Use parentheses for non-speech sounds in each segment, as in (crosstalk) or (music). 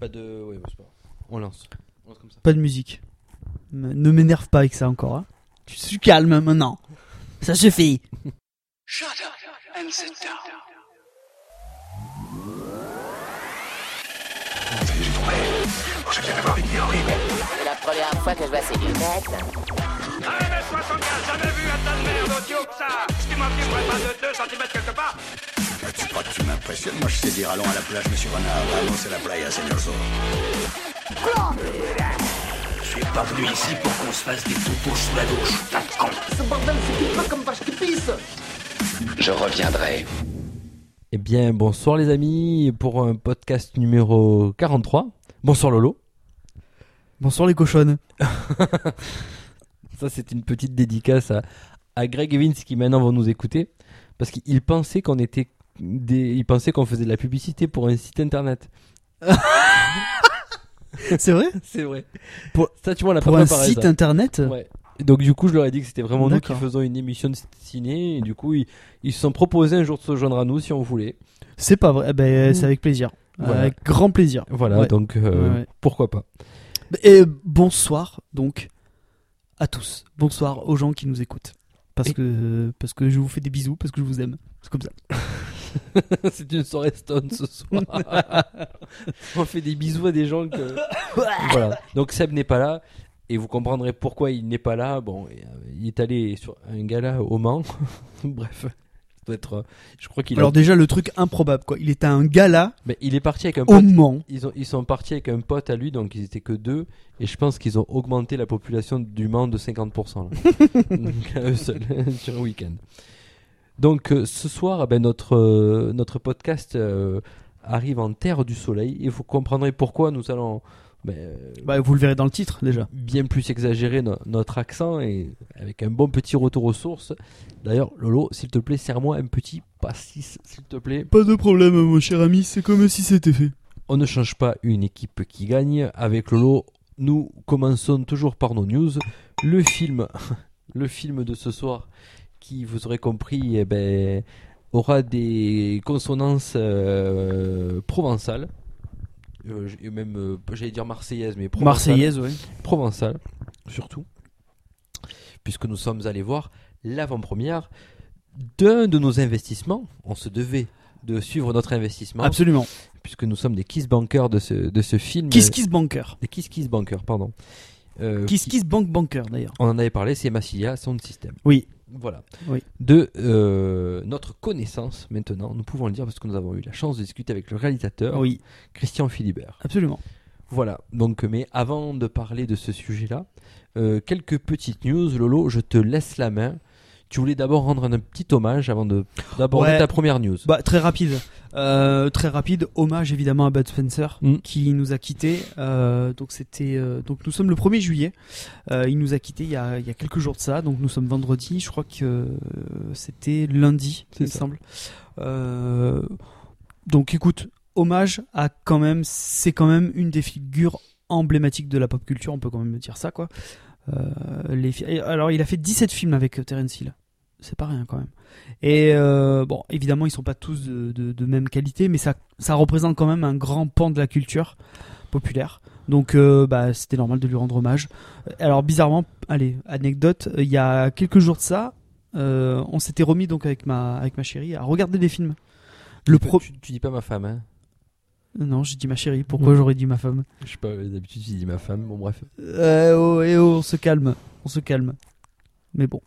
Pas de. Ouais, c'est pas. On lance. On lance comme ça. Pas de musique. Ne m'énerve pas avec ça encore. Hein. Tu suis calme maintenant. Ça suffit. (laughs) Shut up and sit down. C'est la première fois que je vois ces lunettes. 1m75, jamais vu un tas de merde haut que ça Ce qui m'en ferait pas de 2 cm quelque part Tu crois que tu m'impressionnes Moi, je sais dire allons à la plage, monsieur Renard. Vamos a la playa, señor Zorro. Je suis pas venu ici pour qu'on se fasse des toutous sous la douche, tas de con. Je reviendrai. Eh bien, bonsoir les amis pour un podcast numéro 43. Bonsoir Lolo. Bonsoir les cochonnes. (laughs) Ça, c'est une petite dédicace à, à Greg Evans qui maintenant vont nous écouter parce qu'il pensait qu'on était des, il pensait qu'on faisait de la publicité pour un site internet. (laughs) C'est vrai? C'est vrai. Pour- ça, tu vois, on a Pour pas un préparé site ça. internet? Ouais. Donc du coup, je leur ai dit que c'était vraiment nous qui faisons une émission de ciné. Et du coup, ils, ils se sont proposés un jour de se joindre à nous si on voulait. C'est pas vrai. Eh ben, c'est avec plaisir. Voilà. Avec grand plaisir. Voilà, Ouais. donc euh, Ouais, ouais. pourquoi pas. Et bonsoir donc à tous. Bonsoir aux gens qui nous écoutent. Parce Et- que parce que je vous fais des bisous parce que je vous aime. C'est comme ça. (laughs) (laughs) C'est une soirée stone ce soir. (laughs) on fait des bisous à des gens que. (laughs) voilà. Donc Seb n'est pas là. Et vous comprendrez pourquoi il n'est pas là. Bon, euh, il est allé sur un gala au Mans. Bref, doit être. euh, Je crois qu'il. a- Alors déjà le truc improbable quoi. Il était à un gala Mais il est parti avec un au pote. Mans. Ils, ont, ils sont partis avec un pote à lui, donc ils étaient que deux. Et je pense qu'ils ont augmenté la population du Mans de 50%. là. donc à eux seuls, sur un week-end. Donc euh, ce soir, eh ben, notre, euh, notre podcast euh, arrive en terre du soleil. Et vous comprendrez pourquoi nous allons ben, Bah vous le verrez dans le titre déjà. bien plus exagérer no- notre accent et avec un bon petit retour aux sources. D'ailleurs, Lolo, s'il te plaît, serre-moi un petit pastis, s'il te plaît. Pas de problème mon cher ami. C'est comme si c'était fait. On ne change pas une équipe qui gagne. Avec Lolo, nous commençons toujours par nos news. Le film, (laughs) le film de ce soir, qui vous aurez compris, eh ben, aura des consonances euh, provençales. Euh, et même, euh, j'allais dire marseillaise, mais provençale. Marseillaise ouais. provençale, surtout, puisque nous sommes allés voir l'avant-première d'un de nos investissements. On se devait de suivre notre investissement, Absolument. puisque nous sommes des kiss bankers de ce, de ce film. Kiss Kiss Banker. Des kiss kiss bankers, pardon. Euh, Kiss qui- Kiss Bank Banker d'ailleurs. On en avait parlé, c'est Massilia Sound System. Oui. Voilà. Oui. De euh, notre connaissance maintenant, nous pouvons le dire parce que nous avons eu la chance de discuter avec le réalisateur, Oui. Christian Philibert. Absolument. Voilà, donc mais avant de parler de ce sujet-là, euh, quelques petites news. Lolo, je te laisse la main. Tu voulais d'abord rendre un petit hommage avant de d'aborder Ouais. ta première news. Bah très rapide, Euh, très rapide. Hommage évidemment à Bud Spencer Mm. qui nous a quittés. Euh, donc c'était euh, donc nous sommes le 1er juillet. Il nous a quittés il y a, il y a quelques jours de ça. Donc nous sommes vendredi. Je crois que c'était lundi, il me semble. Donc écoute, hommage à quand même, c'est quand même une des figures emblématiques de la pop culture. On peut quand même dire ça quoi. Euh, les alors il a fait 17 films avec euh, Terence Hill. C'est pas rien quand même. Et euh, bon, évidemment, ils sont pas tous de, de- de même qualité, mais ça, ça représente quand même un grand pan de la culture populaire. Donc, euh, bah, c'était normal de lui rendre hommage. Alors, bizarrement, allez, anecdote, il y a quelques jours de ça, euh, on s'était remis donc avec ma, avec ma chérie à regarder des films. Le tu, pro... tu, tu dis pas ma femme, hein Non, j'ai dit ma chérie. Pourquoi j'aurais dit ma femme? Je sais pas, d'habitude tu dis ma femme. Bon bref. Euh, oh, eh oh, on se calme, on se calme. Mais bon,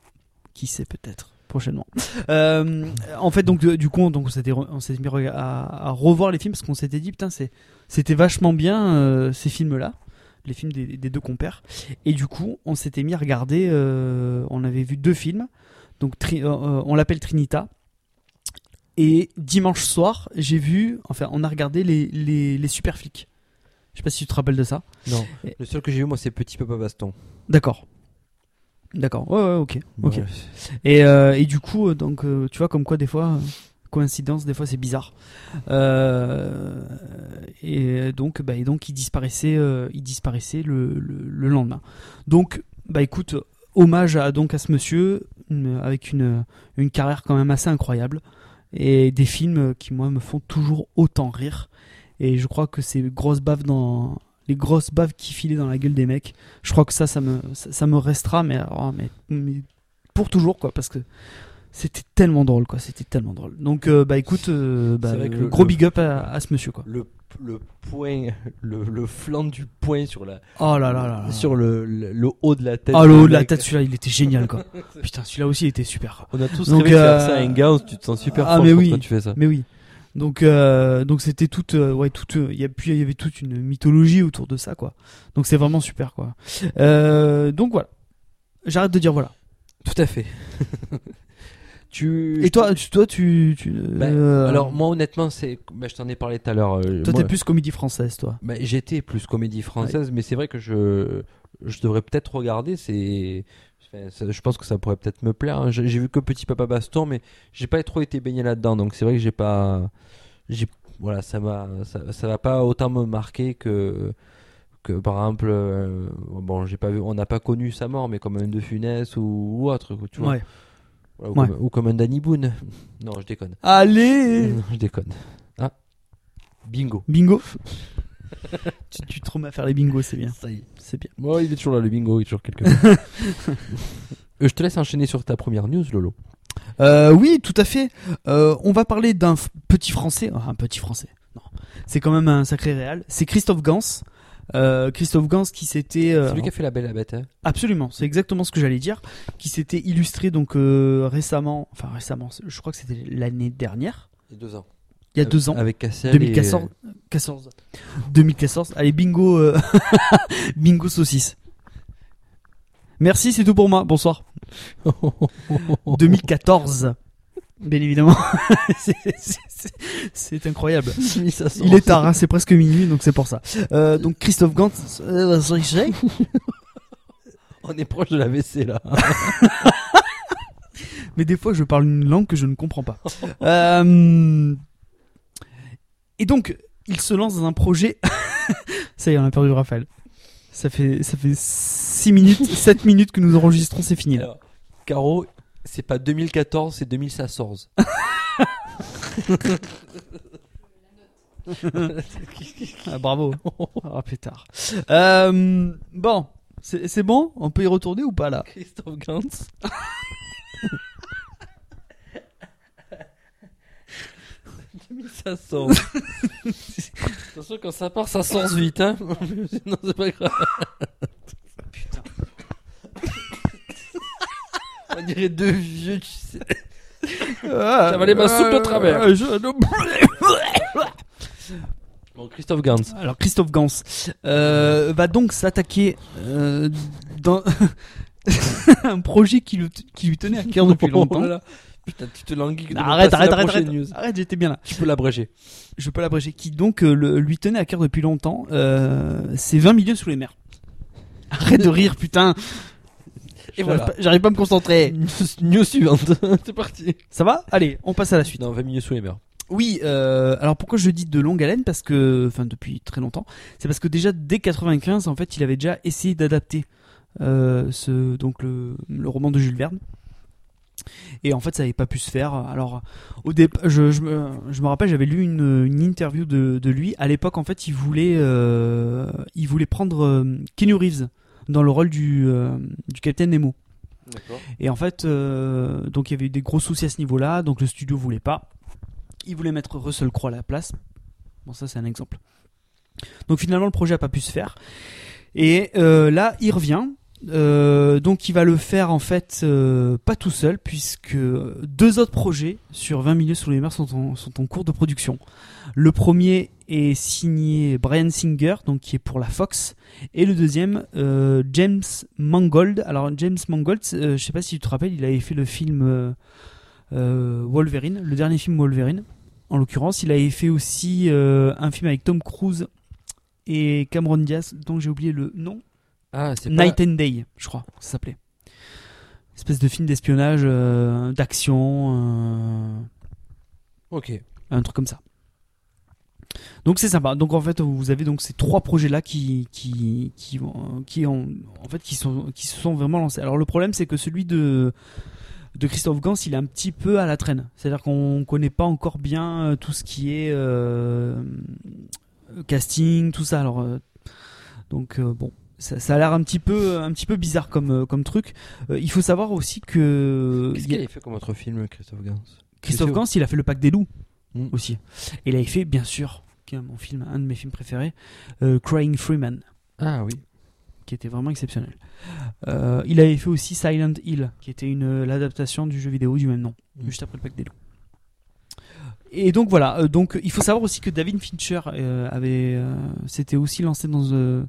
qui sait peut-être prochainement. (laughs) Euh, en fait, donc du coup, donc on s'était re- on s'était mis à, à revoir les films parce qu'on s'était dit putain, c'est c'était vachement bien euh, ces films-là, les films des, des deux compères. Et du coup, on s'était mis à regarder. euh, on avait vu deux films. Donc tri- on l'appelle Trinita. Et dimanche soir, j'ai vu, enfin, on a regardé les, les, les super flics. Je sais pas si tu te rappelles de ça. Non. Et- Le seul que j'ai vu moi c'est Petit Papa Baston. D'accord. D'accord. Ouais, ouais, ok. ok. Ouais. Et, euh, et du coup, euh, donc, euh, tu vois, comme quoi, des fois, euh, coïncidence, des fois, c'est bizarre. Et donc, bah, et donc, il disparaissait, il disparaissait le, le, le lendemain. Donc, bah, écoute, hommage à, donc à ce monsieur, une- avec une, une carrière quand même assez incroyable, et des films qui, moi, me font toujours autant rire. Et je crois que ces grosses baves dans les grosses baves qui filaient dans la gueule des mecs, je crois que ça, ça me, ça, ça me restera, mais, oh, mais, mais pour toujours, quoi, parce que c'était tellement drôle, quoi. C'était tellement drôle. Donc, euh, bah écoute, euh, bah, vrai que euh, le- gros le- big up à, à ce monsieur, quoi. Le, le point, le, le flanc du point sur, la, Oh là là là là. sur le, le, le haut de la tête. Ah, le haut de la tête, celui-là, il était génial, quoi. (laughs) Putain, celui-là aussi, il était super. On a tous Donc, rêvé de faire euh, ça à Hangout, tu te sens super ah, fort mais oui. quand tu fais ça. Mais oui. Donc, euh, donc c'était toute, euh, ouais, toute, il y a puis il y avait toute une mythologie autour de ça, quoi. Donc c'est vraiment super, quoi. Donc voilà. J'arrête de dire voilà. Tout à fait. (laughs) tu, Et toi, tu, toi, tu, tu Ben, euh, Alors moi honnêtement, c'est, ben, je t'en ai parlé tout à l'heure. euh, toi, t'es plus comédie française, toi. Ben, j'étais plus comédie française, mais c'est vrai que je, je devrais peut-être regarder. C'est, enfin, je pense que ça pourrait peut-être me plaire. hein. J'ai vu que Petit Papa Baston, mais j'ai pas trop été baigné là-dedans, donc c'est vrai que j'ai pas, j'ai, voilà, ça m'a, ça, ça va pas autant me marquer que, que par exemple, euh, bon, j'ai pas vu, on n'a pas connu sa mort, mais comme un De Funès ou, ou autre, tu vois, Ouais. Ou, Ouais. comme, ou comme un Danny Boone. Non, je déconne. Allez, (laughs) Non, je déconne. Ah, bingo. bingo. (laughs) tu, tu te remets à faire les bingos, c'est bien. Ça y est. C'est bien. Il est toujours là, le bingo, il est toujours quelque part. (laughs) Euh, je te laisse enchaîner sur ta première news, Lolo. Euh, oui, tout à fait. Euh, on va parler d'un petit français. Ah, un petit français. Non. C'est quand même un sacré réal. C'est Christophe Gans. Euh, Christophe Gans qui s'était. euh, C'est lui qui a fait la belle la bête. Hein Absolument, c'est exactement ce que j'allais dire. Qui s'était illustré donc euh, récemment. Enfin, récemment, je crois que c'était l'année dernière. Il y a deux ans. Il y a deux ans. Avec Cassel. 2014. 14. 2014. Allez, bingo. (laughs) bingo saucisse. Merci, c'est tout pour moi. Bonsoir. (laughs) 2014. Bien évidemment. (laughs) C'est- (laughs) c'est- incroyable. (laughs) Il est tard, hein, c'est presque minuit, donc c'est pour ça. Euh, donc Christophe Gans, euh, (laughs) On est proche de la WC là. mais des fois je parle une langue que je ne comprends pas. Euh, et donc il se lance dans un projet. ça y est, on a perdu Raphaël. Ça fait ça fait 6 minutes, 7 minutes que nous enregistrons, c'est fini là. Alors, Caro, c'est pas 2014, c'est 2014. Ah, bravo. Ah pétard. Euh, bon, c'est c'est bon, on peut y retourner ou pas là? Christophe Gans. ça sort. Attention, quand ça part, ça sort vite. Hein. non, c'est pas grave. Putain. On dirait deux vieux, tu sais. J'avalais ma soupe de travers. Euh, (coughs) Bon, Christophe Gans. Alors Christophe Gans euh, va donc s'attaquer euh, dans (laughs) un projet qui, le- qui lui tenait à cœur depuis Oh longtemps. là là. Putain, tu te languis. arrête, arrête, arrête, arrête, news. arrête, j'étais bien là. Tu peux l'abréger. Je peux l'abréger. Qui donc euh, le- lui tenait à cœur depuis longtemps. Euh, c'est 20 milieux sous les mers. Arrête de rire, putain. Et J'arrive voilà. pas- J'arrive pas à me concentrer. (laughs) News, suivante. (laughs) c'est parti. Ça va? Allez, on passe à la suite. Non, 20 milieux sous les mers. Oui, euh, alors pourquoi je dis de longue haleine? Parce que, enfin depuis très longtemps, c'est parce que déjà dès 95, en fait, il avait déjà essayé d'adapter euh, ce, donc le, le roman de Jules Verne. Et en fait, ça n'avait pas pu se faire. Alors, au départ, je, je, me, je me rappelle, j'avais lu une, une interview de, de lui. À l'époque, en fait, il voulait, euh, il voulait prendre Keanu Reeves dans le rôle du, euh, du capitaine Nemo. Et en fait, euh, donc il y avait eu des gros soucis à ce niveau-là, donc le studio voulait pas. Il voulait mettre Russell Crowe à la place. Bon, ça c'est un exemple. Donc finalement, le projet a pas pu se faire. Et euh, là, il revient. Euh, donc il va le faire en fait euh, pas tout seul puisque deux autres projets sur 20 milieux sous les mers sont en, sont en cours de production. Le premier est signé Brian Singer donc qui est pour la Fox et le deuxième euh, James Mangold. Alors James Mangold, euh, je sais pas si tu te rappelles, il avait fait le film euh, euh, Wolverine, le dernier film Wolverine. En l'occurrence, il avait fait aussi un film avec Tom Cruise et Cameron Diaz dont j'ai oublié le nom. Ah, c'est pas... Night and Day, je crois, ça s'appelait. Espèce de film d'espionnage, d'action, Ok. un truc comme ça. Donc c'est sympa. Donc en fait, vous avez donc ces trois projets-là qui qui qui qui ont en fait qui sont qui se sont vraiment lancés. Alors le problème, c'est que celui de de Christophe Gans, il est un petit peu à la traîne. C'est-à-dire qu'on connaît pas encore bien euh, tout ce qui est euh, casting, tout ça. Alors, euh, donc euh, bon, ça, ça a l'air un petit peu, un petit peu bizarre comme comme truc. Il faut savoir aussi que Qu'est-ce a- qu'il avait fait comme autre film, Christophe Gans? Christophe Gans, il a fait le Pack des loups Mm. aussi. Et il avait fait, bien sûr, qui est mon film, un de mes films préférés, euh, Crying Freeman, Ah oui. qui était vraiment exceptionnel. Euh, il avait fait aussi Silent Hill, qui était une euh, l'adaptation du jeu vidéo du même nom, Mm. juste après le Pack des loups. Et donc voilà, donc il faut savoir aussi que David Fincher avait s'était aussi lancé dans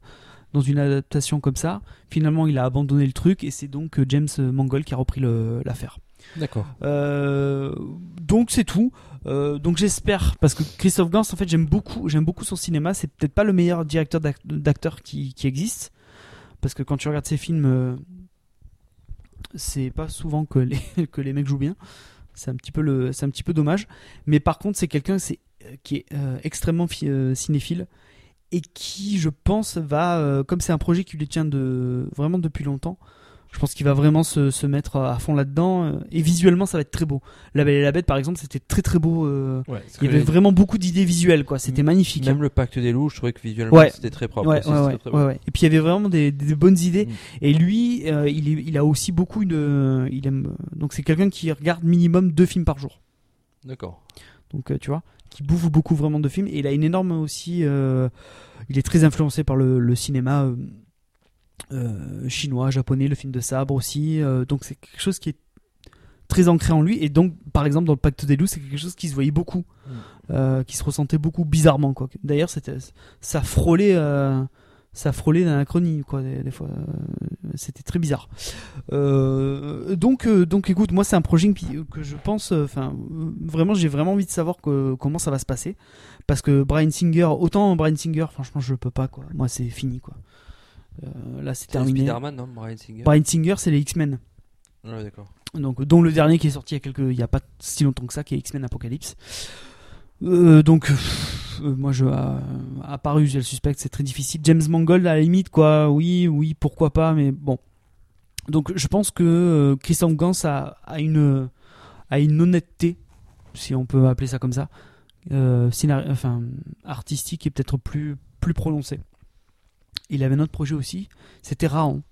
dans une adaptation comme ça. Finalement, il a abandonné le truc et c'est donc James Mangold qui a repris l'affaire. D'accord. Euh, donc c'est tout. Euh, donc j'espère parce que Christophe Gans en fait j'aime beaucoup j'aime beaucoup son cinéma. C'est peut-être pas le meilleur directeur d'ac- d'acteur qui, existe parce que quand tu regardes ses films, euh, c'est pas souvent que les (laughs) que les mecs jouent bien. C'est un petit peu le c'est un petit peu dommage. Mais par contre c'est quelqu'un c'est qui est extrêmement cinéphile et qui je pense va comme c'est un projet qui lui tient de vraiment depuis longtemps. Je pense qu'il va vraiment se, se mettre à fond là-dedans euh, et visuellement ça va être très beau. La Belle et la Bête par exemple c'était très très beau. euh, Ouais, il y avait vraiment beaucoup d'idées visuelles quoi. C'était magnifique. hein. Même le pacte des loups, je trouvais que visuellement Ouais. c'était très propre. Ouais, aussi, ouais, c'était ouais, très beau. Et puis il y avait vraiment des, des bonnes idées. Mm. Et lui, euh, il, est- il a aussi beaucoup de, il aime. Donc c'est quelqu'un qui regarde minimum deux films par jour. D'accord. Donc euh, tu vois, qui bouffe beaucoup vraiment de films. Et il a une énorme aussi. euh, il est très influencé par le, le cinéma euh, chinois, japonais, le film de sabre aussi. euh, donc c'est quelque chose qui est très ancré en lui. Et donc par exemple dans le Pacte des loups, c'est quelque chose qui se voyait beaucoup, Mm. euh, qui se ressentait beaucoup bizarrement quoi. D'ailleurs c'était, ça frôlait. ça frôlait l'anachronie quoi des, des fois c'était très bizarre donc donc écoute moi c'est un projet que je pense enfin vraiment j'ai vraiment envie de savoir que, comment ça va se passer parce que Brian Singer autant Brian Singer franchement je peux pas quoi moi c'est fini quoi là c'est terminé. Spider-Man, non Brian Singer. Brian Singer c'est les X-Men. Ouais, d'accord. donc dont le dernier qui est sorti il y a quelques il y a pas si longtemps que ça qui est X-Men Apocalypse. Euh, donc pff, euh, moi je à, à part Usual Suspect c'est très difficile. James Mangold à la limite quoi. Oui oui pourquoi pas mais bon. Donc je pense que euh, Christophe Gans a, a une a une honnêteté si on peut appeler ça comme ça euh, enfin artistique et peut-être plus plus prononcée il avait un autre projet aussi c'était Raon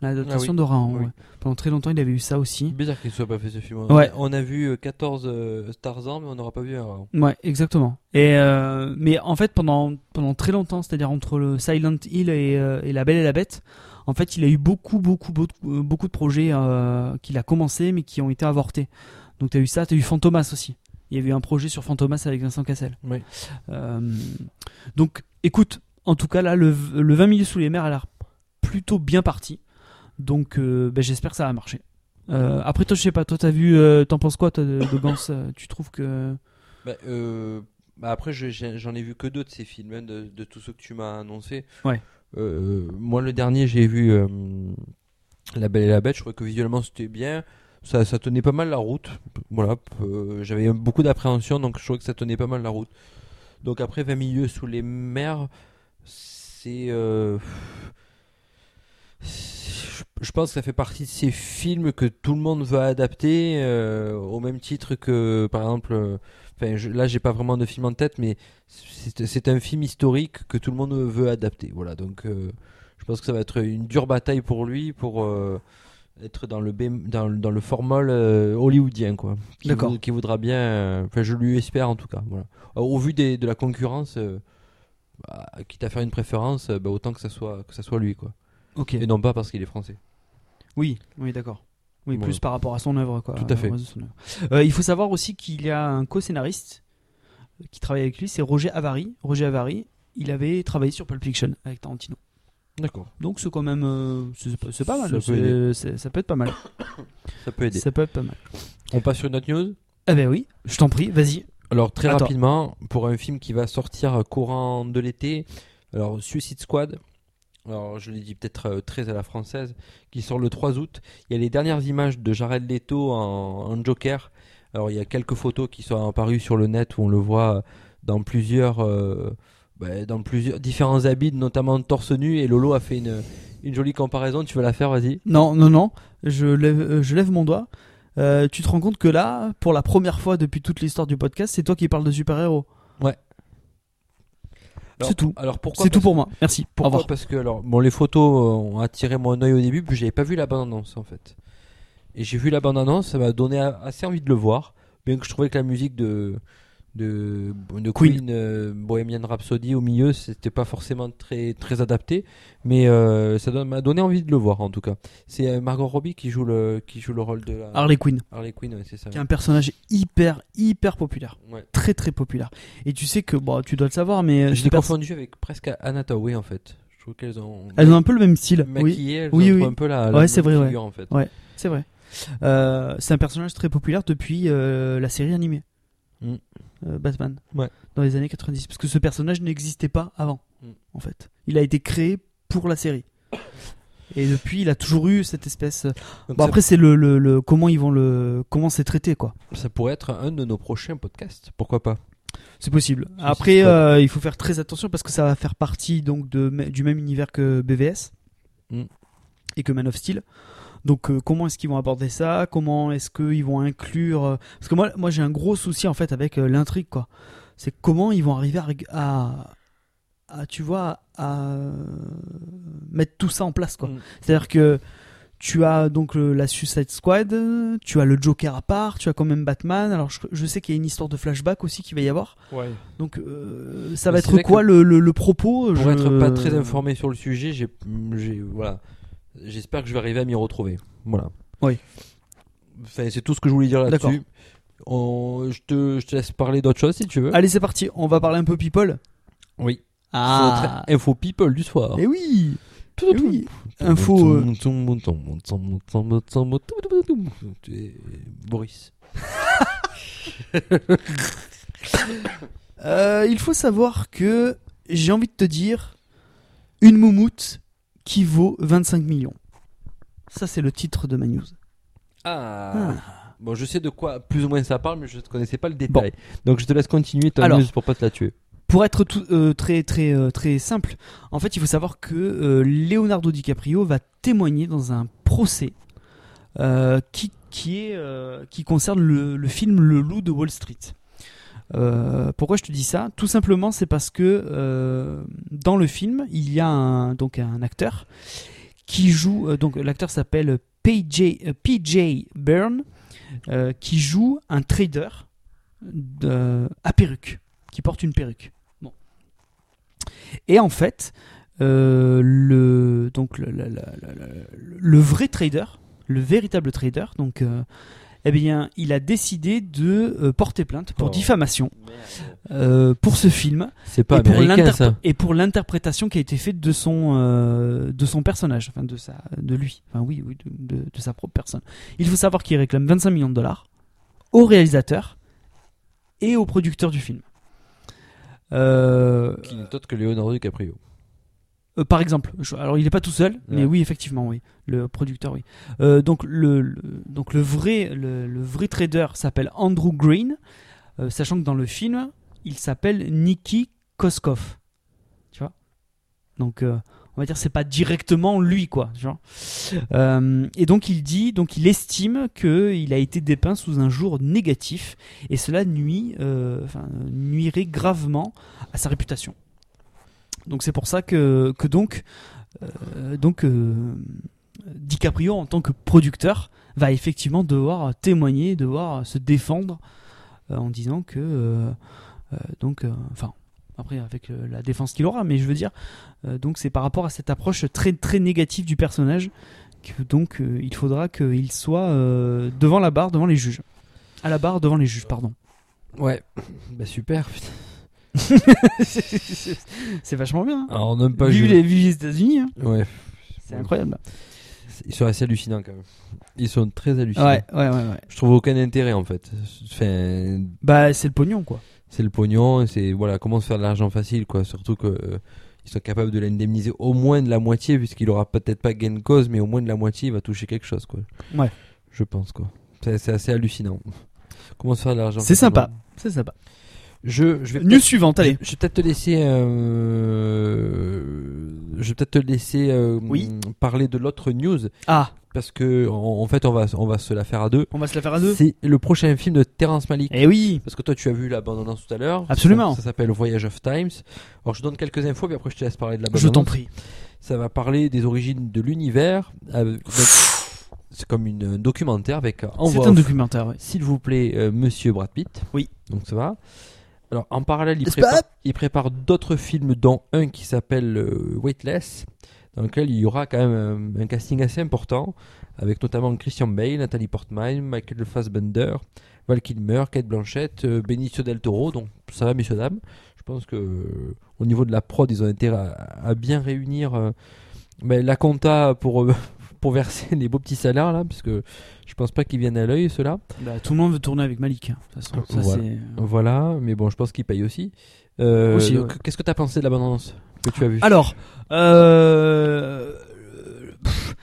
l'adaptation Ah oui. de Raon Oui. ouais. pendant très longtemps il avait eu ça aussi Bizarre qu'il soit pas fait ce film. Ouais. On a vu euh, 14 euh, Tarzan, mais on n'aura pas vu un. Ouais, exactement. Et euh, mais en fait pendant pendant très longtemps, c'est-à-dire entre le Silent Hill et, euh, et La Belle et la Bête, en fait, il a eu beaucoup beaucoup beaucoup, euh, beaucoup de projets euh, qu'il a commencé mais qui ont été avortés. Donc t'as eu ça, t'as eu Fantomas aussi. Il y avait eu un projet sur Fantomas avec Vincent Cassel. Oui. Euh, donc écoute, en tout cas là, le, le 20 milieux sous les mers a l'air plutôt bien parti. Donc euh, ben, j'espère que ça va marcher. Euh, après toi, je sais pas, toi t'as vu, euh, t'en penses quoi toi, de, de Gans euh, Tu trouves que Bah, bah après, j'en ai vu que deux de ces films, hein, de, de tous ceux que tu m'as annoncé. Ouais. Moi, le dernier, j'ai vu La Belle et la Bête. Je trouvais que visuellement c'était bien. Ça, ça tenait pas mal la route. Voilà. J'avais beaucoup d'appréhension, donc je trouvais que ça tenait pas mal la route. Donc après, 20 milieux sous les mers, c'est. euh, je- pense que ça fait partie de ces films que tout le monde veut adapter euh, au même titre que par exemple euh, enfin je- là j'ai pas vraiment de film en tête mais c'est un film historique que tout le monde veut adapter voilà donc euh, je pense que ça va être une dure bataille pour lui pour euh, être dans le dans, le- dans le formol euh, hollywoodien quoi qui, D'accord. vou- qui voudra bien enfin je lui espère en tout cas voilà au vu des- de la concurrence bah, quitte à faire une préférence euh, bah, autant que ça soit que ça soit lui quoi Ok. et non pas parce qu'il est français Oui, oui, d'accord. Oui, plus par rapport à son œuvre, quoi. Tout à fait. Euh, il faut savoir aussi qu'il y a un co-scénariste euh, qui travaille avec lui, c'est Roger Avary. Roger Avary, il avait travaillé sur Pulp Fiction avec Tarantino. d'accord Donc c'est quand même, euh, c'est pas- mal. Peut ça peut être pas mal. (coughs) ça peut aider Ça peut être pas mal. on passe sur une autre news? Ah ben oui, je t'en prie, vas-y. Alors très Attends. rapidement, pour un film qui va sortir courant de l'été, alors Suicide Squad, alors je l'ai dit peut-être euh, très à la française, qui sort le 3 août. Il y a les dernières images de Jared Leto en, en Joker. Alors il y a quelques photos qui sont apparues sur le net où on le voit dans plusieurs, euh, bah, dans plusieurs différents habits, notamment torse nu. Et Lolo a fait une, une jolie comparaison. Tu veux la faire, vas-y. Non, non, non, je lève, euh, je lève mon doigt. Euh, tu te rends compte que là, pour la première fois depuis toute l'histoire du podcast, c'est toi qui parles de super-héros. Alors- C'est tout. Alors pourquoi C'est tout pour moi. Merci. Pourquoi. Parce que alors bon, les photos euh, ont attiré mon œil au début, puis j'avais pas vu la bande annonce en fait. Et j'ai vu la bande annonce, ça m'a donné assez envie de le voir, bien que je trouvais que la musique de de, de Queen. Queen, euh, Bohemian Rhapsody au milieu, c'était pas forcément très très adapté, mais euh, ça m'a donné envie de le voir en tout cas. C'est euh, Margot Robbie qui joue le qui joue le rôle de la- Harley Quinn, Harley Quinn, ouais, c'est ça. qui est un personnage hyper, hyper populaire. Ouais. Très, très populaire. Et tu sais que, bon, tu dois le savoir, mais. Je ces l'ai confondu avec presque Anna Thaoué en fait. Je trouve qu'elles ont Elles ont un peu le même style. Oui, maquillé, elles Oui, ont oui. un peu la, Ouais, la c'est vrai, ouais. en fait. Ouais. c'est vrai. Euh, c'est un personnage très populaire depuis euh, la série animée. Mm. Euh, Batman. Ouais. Dans les années 90. Parce que ce personnage n'existait pas avant, Mm. en fait. Il a été créé pour la série. Et depuis, il a toujours eu cette espèce. Donc Bon, après, c'est le, le, le- comment ils vont le, comment c'est traité, quoi. Ça pourrait être un de nos prochains podcasts. Pourquoi pas C'est possible. Après, euh, il faut faire très attention parce que ça va faire partie donc de, du même univers que BVS Mm. et que Man of Steel. Donc, euh, comment est-ce qu'ils vont aborder ça? Comment est-ce qu'ils vont inclure euh, Parce que moi, moi, j'ai un gros souci en fait avec euh, l'intrigue, quoi. C'est comment ils vont arriver à, tu vois, à mettre tout ça en place, quoi. Mm. C'est-à-dire que tu as donc le- la Suicide Squad, tu as le Joker à part, tu as quand même Batman. Alors je, je sais qu'il y a une histoire de flashback aussi qui va y avoir. Ouais. Donc euh, ça Mais va être quoi que le, le, le propos? Pour je- être pas très informé sur le sujet, j'ai- voilà. J'espère que je vais arriver à m'y retrouver. Voilà. Oui. Enfin, c'est tout ce que je voulais dire là-dessus. On- je, te, je te laisse parler d'autre chose si tu veux. Allez c'est parti, on va parler un peu people. Oui. Ah notre Info people du soir. Et oui, Eh oui. Info. euh, Boris. euh, il faut savoir que j'ai envie de te dire une moumoute qui vaut 25 millions. Ça c'est le titre de ma news. Ah. Bon, je sais de quoi plus ou moins ça parle, mais je ne connaissais pas le détail. Donc je te laisse continuer ta news pour pas te la tuer. Pour être tout- euh, très très euh, très simple, en fait, il faut savoir que euh, Leonardo DiCaprio va témoigner dans un procès qui qui est qui concerne le, le film Le Loup de Wall Street. Euh, pourquoi je te dis ça? Tout simplement, c'est parce que euh, dans le film, il y a un, acteur qui joue. euh, donc l'acteur s'appelle PJ, PJ Byrne, qui joue un trader de- à perruque, qui porte une perruque. Et en fait, le le, vrai trader, le véritable trader, donc eh bien, il a décidé de euh, porter plainte pour Oh. diffamation euh, pour ce film C'est pas et pour, américain l'interpr- ça. et pour l'interprétation qui a été faite de son euh, de son personnage, enfin de sa de lui, enfin oui oui de, de- de sa propre personne. Il faut savoir qu'il réclame 25 millions de dollars au réalisateur et au producteur du film. Euh, Qui n'est autre que Leonardo DiCaprio. Euh, par exemple, je- alors il n'est pas tout seul, mais Ouais. oui effectivement oui, le producteur oui. Euh, donc le, le- donc le vrai le, le vrai trader s'appelle Andrew Green, euh, sachant que dans le film il s'appelle Nicky Koskov, tu vois? Donc euh, on va dire c'est pas directement lui quoi, tu vois? Euh, et donc il dit donc il estime que il a été dépeint sous un jour négatif et cela nuit euh, enfin nuirait gravement à sa réputation. Donc c'est pour ça que, que donc, euh, donc euh, DiCaprio en tant que producteur va effectivement devoir témoigner, devoir se défendre euh, en disant que donc enfin après avec la défense qu'il aura, mais je veux dire donc c'est par rapport à cette approche très très négative du personnage que donc il faudra qu'il soit devant la barre, devant les juges, à la barre devant les juges, pardon. Ouais. Bah super. (laughs) c'est vachement bien. hein. Alors pas Jules. les, vive les États-Unis, hein. Ouais. c'est incroyable. Ils sont assez hallucinants quand même. Ils sont très hallucinants. Ouais, ouais, ouais, ouais. Je trouve aucun intérêt en fait. Enfin, Bah, c'est le pognon, quoi. c'est le pognon, c'est voilà comment se faire de l'argent facile quoi. Surtout que euh, ils sont capables de l'indemniser au moins de la moitié puisqu'il aura peut-être pas gain de cause, mais au moins de la moitié il va toucher quelque chose quoi. Ouais. Je pense quoi. C'est assez hallucinant. Comment se faire de l'argent C'est sympa. C'est sympa. Je, je vais News suivante, allez. Je vais peut-être te laisser. euh, je vais peut-être te laisser euh, Oui. parler de l'autre news Ah, parce que en, en fait, on va, on va se la faire à deux. on va se la faire à deux. C'est le prochain film de Terrence Malick. Eh oui. Parce que toi, tu as vu la bande-annonce tout à l'heure. Absolument. Ça, ça s'appelle Voyage of Times. Alors, je donne quelques infos, puis après, je te laisse parler de la bande-annonce. Je t'en prie. Ça va parler des origines de l'univers. avec- donc, C'est comme une un documentaire avec C'est un documentaire. ouais. S'il vous plaît, euh, Monsieur Brad Pitt. Oui. Donc ça va. Alors en parallèle, il prépare, pas il prépare d'autres films, dont un qui s'appelle euh, Weightless, dans lequel il y aura quand même un, un casting assez important, avec notamment Christian Bale, Nathalie Portman, Michael Fassbender, Val Kilmer, Kate Blanchett, euh, Benicio del Toro. Donc ça va, messieurs dames. Je pense que euh, au niveau de la prod, ils ont intérêt à, à bien réunir ben, la compta pour (laughs) pour verser les beaux petits salaires là, parce que je pense pas qu'ils viennent à l'œil ceux-là. Bah, tout le monde veut tourner avec Malik. hein, De toute façon, ça Voilà. c'est. Voilà, mais bon, je pense qu'ils payent aussi. Euh, Aussi, ouais. Qu'est-ce que tu as pensé de la bande-annonce que tu as vue? Alors, euh, pff,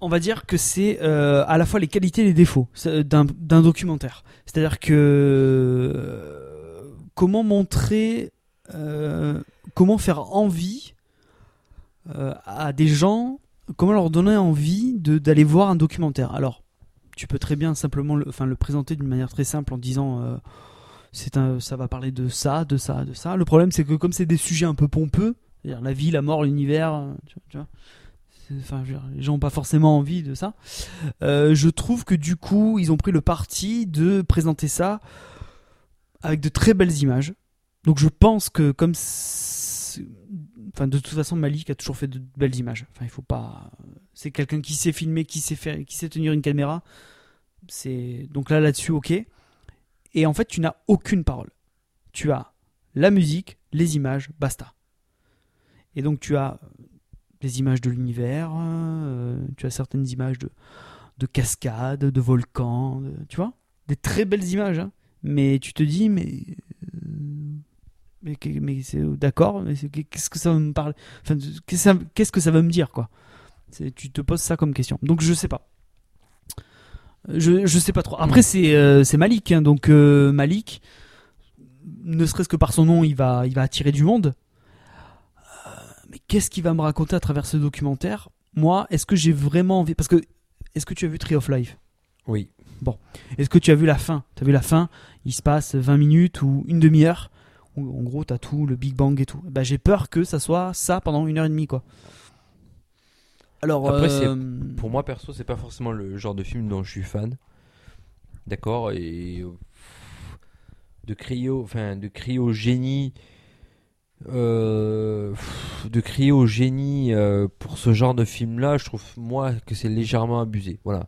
on va dire que c'est euh, à la fois les qualités et les défauts d'un documentaire. C'est-à-dire que euh, comment montrer, euh, comment faire envie euh, à des gens, comment leur donner envie d'aller voir un documentaire? Alors, tu peux très bien simplement le, enfin, le présenter d'une manière très simple en disant euh, c'est un, ça va parler de ça, de ça, de ça. Le problème, c'est que comme c'est des sujets un peu pompeux, la vie, la mort, l'univers, euh, tu vois, enfin, les gens n'ont pas forcément envie de ça. Euh, je trouve que du coup, ils ont pris le parti de présenter ça avec de très belles images. Donc je pense que comme, enfin, de toute façon, Malik a toujours fait de belles images. Enfin, il faut pas. C'est quelqu'un qui sait filmer, qui sait faire, qui sait tenir une caméra. C'est donc là là-dessus, ok. Et en fait, tu n'as aucune parole. Tu as la musique, les images, basta. Et donc tu as des images de l'univers, euh, tu as certaines images de, de cascades, de volcans, tu vois Des très belles images, hein. mais tu te dis, mais. euh, mais, mais c'est d'accord, mais qu'est-ce que ça va me parler? Enfin, qu'est-ce que ça- va me dire, quoi? Tu te poses ça comme question. Donc je sais pas. Je, je sais pas trop. Après, c'est euh, Malik, hein, donc euh, Malik, ne serait-ce que par son nom, il va, il va attirer du monde. Euh, mais qu'est-ce qu'il va me raconter à travers ce documentaire? Moi, est-ce que j'ai vraiment envie Parce que, est-ce que tu as vu Tree of Life? Oui. Est-ce que tu as vu la fin? Tu as vu la fin Il se passe 20 minutes ou une demi-heure en gros, tu as tout, le Big Bang et tout. Bah, j'ai peur que ça soit ça pendant une heure et demie, quoi. Alors, Après, euh, Pour moi, perso, c'est pas forcément le genre de film dont je suis fan. D'accord Et. De cryo. Enfin, de cryogénie. euh, de euh, pour ce genre de film là je trouve moi que c'est légèrement abusé voilà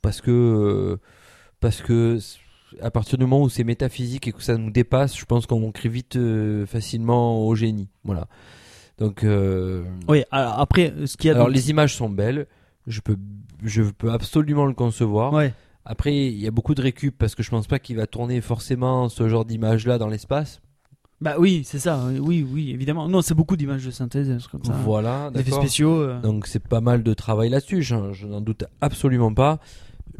parce que parce que à partir du moment où c'est métaphysique et que ça nous dépasse je pense qu'on crie vite euh, facilement au génie voilà donc euh, oui, alors après, ce qu'il y a alors les images sont belles, je peux, je peux absolument le concevoir. Ouais. Après, il y a beaucoup de récup parce que je pense pas qu'il va tourner forcément ce genre d'image-là dans l'espace. Bah oui, c'est ça. Oui, oui, évidemment. Non, c'est beaucoup d'images de synthèse, comme ça. Voilà, Des effets spéciaux. euh. Donc c'est pas mal de travail là-dessus, je, je n'en doute absolument pas.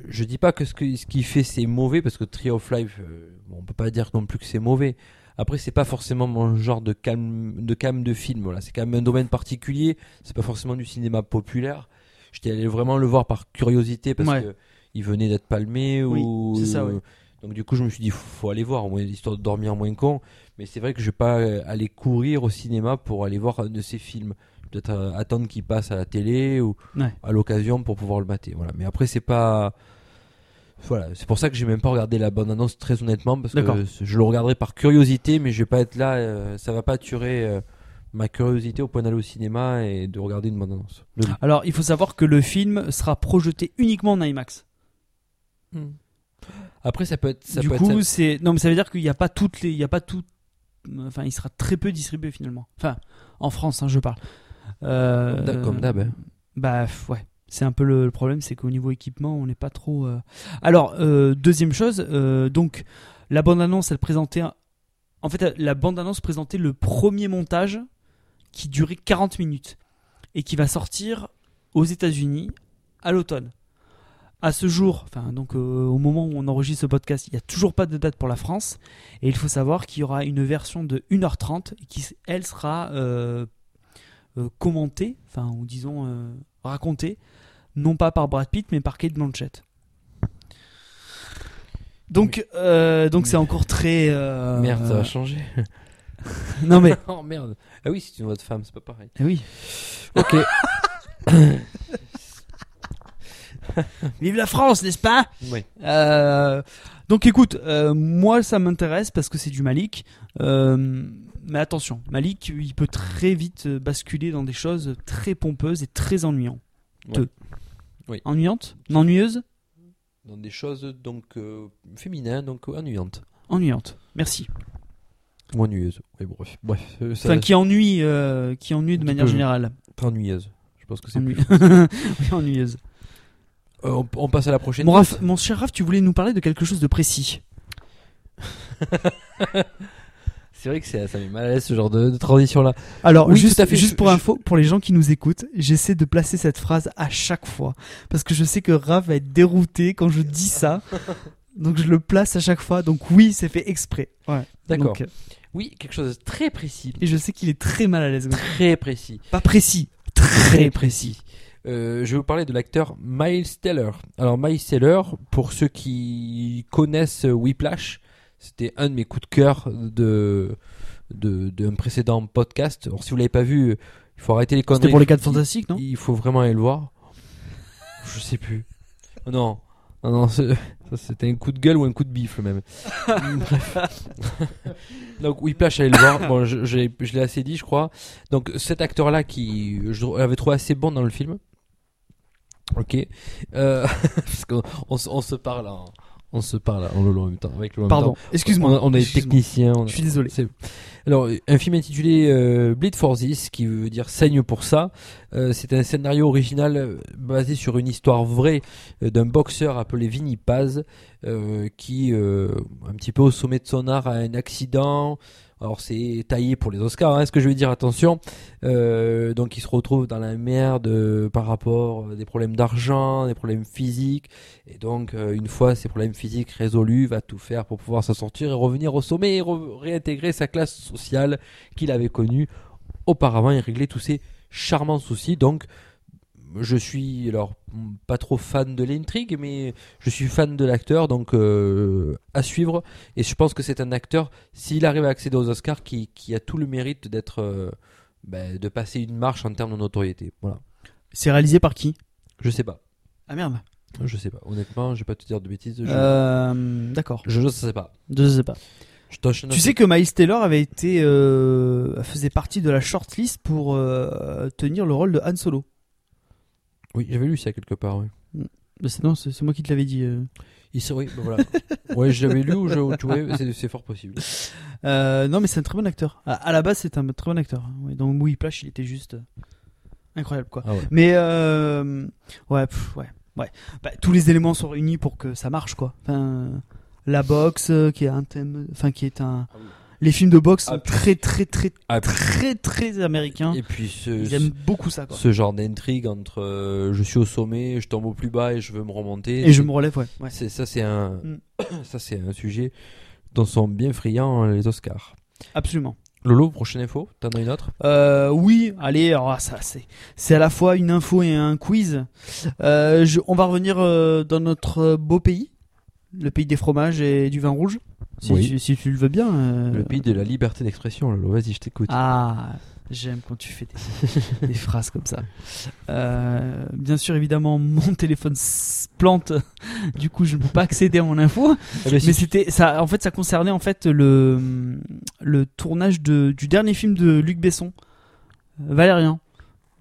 Je dis pas que ce qu'il fait c'est mauvais parce que Tree of Life, euh, on peut pas dire non plus que c'est mauvais. Après c'est pas forcément mon genre de cam de film. Voilà, c'est quand même un domaine particulier. C'est pas forcément du cinéma populaire. J'étais allé vraiment le voir par curiosité parce Ouais. que il venait d'être palmé Oui, ou c'est ça, ouais. donc du coup je me suis dit faut aller voir au moins histoire de dormir moins con. Mais c'est vrai que je vais pas euh, aller courir au cinéma pour aller voir un de ces films. Peut-être euh, attendre qu'il passe à la télé ou Ouais. à l'occasion pour pouvoir le mater. Voilà. Mais après, c'est pas. Voilà, c'est pour ça que j'ai même pas regardé la bande annonce très honnêtement parce que je le regarderai par curiosité, mais je vais pas être là. euh, ça va pas tuer euh, ma curiosité au point d'aller au cinéma et de regarder une bande annonce. Le- Alors, il faut savoir que le film sera projeté uniquement en IMAX. Après, ça peut être. Ça du peut coup, c'est non, mais ça veut dire qu'il n'y a pas toutes les, il y a pas tout, enfin, il sera très peu distribué finalement. Enfin, en France, hein, je parle. Euh, Comme d'hab- hein. Bah ouais. C'est un peu le, problème, c'est qu'au niveau équipement, on n'est pas trop. euh. Alors, euh, deuxième chose, euh, donc la bande-annonce, elle présentait. un- En fait, la bande-annonce présentait le premier montage qui durait 40 minutes et qui va sortir aux États-Unis à l'automne. à ce jour, enfin donc au moment où on enregistre ce podcast, il n'y a toujours pas de date pour la France. Et il faut savoir qu'il y aura une version de 1h30 qui, elle, sera commentée, enfin ou disons racontée, non pas par Brad Pitt mais par Kate Blanchett. Donc, euh, donc c'est encore très. euh, Merde, ça va changer. (laughs) Non mais. (laughs) oh merde. Ah oui, c'est une voix de femme, c'est pas pareil. Eh oui. Ok. (laughs) Vive la France, n'est-ce pas? Oui. Euh, donc écoute, euh, moi ça m'intéresse parce que c'est du Malik. Euh, mais attention, Malik, il peut très vite euh, basculer dans des choses très pompeuses et très ennuyantes. Ouais. Oui. Ennuyantes Ennuyeuses Dans des choses donc euh, féminines, donc ennuyantes. Ennuyantes. Merci. Ou ennuyeuses. Oui, bref. Bref. euh, ça- Enfin, qui ennuie, euh, qui ennuie de manière générale. ennuyeuse. Je pense que c'est Ennuie- plus. (laughs) Oui, ennuyeuse. Euh, on, on passe à la prochaine. Mon. Raph- mon cher Raph, tu voulais nous parler de quelque chose de précis. (laughs) C'est vrai que c'est- ça met mal à l'aise ce genre de, de transition là. Alors, Oui, juste, fait. pour je- info, pour les gens qui nous écoutent, j'essaie de placer cette phrase à chaque fois. Parce que je sais que Raph va être dérouté quand je dis ça. (laughs) Donc je le place à chaque fois. Donc oui, c'est fait exprès. Ouais. D'accord. Euh, Oui, quelque chose de très précis. Et je sais qu'il est très mal à l'aise. Très précis. Pas précis, très précis. Euh, je vais vous parler de l'acteur Miles Teller. Alors Miles Teller, pour ceux qui connaissent Whiplash, c'était un de mes coups de cœur de de- d'un précédent podcast. Alors si vous l'avez pas vu, il faut arrêter les conneries. C'était pour les 4 Il- fantastiques, non? Il faut vraiment aller le voir. Je sais plus. Oh non, non, c'était un coup de gueule ou un coup de bifle même. (laughs) Bref. Donc Whiplash, allez le voir. Bon, je, je l'ai- je l'ai assez dit, je crois. Donc cet acteur-là qui je l'avais trouvé assez bon dans le film. Ok. Euh, (laughs) parce qu'on on, se- on se parle en, on se parle en Lolo en même temps. Avec Lolo Pardon, excuse-moi. On, a- on est technicien. on a- Je suis désolé. Alors, un film intitulé euh, Bleed for This, qui veut dire saigne pour ça. Euh, c'est un scénario original euh, basé sur une histoire vraie d'un boxeur appelé Vinny Paz, euh, qui, un petit peu au sommet de son art, a un accident. Alors c'est taillé pour les Oscars, hein, ce que je veux dire, attention. Euh, donc il se retrouve dans la merde euh, par rapport à des problèmes d'argent, des problèmes physiques. Et donc euh, une fois ces problèmes physiques résolus, va tout faire pour pouvoir s'en sortir et revenir au sommet et re- réintégrer sa classe sociale qu'il avait connue auparavant et régler tous ses charmants soucis. Donc je suis alors pas trop fan de l'intrigue, mais je suis fan de l'acteur, donc euh, à suivre. Et je pense que c'est un acteur, s'il arrive à accéder aux Oscars, qui, qui a tout le mérite d'être, euh, ben, de passer une marche en termes de notoriété. Voilà. C'est réalisé par qui? Je sais pas. Ah merde. Je sais pas. Honnêtement, je vais pas te dire de bêtises. Je, Euh, D'accord. je ne sais pas. Je sais pas. Je Tu sais que Miles Taylor avait été faisait partie de la shortlist pour tenir le rôle de Han Solo. Oui, j'avais lu ça quelque part. Oui. Mais c'est non, c'est c'est moi qui te l'avais dit. euh. Il oui, ben voilà. (laughs) ouais, je l'avais lu ou je, tu vois, c'est, c'est fort possible. Euh, non, mais c'est un très bon acteur. À, à la base, c'est un très bon acteur. Ouais, donc oui, Plash, il était juste euh, incroyable, quoi. Ah ouais. Mais euh, ouais, pff, ouais, ouais. Bah, tous les éléments sont réunis pour que ça marche, quoi. Enfin, la boxe, euh, qui est un thème, enfin, qui est un. Les films de boxe sont Ah, très, très, très, Ah, puis- très, très américains. Et puis ce, Ils aiment beaucoup ça, quoi. ce genre d'intrigue entre euh, je suis au sommet, je tombe au plus bas et je veux me remonter. Et je me relève, ouais. ouais. c'est ça, c'est un, Mm. (coughs) ça c'est un sujet dont sont bien friands les Oscars. Absolument. Lolo, prochaine info, t'en as une autre? Euh, oui, allez, alors ça c'est c'est à la fois une info et un quiz. Euh, je- on va revenir dans notre beau pays, le pays des fromages et du vin rouge. Si, Oui. tu, si tu le veux bien. euh. Le pays de la liberté d'expression, Lolo. Vas-y, je t'écoute. Ah, j'aime quand tu fais des, (laughs) des phrases comme ça. Euh, bien sûr, évidemment, mon téléphone se plante. Du coup, je ne peux pas accéder à mon info. Eh ben, si Mais tu- c'était ça. En fait, ça concernait en fait le le tournage de, du dernier film de Luc Besson, euh, Valérian.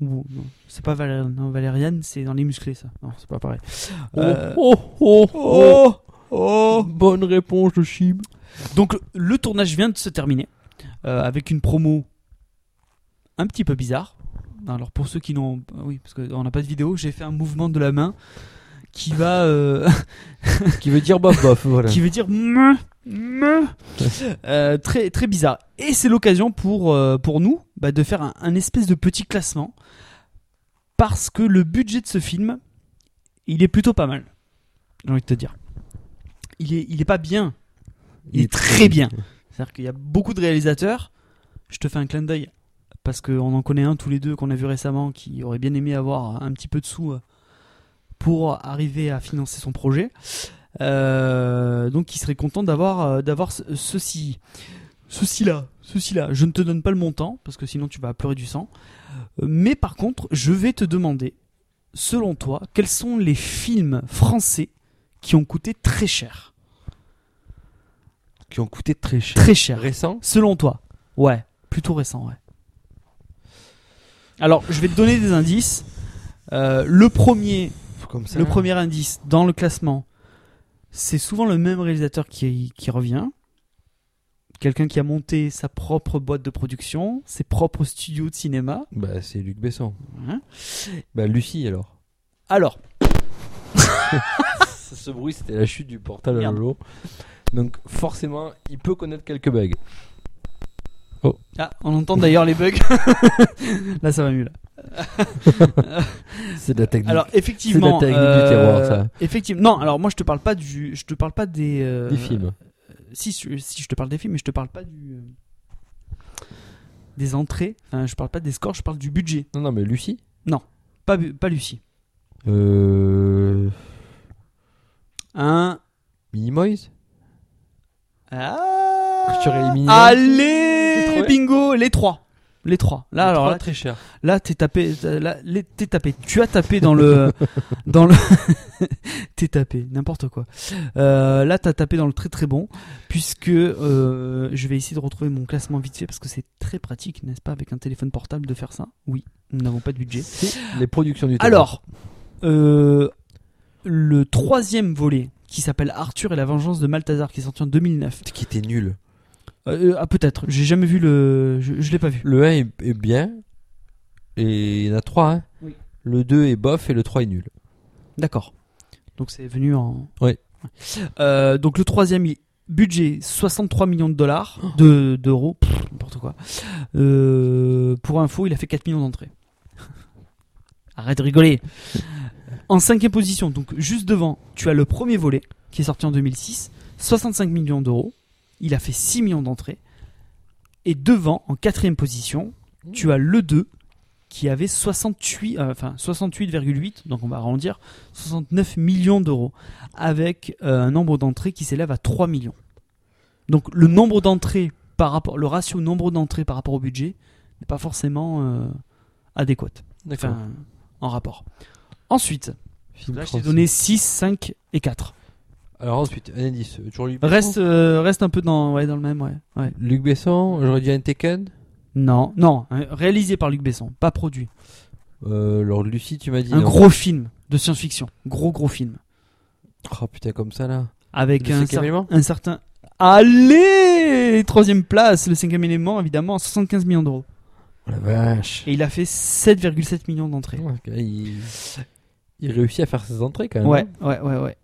Ou non, c'est pas Valérian. Non, Valériane, c'est dans les musclés, ça. Non, c'est pas pareil. Oh, Euh, oh, oh, oh, oh. Bonne réponse de Chib. Donc le tournage vient de se terminer euh, avec une promo un petit peu bizarre. Alors pour ceux qui n'ont, oui, parce qu'on n'a pas de vidéo, j'ai fait un mouvement de la main qui va euh, Qui veut dire bof bof, voilà. qui veut dire me, me. Euh, très très bizarre. Et c'est l'occasion pour euh, pour nous bah, de faire un, un espèce de petit classement parce que le budget de ce film, il est plutôt pas mal. j'ai envie de te dire. Il est, il est pas bien. Il est très bien. C'est-à-dire qu'il y a beaucoup de réalisateurs. Je te fais un clin d'œil parce qu'on en connaît un tous les deux qu'on a vu récemment qui aurait bien aimé avoir un petit peu de sous euh, pour arriver à financer son projet. Euh, donc il serait content d'avoir euh, d'avoir ce- ceci ceci là ceci là je ne te donne pas le montant parce que sinon tu vas pleurer du sang mais par contre je vais te demander selon toi quels sont les films français qui ont coûté très cher? Qui ont coûté très cher. très cher Récent selon toi ouais plutôt récent ouais alors je vais te donner des indices Euh, le premier Comme ça. Le premier indice dans le classement, c'est souvent le même réalisateur qui, qui revient. Quelqu'un qui a monté sa propre boîte de production, ses propres studios de cinéma. Bah, c'est Luc Besson. Hein Bah, Lucie alors. Alors, (laughs) Ce bruit, c'était la chute du portable à Merde. Lolo. Donc, forcément, il peut connaître quelques bugs. ah, on entend d'ailleurs les bugs. (laughs) là, ça va mieux. Là. (laughs) C'est de la technique. Alors, effectivement, C'est la technique du terroir, ça. Effectivement, non. Alors, moi, je te parle pas du, je te parle pas des, euh, Des films. Si, si, si, je te parle des films, mais je te parle pas du, euh, des entrées. Enfin, je parle pas des scores, je parle du budget. Non, non, mais Lucie Pas, pas Lucie. Euh. Un. Minimoys? Ah Minimoys Allez. Bingo Les trois. Les trois. Là, alors là, très cher. là t'es tapé. Là, t'es tapé. Tu as tapé dans le. (laughs) dans le. (laughs) t'es tapé. N'importe quoi. Euh, là, t'as tapé dans le très très bon. Puisque euh, je vais essayer de retrouver mon classement vite fait parce que c'est très pratique, n'est-ce pas, avec un téléphone portable de faire ça Oui, nous n'avons pas de budget. Les productions du. Alors, euh, le troisième volet qui s'appelle Arthur et la vengeance de Malthazar qui est sorti en 2009. Qui était nul. Euh, ah peut-être, j'ai jamais vu le, je, je l'ai pas vu. Le 1 est, est bien. Et il y en a 3. Hein. Oui. Le 2 est bof et le 3 est nul. D'accord. Donc c'est venu en. Ouais. Euh, donc le troisième budget 63 millions de dollars, de d'euros, n'importe quoi. Euh, pour info, il a fait 4 millions d'entrées. (laughs) Arrête de rigoler. En cinquième position, donc juste devant, tu as le premier volet qui est sorti en 2006, 65 millions d'euros. Il a fait 6 millions d'entrées. Et devant, en quatrième position, tu as le 2 qui avait 68, euh, enfin 68,8, donc on va arrondir, 69 millions d'euros, avec euh, un nombre d'entrées qui s'élève à 3 millions. Donc le nombre d'entrées par rapport, le ratio nombre d'entrées par rapport au budget n'est pas forcément euh, adéquat, enfin en rapport. Ensuite, Film là je t'ai donné 6, 5 et 4. Alors ensuite, un indice. Toujours Luc Besson Reste, euh, reste un peu dans, ouais, dans le même, ouais. ouais. Luc Besson, j'aurais dit un Tekken. Non, non, hein, réalisé par Luc Besson, pas produit. Euh, Lord Lucie, tu m'as dit. Un non. gros film de science-fiction, gros gros film. Oh putain, comme ça là. avec un, cinquième cer- élément un certain. Allez Troisième place, le cinquième élément, évidemment, 75 millions d'euros. Oh la vache. Et il a fait 7,7 millions d'entrées. Ouais. Il réussit à faire ses entrées quand même. Ouais, hein. ouais, ouais, ouais.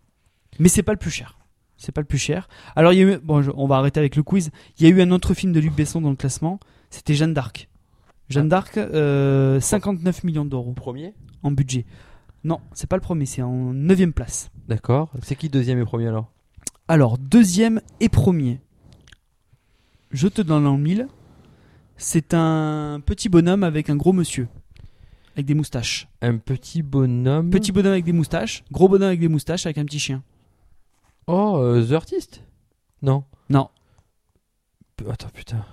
Mais c'est pas le plus cher. C'est pas le plus cher. Alors, il y a eu. Bon, je- on va arrêter avec le quiz. Il y a eu un autre film de Luc Besson dans le classement. C'était Jeanne d'Arc. Jeanne d'Arc, euh, 59 millions d'euros Premier? En budget. Non, c'est pas le premier, c'est en 9 place. D'accord. C'est qui deuxième et premier alors? Alors, deuxième et premier. Je te donne en mille. C'est un petit bonhomme avec un gros monsieur. Avec des moustaches. Un petit bonhomme. Petit bonhomme avec des moustaches. Gros bonhomme avec des moustaches avec un petit chien. Oh, euh, The Artist? Non. Non. P- Attends, putain.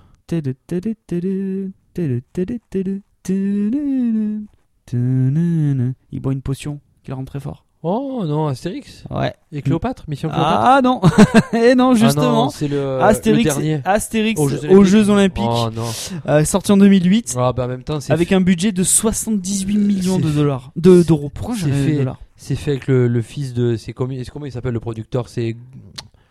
Il boit une potion qui le rend très fort. Oh non, Astérix Ouais. Et Cléopâtre Mission Cléopâtre Ah non (laughs) Eh non, Ah justement non, c'est le, Astérix, le dernier. Astérix Aux aux Jeux Olympiques. Oh non. euh, sorti en 2008, Ah bah en même temps, avec un budget de 78 millions de dollars. De, d'euros. Pourquoi c'est j'ai fait. dollars C'est fait avec le, le fils de. C'est comment, c'est comment il s'appelle le producteur? C'est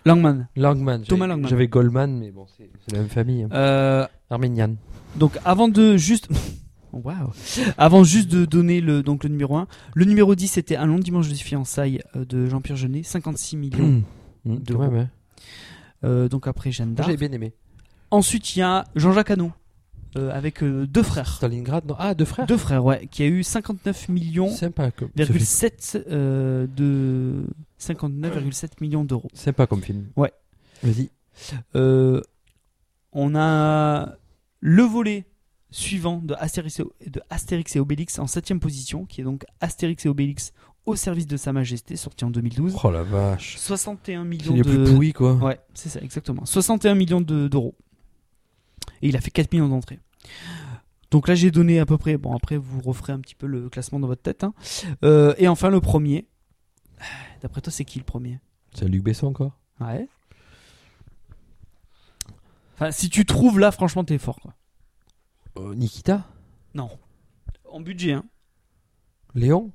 Langman. Langman. Thomas J'avais- Langman. J'avais Goldman, mais bon, c'est la même famille. hein. Euh, Arméniane. donc avant de juste... Waouh Avant juste de donner le, donc, le numéro 1, le numéro 10 c'était Un long dimanche de fiançailles euh, de Jean-Pierre Jeunet, 56 millions. Mmh. d'euros. Ouais, ouais. Euh, donc après Jeanne d'Arc. J'avais bien aimé. Ensuite il y a Jean-Jacques Hano, euh, avec euh, deux frères. Stalingrad, non Ah, deux frères Deux frères, ouais, qui a eu 59 millions Sympa. Comme... virgule 7 de 59,7 millions d'euros. Sympa comme film. Ouais. Vas-y. On a le volet suivant de Astérix, et, de Astérix et Obélix en 7 position, qui est donc Astérix et Obélix au service de Sa Majesté, sorti en 2012. Oh la vache. 61 C'est millions les de... plus pourris quoi. Ouais, c'est ça, exactement. 61 millions de- d'euros. Et il a fait 4 millions d'entrées. Donc là, j'ai donné à peu près. Bon, après, vous referez un petit peu le classement dans votre tête. hein. Euh, et enfin, le premier. D'après toi, c'est qui le premier? C'est Luc Besson encore? Ouais. Enfin, si tu trouves là, franchement, t'es fort. Quoi. Euh, Nikita Non. En budget, hein. Léon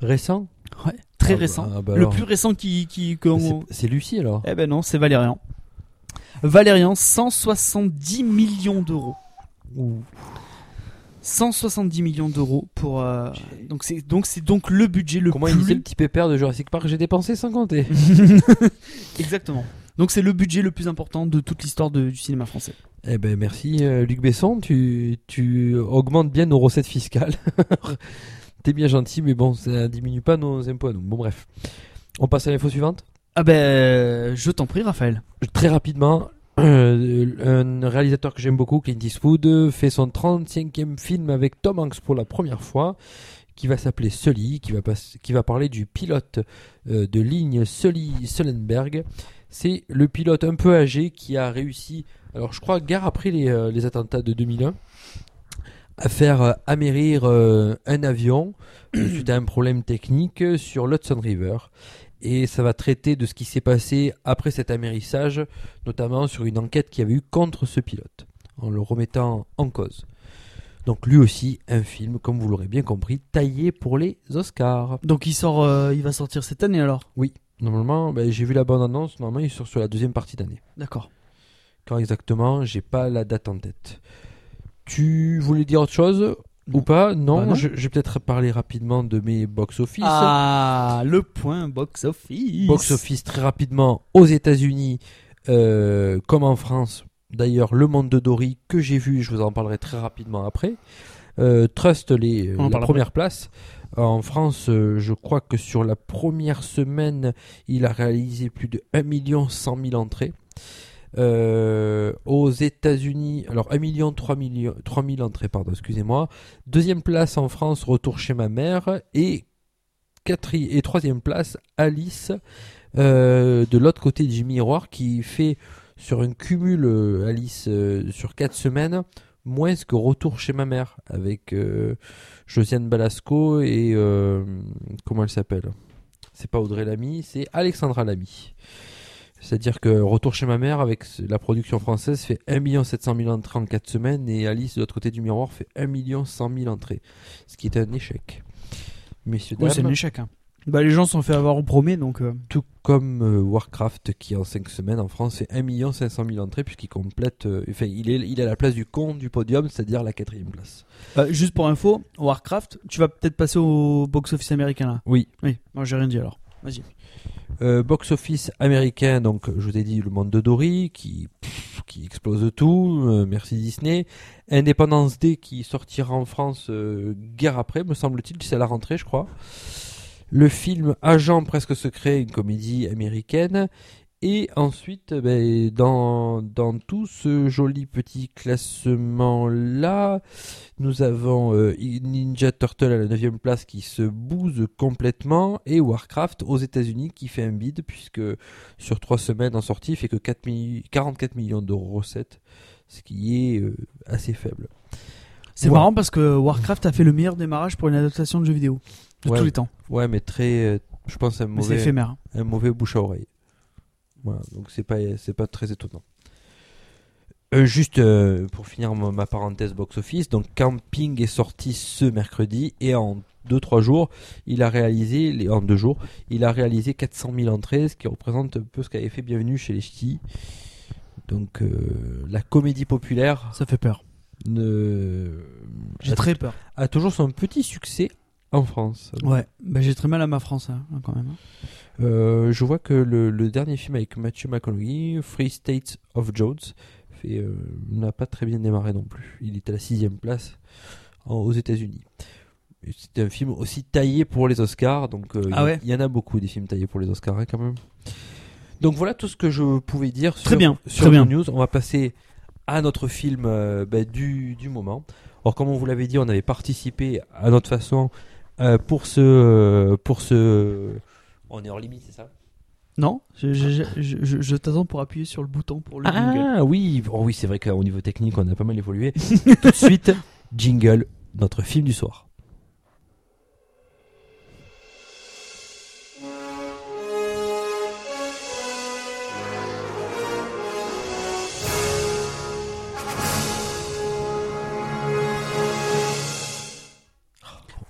Récent Ouais. Très Ah bah- récent. ah bah le alors. plus récent qui. qui qu'on- C'est- C'est Lucie alors Eh ben non, c'est Valérian. Valérian, 170 millions d'euros. 170 millions d'euros pour. euh, donc c'est donc c'est donc le budget le Comment il disait le plus. petit pépère de Jurassic Park J'ai dépensé sans (laughs) compter. Exactement. Donc c'est le budget le plus important de toute l'histoire du cinéma français. Eh ben merci euh, Luc Besson, tu, tu augmentes bien nos recettes fiscales. (laughs) T'es bien gentil, mais bon, ça diminue pas nos impôts à nous. Bon bref. On passe à l'info suivante. Ah ben, je t'en prie, Raphaël. Très rapidement, (clears throat) euh, un réalisateur que j'aime beaucoup, Clint Eastwood, fait son 35e film avec Tom Hanks pour la première fois, qui va s'appeler Sully, qui va, qui va parler du pilote euh, de ligne Sully-Sullenberg. C'est le pilote un peu âgé qui a réussi, alors je crois, guère après les, euh, les attentats de 2001, à faire euh, amérir euh, un avion (clears throat) suite à un problème technique sur l'Hudson River. Et ça va traiter de ce qui s'est passé après cet amérissage, notamment sur une enquête qu'il y avait eu contre ce pilote, en le remettant en cause. Donc lui aussi, un film, comme vous l'aurez bien compris, taillé pour les Oscars. Donc il sort, euh, il va sortir cette année alors? Normalement, ben, j'ai vu la bonne annonce, normalement il sort sur la deuxième partie d'année. D'accord. Quand exactement, j'ai pas la date en tête. Tu voulais dire autre chose ou pas? Non, Bah non. Je, je vais peut-être parler rapidement de mes box-office. Ah, le point box office. Box-office très rapidement aux États-Unis, euh, comme en France. D'ailleurs, Le Monde de Dory que j'ai vu, je vous en parlerai très rapidement après. Euh, Trust les, On en la parle première place. En France, euh, je crois que sur la première semaine, il a réalisé plus de 1 million 100 000 entrées. Euh, aux États-Unis, alors 1 million 3 millions 3 000 entrées, pardon, excusez-moi. Deuxième place en France, Retour chez ma mère. Et, et troisième place, Alice, euh, de l'autre côté du miroir, qui fait sur un cumul, Alice, sur 4 semaines, moins que Retour chez ma mère, avec Josiane Balasco et. euh, comment elle s'appelle? C'est pas Audrey Lamy, c'est Alexandra Lamy. C'est-à-dire que Retour chez ma mère, avec la production française, fait 1 700 000 entrées en 4 semaines et Alice, de l'autre côté du miroir, fait 1 100 000 entrées. Ce qui est un échec. Messieurs, Oui, c'est un échec. hein. Bah, les gens se sont fait avoir au premier, donc. euh, tout comme euh, Warcraft, qui en 5 semaines en France fait 1 500 000 entrées, puisqu'il complète. euh, enfin, il est, il est à la place du con du podium, c'est-à-dire la quatrième place. euh, juste pour info, Warcraft, tu vas peut-être passer au box office américain là? Oui. Oui, moi j'ai rien dit alors. Vas-y. Euh, box-office américain, donc je vous ai dit le monde de Dory qui, pff, qui explose tout, euh, merci Disney. Indépendance Day qui sortira en France euh, guerre après, me semble-t-il, c'est à la rentrée je crois. Le film Agent presque secret, une comédie américaine. Et ensuite, ben, dans, dans tout ce joli petit classement-là, nous avons euh, Ninja Turtle à la 9 place qui se bouse complètement et Warcraft aux États-Unis qui fait un bid puisque sur 3 semaines en sortie il fait que 4 mi- 44 millions d'euros recettes, ce qui est euh, assez faible. C'est Ouais. marrant parce que Warcraft a fait le meilleur démarrage pour une adaptation de jeu vidéo de Ouais. tous les temps. Ouais, mais très, euh, je pense un mauvais, éphémère. un mauvais bouche à oreille. Voilà, donc c'est pas, c'est pas très étonnant. Euh, juste euh, pour finir ma, ma parenthèse box-office, donc Camping est sorti ce mercredi et en 2-3 jours, il a réalisé, les, en 2 jours, il a réalisé 400 000 entrées, ce qui représente un peu ce qu'avait fait Bienvenue chez les Ch'tis. Donc euh, la comédie populaire Ça fait peur. ne, J'ai très peur. a toujours son petit succès en France. Ouais, bah, j'ai très mal à ma France hein, quand même. Euh, je vois que le, le dernier film avec Matthew McConaughey, Free State of Jones, fait, euh, n'a pas très bien démarré non plus. Il est à la sixième place en- aux États-Unis. C'était un film aussi taillé pour les Oscars, donc euh, il y- Ah ouais il y, en a beaucoup des films taillés pour les Oscars hein, quand même. Donc voilà tout ce que je pouvais dire sur, Très bien, sur très bien. news. On va passer à notre film euh, ben, du, du moment. Alors comme on vous l'avait dit, on avait participé à notre façon euh, pour ce euh, pour ce. On est hors limite, c'est ça? Non, je, je, je, je- je t'attends pour appuyer sur le bouton pour le jingle. Ah oui, oh, oui c'est vrai qu'au niveau technique, on a pas mal évolué. (laughs) Tout de suite, jingle, notre film du soir.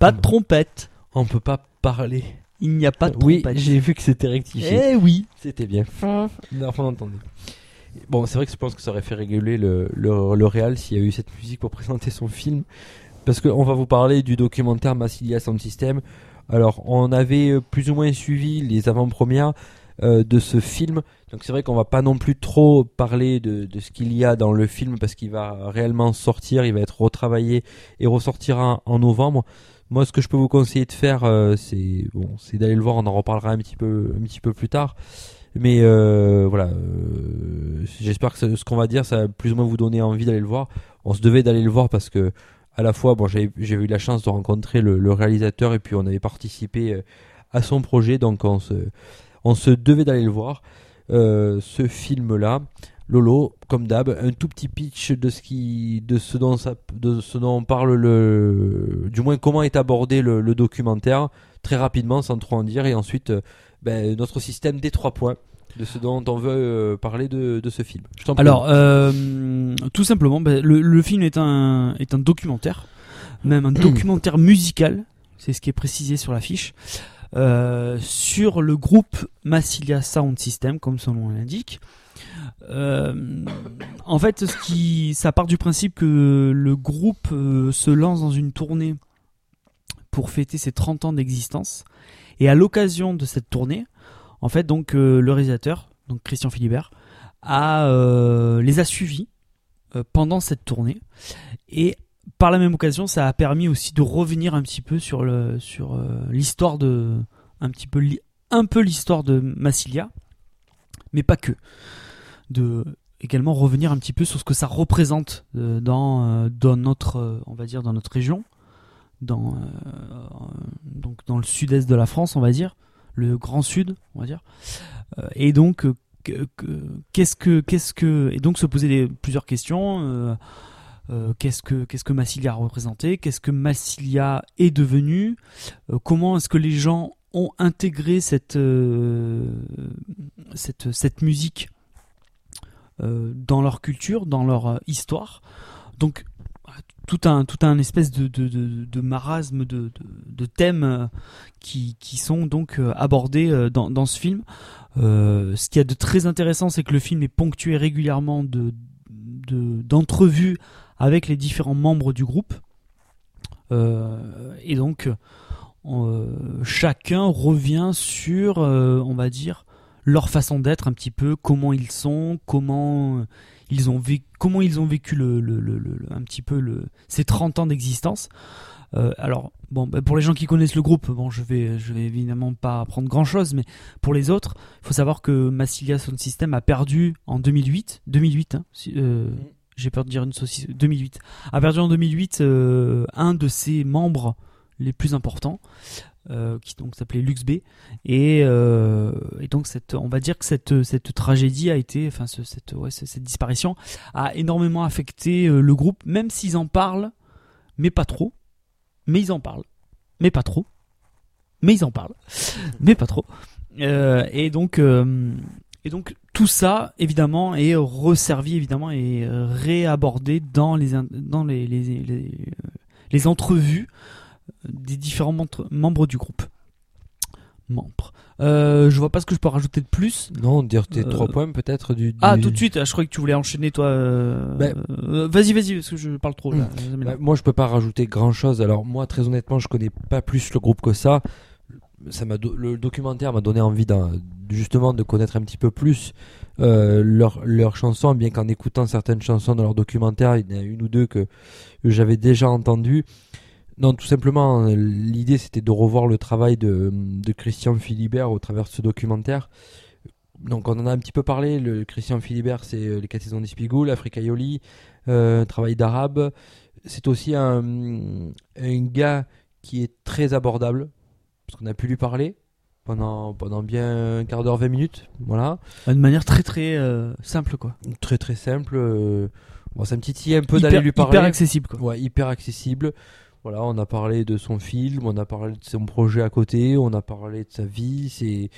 Pas de trompette. On peut pas parler. Il n'y a pas de oui, trompette. j'ai vu que c'était rectifié. Eh oui. C'était bien. (laughs) Non, on entendait. Bon, c'est vrai que je pense que ça aurait fait réguler le, le, le réal s'il y a eu cette musique pour présenter son film. Parce qu'on va vous parler du documentaire Massilia Sound System. Alors, on avait plus ou moins suivi les avant-premières euh, de ce film. Donc, c'est vrai qu'on va pas non plus trop parler de, de ce qu'il y a dans le film parce qu'il va réellement sortir, il va être retravaillé et ressortira en novembre. Moi, ce que je peux vous conseiller de faire, euh, c'est bon, c'est d'aller le voir. On en reparlera un petit peu, un petit peu plus tard. Mais euh, voilà, euh, j'espère que ce qu'on va dire, ça va plus ou moins vous donner envie d'aller le voir. On se devait d'aller le voir parce que à la fois, bon, j'ai eu la chance de rencontrer le, le réalisateur et puis on avait participé à son projet, donc on se, on se devait d'aller le voir. Ce film-là, Lolo, comme d'hab, un tout petit pitch de ce qui, de ce dont ça, de ce dont on parle le, du moins comment est abordé le, le documentaire, très rapidement, sans trop en dire, et ensuite euh, ben, notre système des trois points de ce dont on veut euh, parler de, de ce film. Je. Alors, euh, tout simplement, ben, le, le film est un, est un documentaire, même un (clears throat) documentaire musical, c'est ce qui est précisé sur l'affiche, euh, sur le groupe Massilia Sound System, comme son nom l'indique. Euh, en fait, ça part du principe que le groupe euh, se lance dans une tournée pour fêter ses 30 ans d'existence. Et à l'occasion de cette tournée, en fait, donc euh, le réalisateur, Christian Philibert, a, les a suivis pendant cette tournée. Et par la même occasion, ça a permis aussi de revenir un petit peu sur sur l'histoire de un peu l'histoire de Massilia, mais pas que. De également revenir un petit peu sur ce que ça représente euh, dans euh, dans notre euh, on va dire dans notre région, dans donc dans le sud-est de la France, on va dire, le Grand Sud, on va dire. Et donc que- qu'est-ce que et donc se poser plusieurs questions qu'est-ce que qu'est-ce que Massilia a représenté qu'est-ce que Massilia est devenu comment est-ce que les gens ont intégré cette musique dans leur culture dans leur euh, histoire donc tout un tout un espèce de de, de, de marasme de, de, thèmes euh, qui, qui sont donc euh, abordés euh, dans, dans ce film euh, ce qu'il y a de très intéressant, c'est que le film est ponctué régulièrement de de- d'entrevues avec les différents membres du groupe. Euh, et donc, euh, chacun revient sur, euh, on va dire, leur façon d'être un petit peu, comment ils sont, comment ils ont vécu, comment ils ont vécu le, le- le- un petit peu le, ces 30 ans d'existence. Euh, alors, bon, bah, pour les gens qui connaissent le groupe, bon, je vais, je vais évidemment pas apprendre grand chose, mais pour les autres, il faut savoir que Massilia Sound System a perdu en 2008, 2008, hein, euh, j'ai peur de dire une saucisse, 2008, a perdu en 2008 euh, un de ses membres les plus importants, euh, qui donc s'appelait Lux B, et, euh, et donc cette, on va dire que cette, cette tragédie a été, enfin ce- cette, ouais, ce- cette disparition a énormément affecté euh, le groupe, même s'ils en parlent, mais pas trop, mais ils en parlent, mais pas trop, mais ils en parlent, (laughs) mais pas trop. Euh, et donc, et donc tout ça évidemment est resservi évidemment et réabordé dans les dans les les, les, les entrevues des différents membres du groupe. Membres. Euh, je vois pas ce que je peux rajouter de plus. non, dire tes Euh, trois points peut-être du, du- Ah, tout de suite. ah, Je croyais que tu voulais enchaîner toi. euh, Ben- euh, vas-y, vas-y, parce que je parle trop. Là. Là. Bah, moi, je peux pas rajouter grand chose. Alors, moi, très honnêtement, je connais pas plus le groupe que ça. Ça m'a do- le documentaire m'a donné envie justement de connaître un petit peu plus leurs leurs chansons, bien qu'en écoutant certaines chansons de leur documentaire, il y en a une ou deux que j'avais déjà entendues. Non, tout simplement, l'idée c'était de revoir le travail de, de Christian Philibert au travers de ce documentaire. Donc on en a un petit peu parlé, le Christian Philibert c'est euh, Les 4 saisons d'Espigoul, Africa Yoli, euh, Travail d'arabe. C'est aussi un, un gars qui est très abordable, parce qu'on a pu lui parler pendant, pendant bien un quart d'heure, 20 minutes. Voilà. De manière très très euh, simple quoi. Très très simple. euh, Bon, ça me titille un peu d'aller lui parler. hyper accessible quoi. Ouais, hyper accessible. Voilà, on a parlé de son film, on a parlé de son projet à côté, on a parlé de sa vie. C'est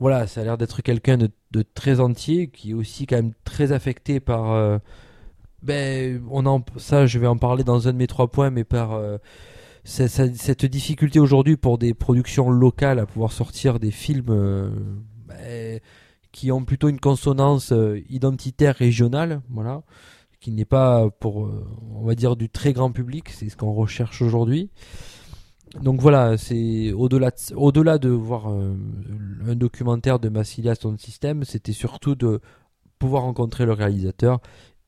voilà, ça a l'air d'être quelqu'un de, très entier, qui est aussi quand même très affecté par. euh, ben, on en, ça, je vais en parler dans un de mes trois points, mais par euh, ce- ce- cette difficulté aujourd'hui pour des productions locales à pouvoir sortir des films euh, ben, qui ont plutôt une consonance identitaire régionale, voilà qui n'est pas pour, euh, on va dire, du très grand public, c'est ce qu'on recherche aujourd'hui. Donc voilà, c'est au-delà de, au-delà de voir euh, un documentaire de Massilia son système, c'était surtout de pouvoir rencontrer le réalisateur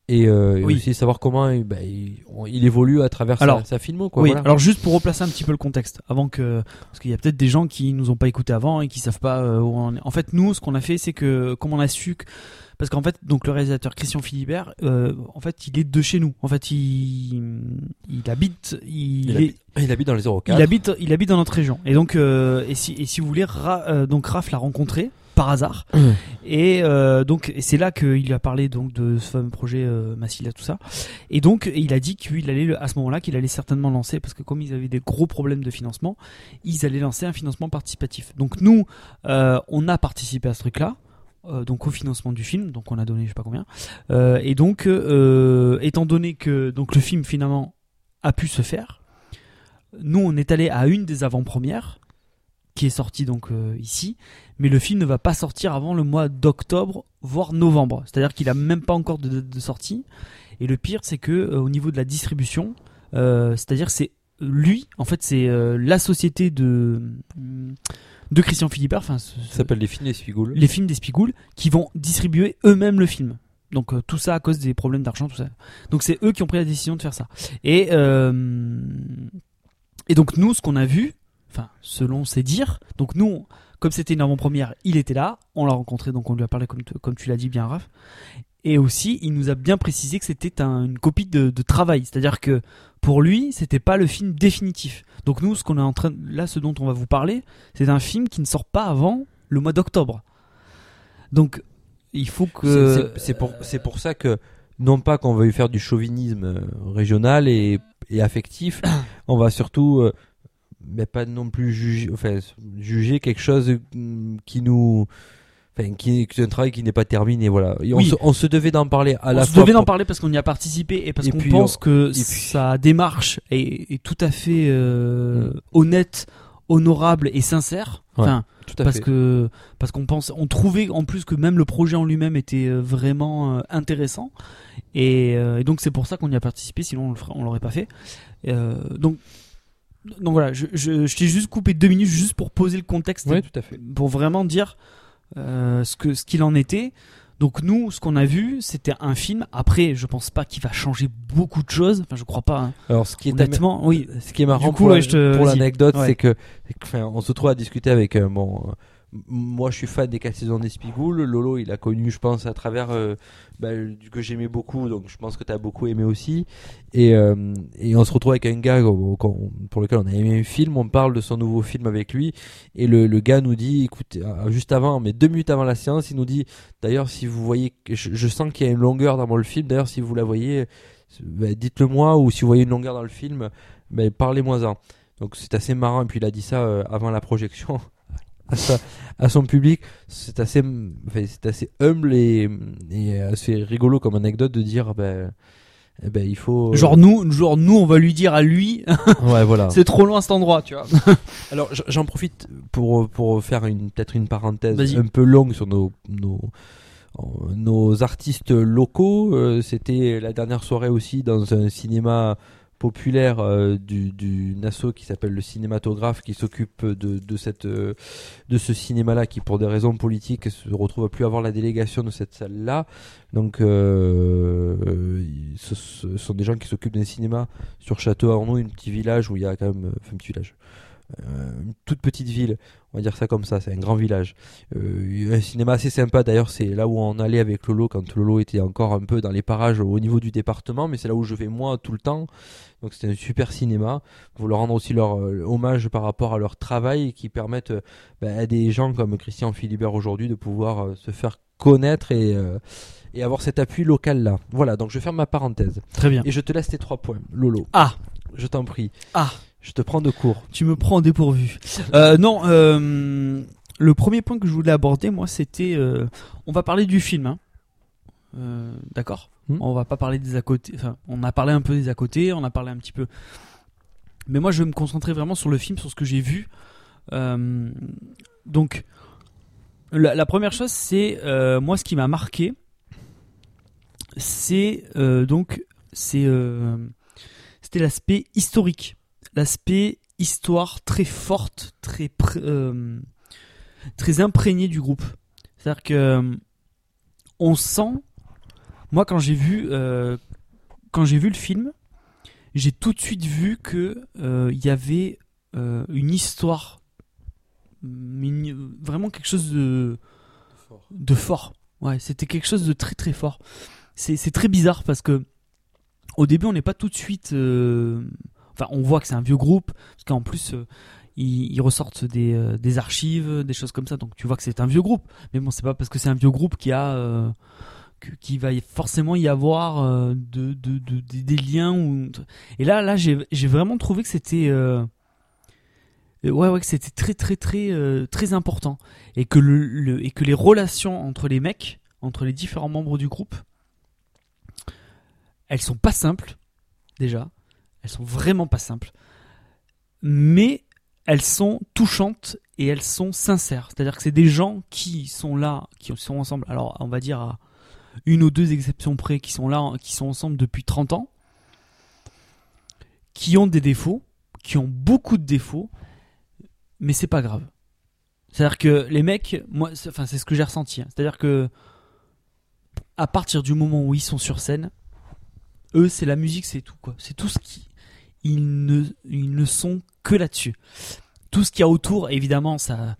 et, euh, et Oui. aussi savoir comment ben, il, il évolue à travers Alors, sa, sa filmo. Quoi, oui, voilà. alors juste pour replacer un petit peu le contexte, avant que parce qu'il y a peut-être des gens qui nous ont pas écouté avant et qui savent pas euh, où on est. En fait, nous, ce qu'on a fait, c'est que comme on a su que parce qu'en fait, donc le réalisateur Christian Philibert, euh, en fait, il est de chez nous. En fait, il il habite, il, il, est- habite, il habite dans les 04. il habite, il habite dans notre région. Et donc, euh, et si et si vous voulez, Ra- euh, donc Raph l'a rencontré par hasard. Et euh, donc c'est là qu'il a parlé donc de ce fameux projet euh, Massilia tout ça. Et donc il a dit qu'il allait à ce moment-là qu'il allait certainement lancer parce que comme ils avaient des gros problèmes de financement, ils allaient lancer un financement participatif. Donc nous euh, on a participé à ce truc-là. euh, donc au financement du film, donc on a donné je sais pas combien, et donc étant donné que donc le film finalement a pu se faire, nous on est allé à une des avant-premières qui est sortie donc euh, ici, mais le film ne va pas sortir avant le mois d'octobre, voire novembre. C'est-à-dire qu'il a même pas encore de date de sortie. Et le pire, c'est que euh, au niveau de la distribution, euh, c'est-à-dire c'est lui, en fait, c'est la société de de Christian Philibert, enfin Ça s'appelle Les Films des Spigoules. les films des Spigoules, qui vont distribuer eux-mêmes le film. Donc euh, tout ça à cause des problèmes d'argent, tout ça. Donc c'est eux qui ont pris la décision de faire ça. Et euh, et donc nous, ce qu'on a vu, enfin selon ses dires, donc nous, comme c'était une avant-première, il était là, on l'a rencontré, donc on lui a parlé comme, tu- comme tu l'as dit bien, Raph. Et aussi, il nous a bien précisé que c'était un- une copie de, de travail, c'est-à-dire que pour lui, c'était pas le film définitif. Donc nous, ce qu'on est en train, là, ce dont on va vous parler, c'est un film qui ne sort pas avant le mois d'octobre. Donc, il faut que c'est- C'est pour, c'est pour ça que, non pas qu'on veuille faire du chauvinisme euh, régional et, et affectif, (coughs) on va surtout, euh, mais pas non plus juger, enfin, juger quelque chose mm, qui nous. Enfin, qui, est un travail qui n'est pas terminé, voilà. Et on, Oui. se, on se devait d'en parler à on la se fois. devait d'en parler parce qu'on y a participé et parce qu'on pense que puis- sa démarche est, est tout à fait euh, Mm. honnête, honorable et sincère. Ouais, Enfin, Tout à parce fait. que parce qu'on pense, on trouvait en plus que même le projet en lui-même était euh, vraiment euh, intéressant et, euh, et donc c'est pour ça qu'on y a participé. Sinon on on l'aurait pas fait. Euh, donc donc voilà, je, je, je t'ai juste coupé deux minutes juste pour poser le contexte Oui, tout à fait. pour vraiment dire euh, ce que ce qu'il en était. Donc nous, ce qu'on a vu, c'était un film. Après, je pense pas qu'il va changer beaucoup de choses. Enfin, je crois pas. hein. Alors, ce qui est Honnêtement, oui. Ce qui est marrant Du coup, pour, ouais, l'anecdote, Ouais. c'est que, c'est que, enfin, on se trouve à discuter avec euh, mon. Moi, je suis fan des 4 saisons d'Espigoules. Lolo, il a connu, je pense, à travers euh, bah, que j'aimais beaucoup. Donc, je pense que tu as beaucoup aimé aussi. Et, euh, et on se retrouve avec un gars pour lequel on a aimé un film. On parle de son nouveau film avec lui. Et le, gars nous dit, écoute, euh, juste avant, mais deux minutes avant la séance, il nous dit, d'ailleurs, si vous voyez, je, sens qu'il y a une longueur dans le film. D'ailleurs, si vous la voyez, bah, dites-le moi. Ou si vous voyez une longueur dans le film, ben parlez-moi-en. Donc c'est assez marrant, et puis il a dit ça euh, avant la projection (laughs) à, sa- à son public. C'est assez, enfin, c'est assez humble et, et assez rigolo comme anecdote de dire, ben, eh ben il faut. Genre nous, genre nous, on va lui dire à lui, (laughs) ouais, voilà. c'est trop loin cet endroit, tu vois. (laughs) Alors j'en profite pour, pour faire une, peut-être une parenthèse un peu longue sur nos, nos, euh, nos artistes locaux. Euh, C'était la dernière soirée aussi dans un cinéma populaire euh, du, asso qui s'appelle le cinématographe qui s'occupe de, euh, ce cinéma là qui pour des raisons politiques se retrouve à plus avoir la délégation de cette salle là donc euh, ce, sont des gens qui s'occupent d'un cinéma sur Château Arnaud un petit village où il y a quand même un petit village une toute petite ville on va dire ça comme ça c'est un grand village. Euh, un cinéma assez sympa d'ailleurs c'est là où on allait avec Lolo quand Lolo était encore un peu dans les parages au niveau du département mais c'est là où je vais moi tout le temps. Donc c'était un super cinéma. Pour leur rendre aussi leur euh, hommage par rapport à leur travail qui permettent euh, bah, à des gens comme Christian Philibert aujourd'hui de pouvoir euh, se faire connaître et, euh, et avoir cet appui local là voilà donc je ferme ma parenthèse. Très bien. et je te laisse tes trois points Lolo. Ah, je t'en prie. Ah. Je te prends de court tu me prends dépourvu. (laughs) Euh, non, euh, le premier point que je voulais aborder, moi, c'était. euh, on va parler du film. Hein. D'accord Hmm. On va pas parler des à côté. Enfin, on a parlé un peu des à côté, on a parlé un petit peu. Mais moi, je vais me concentrer vraiment sur le film, sur ce que j'ai vu. Donc, la, la première chose, c'est. moi, ce qui m'a marqué, c'est. donc. C'est. c'était l'aspect historique l'aspect histoire très forte, très euh, très imprégnée du groupe. C'est-à-dire que euh, on sent, moi quand j'ai vu euh, quand j'ai vu le film, j'ai tout de suite vu que euh, il y avait une histoire, une- vraiment quelque chose de de fort. Ouais, c'était quelque chose de très très fort. C'est c'est très bizarre parce que au début on n'est pas tout de suite Enfin, on voit que c'est un vieux groupe, parce qu'en plus, euh, ils, ressortent des, euh, des archives, des choses comme ça, donc tu vois que c'est un vieux groupe. Mais bon, c'est pas parce que c'est un vieux groupe qu'il a, euh, va forcément y avoir de, de, de- des- liens. Et là, là, j'ai vraiment trouvé que c'était, ouais, ouais, que c'était très, très, très, très important, et que et que les relations entre les mecs, entre les différents membres du groupe, elles sont pas simples, déjà. Elles sont vraiment pas simples. Mais elles sont touchantes et elles sont sincères. C'est-à-dire que c'est des gens qui sont là, qui sont ensemble. Alors, on va dire à une ou deux exceptions près, qui sont là, qui sont ensemble depuis 30 ans, qui ont des défauts, qui ont beaucoup de défauts, mais c'est pas grave. C'est-à-dire que les mecs, moi, c'est- enfin, c'est ce que j'ai ressenti. hein. C'est-à-dire que à partir du moment où ils sont sur scène, eux, c'est la musique, c'est tout. C'est tout ce qui ils ne ils ne sont que là-dessus. Tout ce qu'il y a autour, évidemment, ça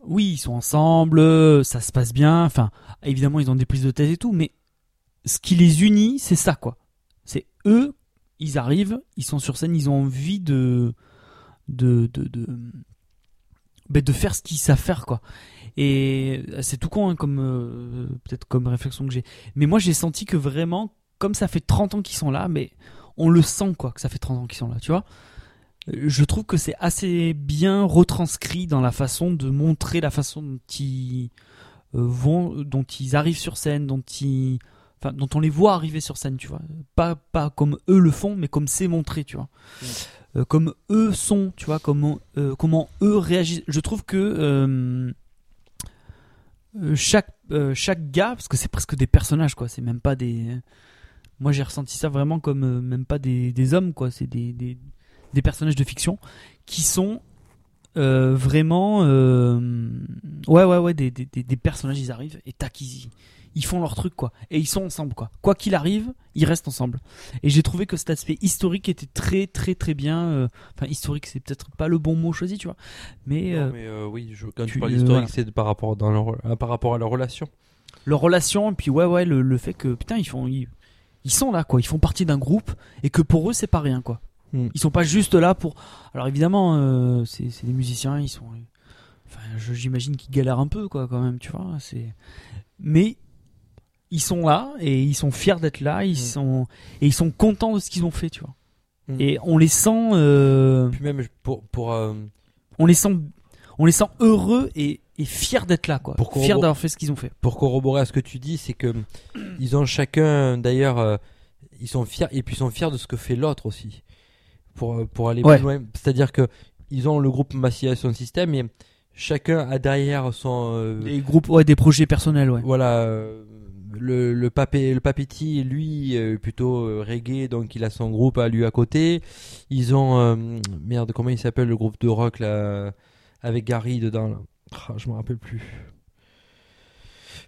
oui, ils sont ensemble, ça se passe bien, enfin, évidemment, ils ont des prises de tête et tout, mais ce qui les unit, c'est ça quoi. C'est eux, ils arrivent, ils sont sur scène, ils ont envie de de de de, ben, de faire ce qu'ils savent faire quoi. Et c'est tout con hein, comme euh, peut-être comme réflexion que j'ai. Mais moi j'ai senti que vraiment comme ça fait 30 ans qu'ils sont là, mais on le sent quoi que ça fait 30 ans qu'ils sont là, tu vois. Je trouve que c'est assez bien retranscrit dans la façon de montrer la façon dont ils euh, vont, dont ils arrivent sur scène, dont ils, enfin, dont on les voit arriver sur scène, tu vois. Pas, pas comme eux le font, mais comme c'est montré, tu vois. Euh, comme eux sont, tu vois, comment, euh, comment eux réagissent. Je trouve que euh, chaque, chaque gars, parce que c'est presque des personnages, quoi. C'est même pas des. Moi, j'ai ressenti ça vraiment comme euh, même pas des, des hommes, quoi. C'est des, des, des personnages de fiction qui sont euh, vraiment. euh, ouais, ouais, ouais, des, des, personnages, ils arrivent et tac, ils, ils font leur truc, quoi. Et ils sont ensemble, quoi. Quoi qu'il arrive, ils restent ensemble. Et j'ai trouvé que cet aspect historique était très, très, très bien. Enfin, historique, c'est peut-être pas le bon mot choisi, tu vois. Mais, Non, mais oui, je, quand tu- tu parles d'historique, voilà. c'est par rapport, dans leur, par rapport à leur relation. leur relation, et puis ouais, ouais, le, le fait que putain, ils font, ils, ils sont là, quoi. Ils font partie d'un groupe et que pour eux, c'est pas rien, quoi. Hmm. Ils sont pas juste là pour. Alors évidemment, euh, c'est des musiciens, ils sont. Enfin, j'imagine qu'ils galèrent un peu, quoi, quand même, tu vois. C'est. Mais ils sont là et ils sont fiers d'être là, ils Hmm. sont et ils sont contents de ce qu'ils ont fait, tu vois. Hmm. Et on les sent, euh, Puis même pour, pour, euh, on les sent, on les sent heureux et, et fiers d'être là, quoi. Pour fiers d'avoir fait ce qu'ils ont fait. pour corroborer à ce que tu dis, c'est que (clears throat) ils ont chacun, d'ailleurs, euh, ils sont fiers et puis ils sont fiers de ce que fait l'autre aussi. Pour, euh, pour aller Ouais. plus loin. C'est-à-dire que ils ont le groupe Massilia son système et chacun a derrière son. euh, Des groupes, ouais, des projets personnels, ouais. voilà. euh, le, le, papé, le Papiti, lui, euh, plutôt euh, reggae, donc il a son groupe à lui à côté. Ils ont. euh, merde, comment il s'appelle le groupe de rock là Avec Gary dedans. Là. Ah, je me rappelle plus.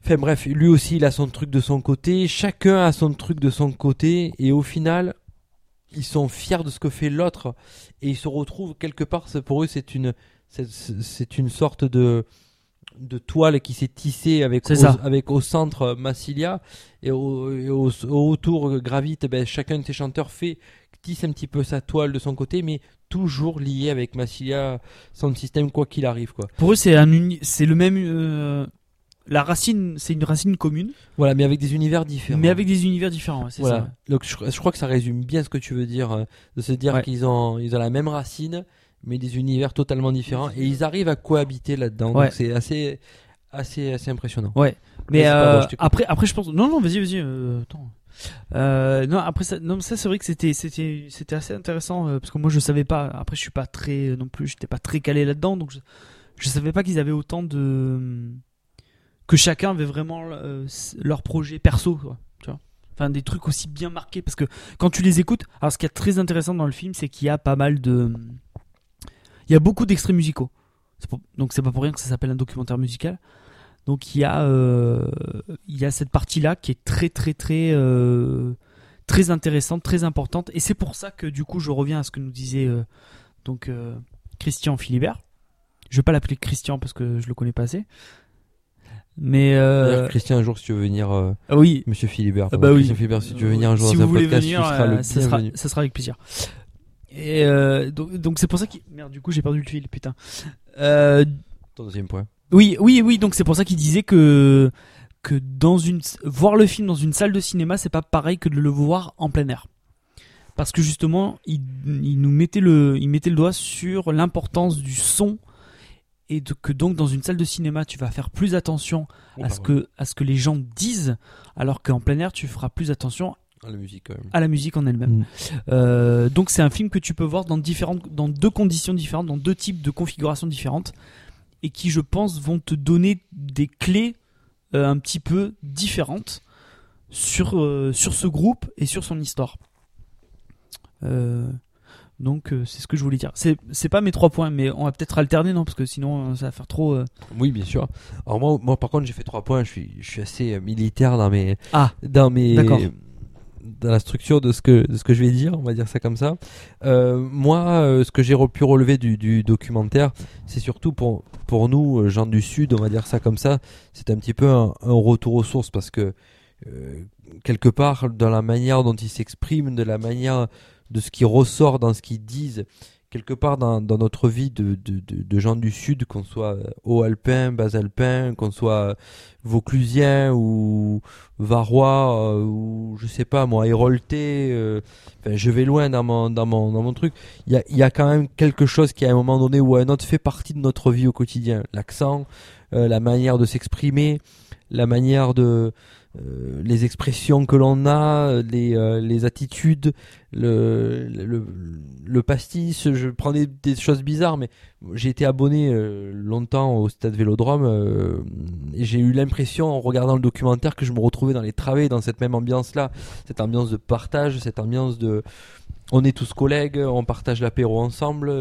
Enfin bref, lui aussi il a son truc de son côté. Chacun a son truc de son côté. Et au final, ils sont fiers de ce que fait l'autre. Et ils se retrouvent quelque part. c'est- Pour eux, c'est une, c'est- une sorte de de toile qui s'est tissée avec au, ça. avec au centre Massilia et au, et au- au- autour gravite ben, chacun de tes chanteurs fait tisse un petit peu sa toile de son côté mais toujours lié avec Massilia son système quoi qu'il arrive quoi Pour eux, c'est un uni- c'est le même. euh, la racine, c'est une racine commune, voilà mais avec des univers différents mais avec des univers différents. c'est voilà ça. donc je, je crois que ça résume bien ce que tu veux dire euh, de se dire Ouais. qu'ils ont ils ont la même racine mais des univers totalement différents et ils arrivent à cohabiter là-dedans Ouais. donc c'est assez assez assez impressionnant Ouais. Mais euh, je après, après, je pense. Non, non, vas-y, vas-y. euh, attends. Euh, non, après ça, non, ça c'est vrai que c'était, c'était, c'était assez intéressant euh, parce que moi je savais pas. Après, je suis pas très euh, non plus, j'étais pas très calé là-dedans, donc je, je savais pas qu'ils avaient autant de que chacun avait vraiment leur projet perso, tu vois. Enfin, des trucs aussi bien marqués parce que quand tu les écoutes, alors ce qui est très intéressant dans le film, c'est qu'il y a pas mal de, il y a beaucoup d'extraits musicaux. Donc c'est pas pour rien que ça s'appelle un documentaire musical. Donc il y a euh, il y a cette partie là qui est très très très euh, très intéressante, très importante et c'est pour ça que du coup je reviens à ce que nous disait euh, donc Christian Philibert. Je vais pas l'appeler Christian parce que je le connais pas assez. Mais euh, Christian un jour si tu veux venir euh, ah oui, Monsieur Philibert Ah bah oui. Philibert si tu veux venir un jour si dans un podcast venir, tu seras le ça sera ça sera avec plaisir. Et euh, donc donc c'est pour ça qu'il merde du coup j'ai perdu le fil putain. Ton deuxième point Oui, oui, oui. Donc c'est pour ça qu'il disait que que dans une voir le film dans une salle de cinéma, c'est pas pareil que de le voir en plein air. Parce que justement, il, il nous mettait le il mettait le doigt sur l'importance du son et de, que donc dans une salle de cinéma, tu vas faire plus attention Oh, à ce que à ce que les gens disent, alors qu'en plein air, tu feras plus attention Ah, la musique quand même à la musique en elle-même. Mm. Euh, donc c'est un film que tu peux voir dans différentes, dans deux conditions différentes, dans deux types de configurations différentes, et qui je pense vont te donner des clés euh, un petit peu différentes sur euh, sur ce groupe et sur son histoire. Euh, donc c'est ce que je voulais dire. C'est pas mes trois points, mais on va peut-être alterner non? Parce que sinon ça va faire trop. Oui, bien sûr. Alors moi, moi par contre, j'ai fait trois points. Je suis, je suis assez militaire dans mes, Ah, dans mes, d'accord. Dans la structure de ce que, ce que je vais dire. On va dire ça comme ça. Euh, moi, euh, ce que j'ai pu relever du, documentaire, c'est surtout pour, pour nous, euh, gens du sud, on va dire ça comme ça. C'est un petit peu un, retour aux sources parce que quelque part, dans la manière dont ils s'expriment, de la manière de ce qui ressort dans ce qu'ils disent, quelque part dans, dans notre vie de, de, de, de gens du sud, qu'on soit euh, haut-alpin, bas-alpin, qu'on soit euh, vauclusien ou varois euh, ou je sais pas moi, héroltais, euh, je vais loin dans mon, dans mon, dans mon truc, il y a, y a quand même quelque chose qui à un moment donné ou à un autre fait partie de notre vie au quotidien. L'accent, euh, la manière de s'exprimer, la manière de... euh, les expressions que l'on a, les, euh, les attitudes, le, le, pastis, je prends des, choses bizarres, mais j'ai été abonné euh, longtemps au stade Vélodrome et j'ai eu l'impression en regardant le documentaire que je me retrouvais dans les travées, dans cette même ambiance-là, cette ambiance de partage, cette ambiance de on est tous collègues, on partage l'apéro ensemble.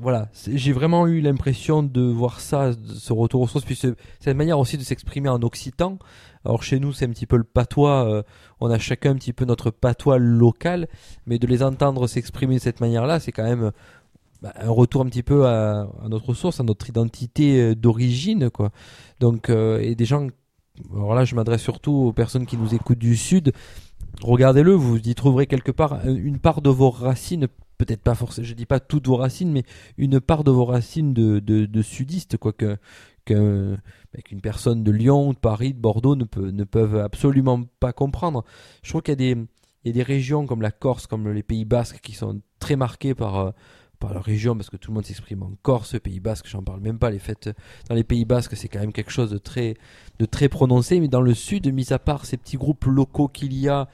voilà, j'ai vraiment eu l'impression de voir ça, de ce retour aux sources, puis ce- cette manière aussi de s'exprimer en occitan. Alors chez nous, c'est un petit peu le patois, euh, on a chacun un petit peu notre patois local, mais de les entendre s'exprimer de cette manière-là, c'est quand même bah, un retour un petit peu à, notre source, à notre identité euh, d'origine, quoi. Donc, euh, et des gens, alors là, je m'adresse surtout aux personnes qui nous écoutent du Sud. Regardez-le, vous y trouverez quelque part une part de vos racines, peut-être pas forcément, je dis pas toutes vos racines, mais une part de vos racines de, de, de sudistes, quoi, que, bah, qu'une personne de Lyon, de Paris, de Bordeaux ne, peut, ne peuvent absolument pas comprendre. Je trouve qu'il y a des, il y a des régions comme la Corse, comme les Pays Basques, qui sont très marquées par, euh, par la région, parce que tout le monde s'exprime en Corse, Pays Basque, j'en parle même pas. Les fêtes dans les Pays Basques, c'est quand même quelque chose de très, de très prononcé, mais dans le sud, mis à part ces petits groupes locaux qu'il y a,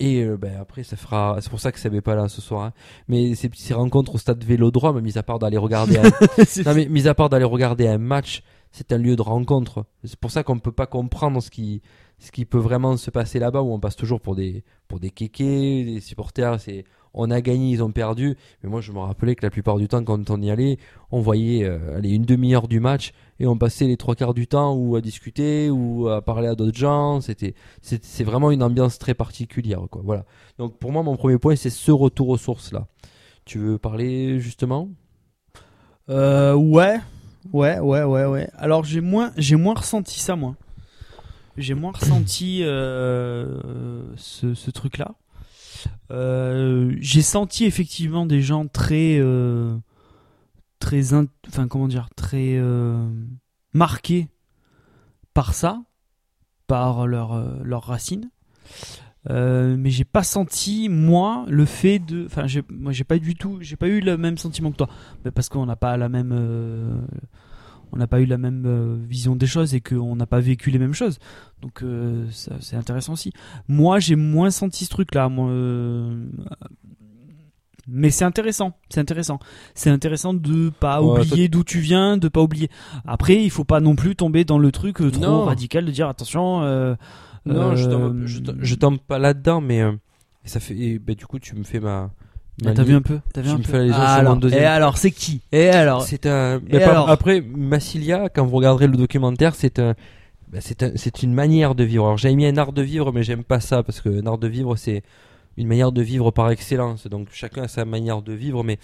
et euh, ben, après, ça fera. C'est pour ça que ça n'est pas là ce soir. hein. Mais ces, ces rencontres au stade Vélodrome, mis à part d'aller regarder, un... (laughs) non, mais mis à part d'aller regarder un match, c'est un lieu de rencontre. C'est pour ça qu'on ne peut pas comprendre ce qui, ce qui peut vraiment se passer là-bas où on passe toujours pour des pour des kékés, des supporters, on a gagné, ils ont perdu. Mais moi, je me rappelais que la plupart du temps, quand on y allait, on voyait euh, une demi-heure du match et on passait les trois quarts du temps ou à discuter ou à parler à d'autres gens. C'est, vraiment une ambiance très particulière, quoi. Voilà. Donc pour moi, mon premier point, c'est ce retour aux sources là. Tu veux parler justement? Euh, ouais, ouais, ouais, ouais, ouais. Alors j'ai moins, j'ai moins ressenti ça, moi. J'ai moins ressenti euh, ce, truc-là. Euh, j'ai senti effectivement des gens très, euh, très, in- enfin très marqués par ça, par leur, leurs racines. Euh, mais j'ai pas senti moi le fait de, enfin j'ai, moi j'ai pas du tout, j'ai pas eu le même sentiment que toi, mais parce qu'on n'a pas la même, euh, on n'a pas eu la même euh, vision des choses et qu'on n'a pas vécu les mêmes choses. Donc c'est intéressant aussi. Moi j'ai moins senti ce truc-là, moi. euh, mais c'est intéressant, c'est intéressant. C'est intéressant de pas Ouais, oublier d'où tu viens, de pas oublier. Après, il faut pas non plus tomber dans le truc trop Non. radical de dire attention. euh, Non, je euh, tombe, je, tombe- je tombe pas là-dedans, mais euh, et ça fait. et, bah, du coup, tu me fais ma. ma Ah, T'as vu un peu T'as vu Tu un me peu fais la liaison Ah, sur alors, deuxième. Et alors, c'est qui Et alors C'est un. Et alors après, Massilia, quand vous regarderez le documentaire, c'est un. bah, c'est un, c'est une manière de vivre. Alors j'avais mis un art de vivre, mais j'aime pas ça parce que un art de vivre, c'est une manière de vivre par excellence. Donc chacun a sa manière de vivre, mais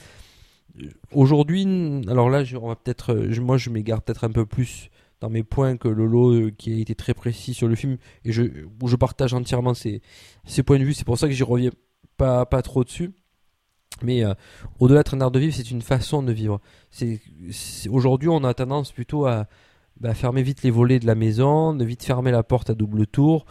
euh, aujourd'hui, alors là, je, on va peut-être, euh, moi, je m'égare peut-être un peu plus dans mes points que Lolo, euh, qui a été très précis sur le film, et je, où je partage entièrement ses, ses points de vue. C'est pour ça que j'y reviens pas, pas trop dessus. Mais euh, au-delà d'être un art de vivre, c'est une façon de vivre. C'est, aujourd'hui, on a tendance plutôt à bah, fermer vite les volets de la maison, de vite fermer la porte à double tour.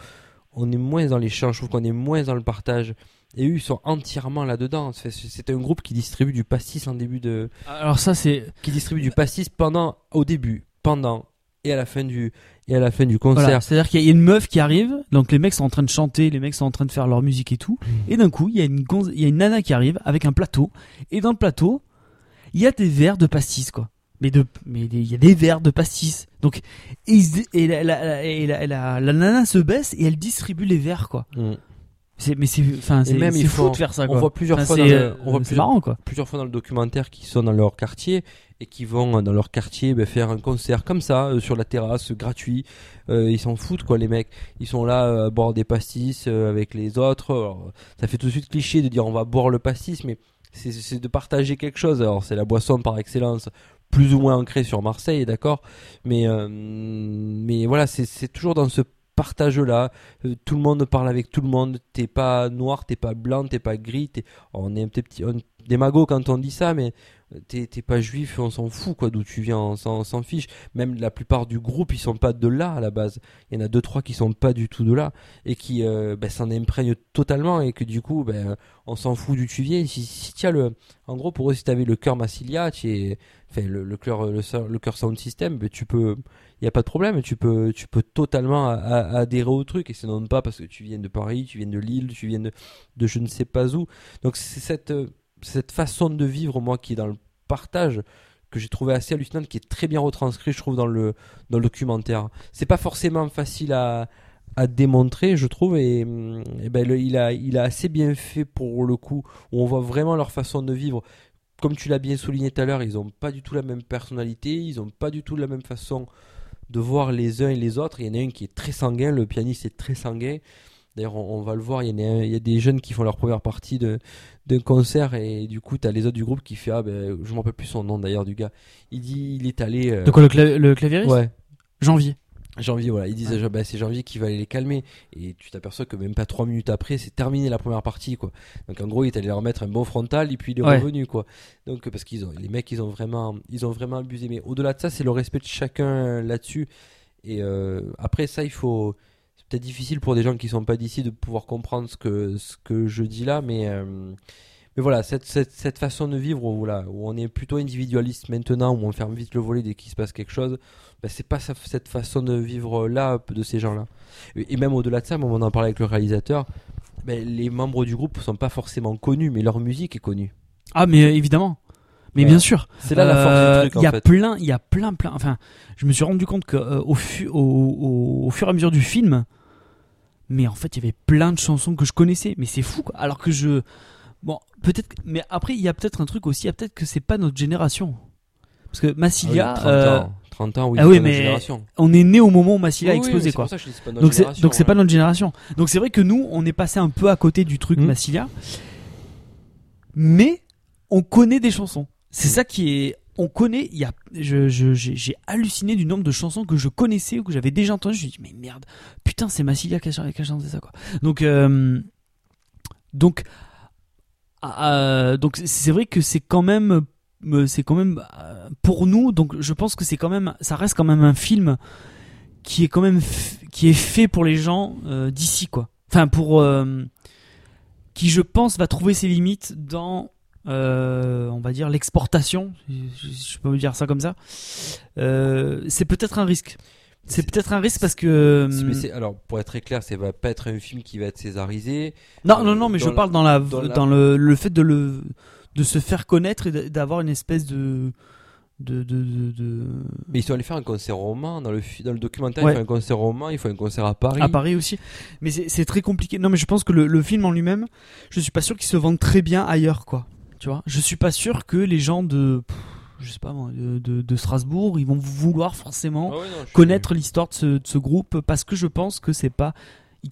On est moins dans l'échange, je trouve qu'on est moins dans le partage. Et eux, ils sont entièrement là-dedans. C'est c'est un groupe qui distribue du pastis en début de, Alors ça, c'est qui distribue du pastis pendant, au début, pendant et à la fin du, et à la fin du concert. voilà, c'est-à-dire qu'il y a une meuf qui arrive, donc les mecs sont en train de chanter, les mecs sont en train de faire leur musique et tout, et d'un coup, il y a une il y a une nana qui arrive avec un plateau, et dans le plateau, il y a des verres de pastis quoi. Mais de, mais il y a des verres de pastis. Donc, et, et la, la- la- et la- la- la nana se baisse et elle distribue les verres quoi. Mm. C'est, mais c'est, enfin, c'est, même, c'est ils fou de faire ça on voit plusieurs fois dans le- euh, on voit c'est plusieurs- marrant quoi. plusieurs fois dans le documentaire qui sont dans leur quartier et qui vont euh, dans leur quartier ben, faire un concert comme ça euh, sur la terrasse gratuit. Euh, ils s'en foutent quoi les mecs. Ils sont là euh, à boire des pastis euh, avec les autres. Alors, ça fait tout de suite cliché de dire on va boire le pastis mais c'est- de partager quelque chose. Alors c'est la boisson par excellence plus ou moins ancrée sur Marseille d'accord. Mais euh, mais voilà c'est c'est toujours dans ce partage là tout le monde parle avec tout le monde. T'es pas noir t'es pas blanc t'es pas gris t'es on est un petit, petit on- des quand on dit ça, mais t'es pas juif, on s'en fout quoi d'où tu viens, on s'en fiche. Même la plupart du groupe, ils sont pas de là à la base. Il y en a deux trois qui sont pas du tout de là et qui euh, ben, s'en imprègnent totalement et que du coup, ben, on s'en fout d'où tu viens. Si, le, en gros pour eux, si t'avais le cœur Massilia, le, cœur sound system, ben, tu peux, il y a pas de problème, tu peux tu peux totalement adhérer au truc et c'est non pas parce que tu viens de Paris, tu viens de Lille, tu viens de de je ne sais pas où. Donc c'est cette euh, cette façon de vivre, moi, qui est dans le partage, que j'ai trouvé assez hallucinante, qui est très bien retranscrit, je trouve, dans le, documentaire. C'est pas forcément facile à, démontrer, je trouve, et, hum, et ben, le- il, a, il a assez bien fait pour le coup, où on voit vraiment leur façon de vivre. Comme tu l'as bien souligné tout à l'heure, ils ont pas du tout la même personnalité, ils ont pas du tout la même façon de voir les uns et les autres. Il y en a un qui est très sanguin, le pianiste est très sanguin. D'ailleurs, on, on va le voir, il y, a un- il y a des jeunes qui font leur première partie de, d'un concert et du coup, tu as les autres du groupe qui fait Ah, ben, je me rappelle plus son nom d'ailleurs du gars. Il dit Il est allé. euh, De quoi le, cla- le clavieriste Ouais, Janvier. janvier, voilà. Ils disent bah, C'est janvier qui va aller les calmer. Et tu t'aperçois que même pas trois minutes après, c'est terminé la première partie, quoi. Donc en gros, il est allé leur mettre un bon frontal et puis il est Ouais. revenu, quoi. Donc parce qu'ils ont, les mecs, ils ont vraiment, ils ont vraiment abusé. Mais au-delà de ça, c'est le respect de chacun euh, là-dessus. Et euh, après ça, il faut. C'est peut-être difficile pour des gens qui sont pas d'ici de pouvoir comprendre ce que ce que je dis là, mais euh, mais voilà, cette, cette, cette façon de vivre où, on est plutôt individualiste maintenant, où on ferme vite le volet dès qu'il se passe quelque chose, bah, c'est pas ça- cette façon de vivre là de ces gens-là. Et, et même au-delà de ça, on en parlait avec le réalisateur, bah, les membres du groupe sont pas forcément connus, mais leur musique est connue. Ah, mais euh, évidemment. Mais bien sûr. C'est là la force Euh, du truc Il y a fait. plein, il y a plein, plein. Enfin, je me suis rendu compte que euh, au, fu- au, au- au fur et à mesure du film, mais en fait il y avait plein de chansons que je connaissais mais c'est fou quoi. alors que je bon peut-être mais après il y a peut-être un truc aussi il y a peut-être que c'est pas notre génération parce que Ah oui, Massilia 30 euh, ans, 30 ans, oui, ah oui, mais génération. on est né au moment où Massilia a Oui, explosé quoi pour ça que je dis c'est pas notre donc c'est donc c'est pas ouais. notre génération donc c'est vrai que nous on est passé un peu à côté du truc Mm. Massilia mais on connaît des chansons c'est Mm. ça qui est on connaît j'ai halluciné du nombre de chansons que je connaissais ou que j'avais déjà entendues. Je me suis dit mais merde. Putain c'est Massilia qui a, chanté ça quoi. Donc euh, ah, euh, donc c'est- vrai que c'est quand même euh, pour nous donc je pense que c'est quand même ça reste quand même un film qui est quand même qui est fait pour les gens d'ici quoi. Enfin pour qui je pense va trouver ses limites dans euh, on va dire l'exportation je, peux dire ça comme ça Euh, c'est peut-être un risque c'est peut-être un risque parce que hum, mais alors, pour être très clair, ça va pas être un film qui va être césarisé. non euh, non non mais dans je la- parle dans la dans la- le, le fait de le de se faire connaître et d'avoir une espèce de de, de, de- Mais ils sont allés faire un concert roman dans le, dans le documentaire. Ouais. Il fait un concert roman, il faut un concert à Paris. à Paris aussi. Mais c'est c'est très compliqué. Non, mais je pense que le, le film en lui-même, je suis pas sûr qu'il se vende très bien ailleurs, quoi. Tu vois, je suis pas sûr que les gens de, pff, je sais pas de, de- de Strasbourg, ils vont vouloir forcément Ah non, suis- connaître l'histoire de ce, de ce groupe parce que je pense que c'est pas,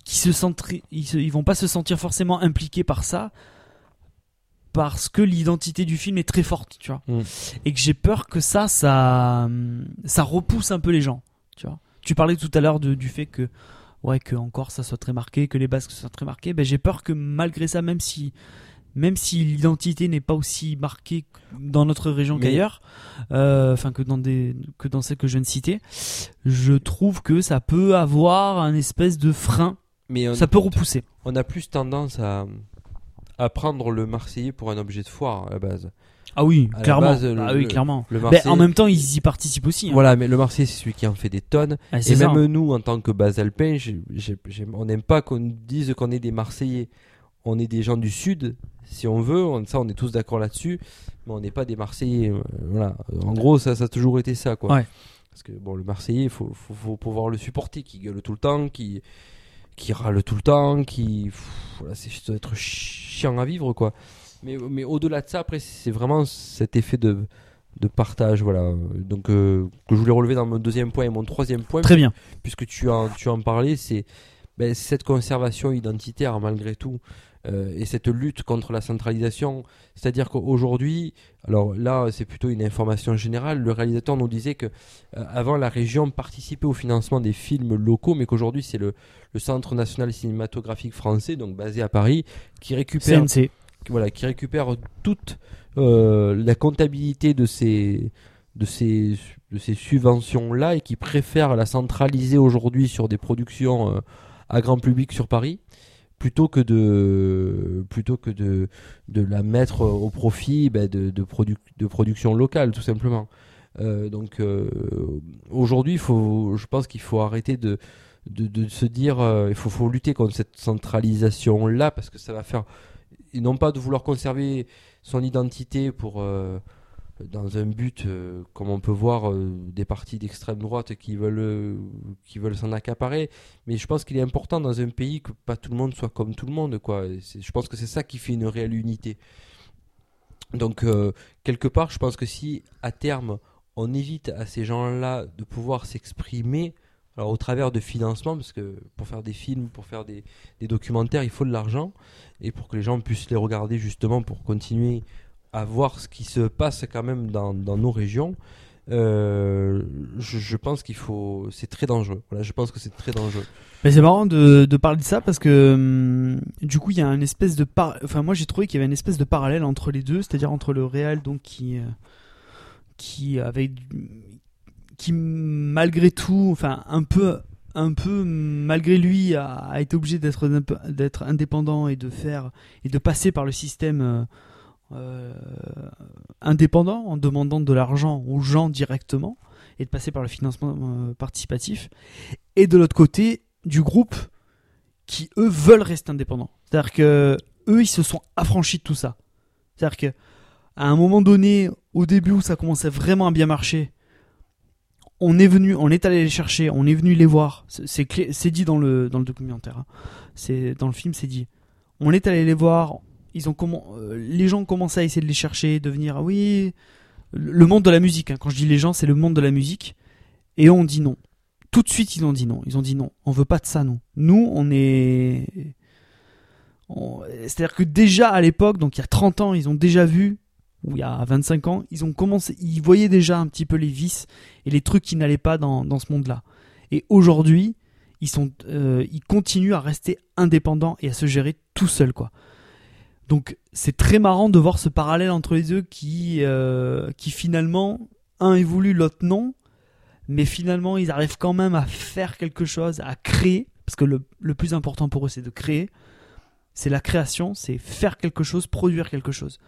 qu'ils se sentent, ils, se- ils vont pas se sentir forcément impliqués par ça. Parce que l'identité du film est très forte, tu vois, Mm. et que j'ai peur que ça, ça, ça repousse un peu les gens, tu vois. Tu parlais tout à l'heure du fait que ouais que encore ça soit très marqué, que les Basques soient très marqués. Ben j'ai peur que malgré ça, même si même si l'identité n'est pas aussi marquée dans notre région Mais- qu'ailleurs, euh, enfin que dans des que dans celles que je viens de citer, je trouve que ça peut avoir un espèce de frein. Mais on, Ça peut repousser. on a plus tendance à, à prendre le Marseillais pour un objet de foire à la base. Ah oui, À clairement. base, le- ah oui, clairement. Le Ben, en même temps, ils y participent aussi. hein. voilà, mais le Marseillais, c'est celui qui en fait des tonnes. Ah, Et ça. même nous, en tant que base alpin, on n'aime pas qu'on dise qu'on est des Marseillais. On est des gens du Sud, si on veut. On, ça, on est tous d'accord là-dessus. Mais on n'est pas des Marseillais. euh, Voilà. En gros, ça, ça a toujours été ça, quoi. Ouais. Parce que bon, le Marseillais, il faut, faut, faut pouvoir le supporter, qui gueule tout le temps, qui, qui râle tout le temps, qui, pff, voilà, c'est ça doit être chiant à vivre, quoi. Mais, mais au-delà de ça, après, c'est vraiment cet effet de, de partage, voilà. Donc, euh, que je voulais relever dans mon deuxième point et mon troisième point Très bien. puisque tu en, tu en parlais, c'est ben, cette conservation identitaire malgré tout euh, et cette lutte contre la centralisation. C'est-à-dire qu'aujourd'hui, alors là c'est plutôt une information générale, le réalisateur nous disait que euh, avant la région participait au financement des films locaux, mais qu'aujourd'hui c'est le, le Centre national cinématographique français, donc basé à Paris, qui récupère CNC. voilà, qui récupère toute euh, la comptabilité de ces, de ces, de ces subventions-là et qui préfère la centraliser aujourd'hui sur des productions à grand public sur Paris plutôt que de, plutôt que de, de la mettre au profit ben, de, de, produ- de production locale, tout simplement. Euh, donc euh, aujourd'hui, faut, je pense qu'il faut arrêter de, de, de se dire, euh, il faut, faut lutter contre cette centralisation-là parce que ça va faire non pas de vouloir conserver son identité pour dans un but euh, comme on peut voir euh, des partis d'extrême droite qui veulent euh, qui veulent s'en accaparer. Mais je pense qu'il est important dans un pays que pas tout le monde soit comme tout le monde quoi. Je pense que c'est ça qui fait une réelle unité. Donc quelque part je pense que si à terme on évite à ces gens-là de pouvoir s'exprimer alors au travers de financement parce que pour faire des films pour faire des documentaires il faut de l'argent. Et pour que les gens puissent les regarder justement pour continuer à voir ce qui se passe quand même dans, nos régions, euh, je, pense qu'il faut. C'est très dangereux. Je pense que c'est très dangereux. C'est marrant de, parler de ça parce que hum, du coup il y a un espèce de par... enfin moi j'ai trouvé qu'il y avait une espèce de parallèle entre les deux, c'est-à-dire entre le réel donc qui euh, qui avait qui malgré tout enfin un peu un peu malgré lui a, a été obligé d'être d'être indépendant et de faire et de passer par le système euh, euh, indépendant en demandant de l'argent aux gens directement et de passer par le financement euh, participatif et de l'autre côté du groupe qui eux veulent rester indépendants. C'est-à-dire que eux ils se sont affranchis de tout ça. C'est-à-dire que à un moment donné, au début où ça commençait vraiment à bien marcher, on est venu, on est allé les chercher, on est venu les voir. C'est dit dans le dans le documentaire. hein. C'est dans le film, c'est dit. On est allé les voir. Ils ont euh, les gens commencé à essayer de les chercher, de venir. Ah oui, le monde de la musique. hein. Quand je dis les gens, c'est le monde de la musique. Et on dit non. Tout de suite, ils ont dit non. Ils ont dit non. On veut pas de ça, nous. Nous, on est. on- C'est-à-dire que déjà à l'époque, donc il y a 30 ans, ils ont déjà vu, ou il y a 25 ans, ils ont commencé, ils voyaient déjà un petit peu les vices et les trucs qui n'allaient pas dans, dans ce monde-là. Et aujourd'hui, ils sont, euh, ils continuent à rester indépendants et à se gérer tout seuls, quoi. Donc c'est très marrant de voir ce parallèle entre les deux qui, euh, qui finalement, un évolue, l'autre non, mais finalement ils arrivent quand même à faire quelque chose, à créer, parce que le, le plus important pour eux c'est de créer, c'est la création, c'est faire quelque chose, produire quelque chose.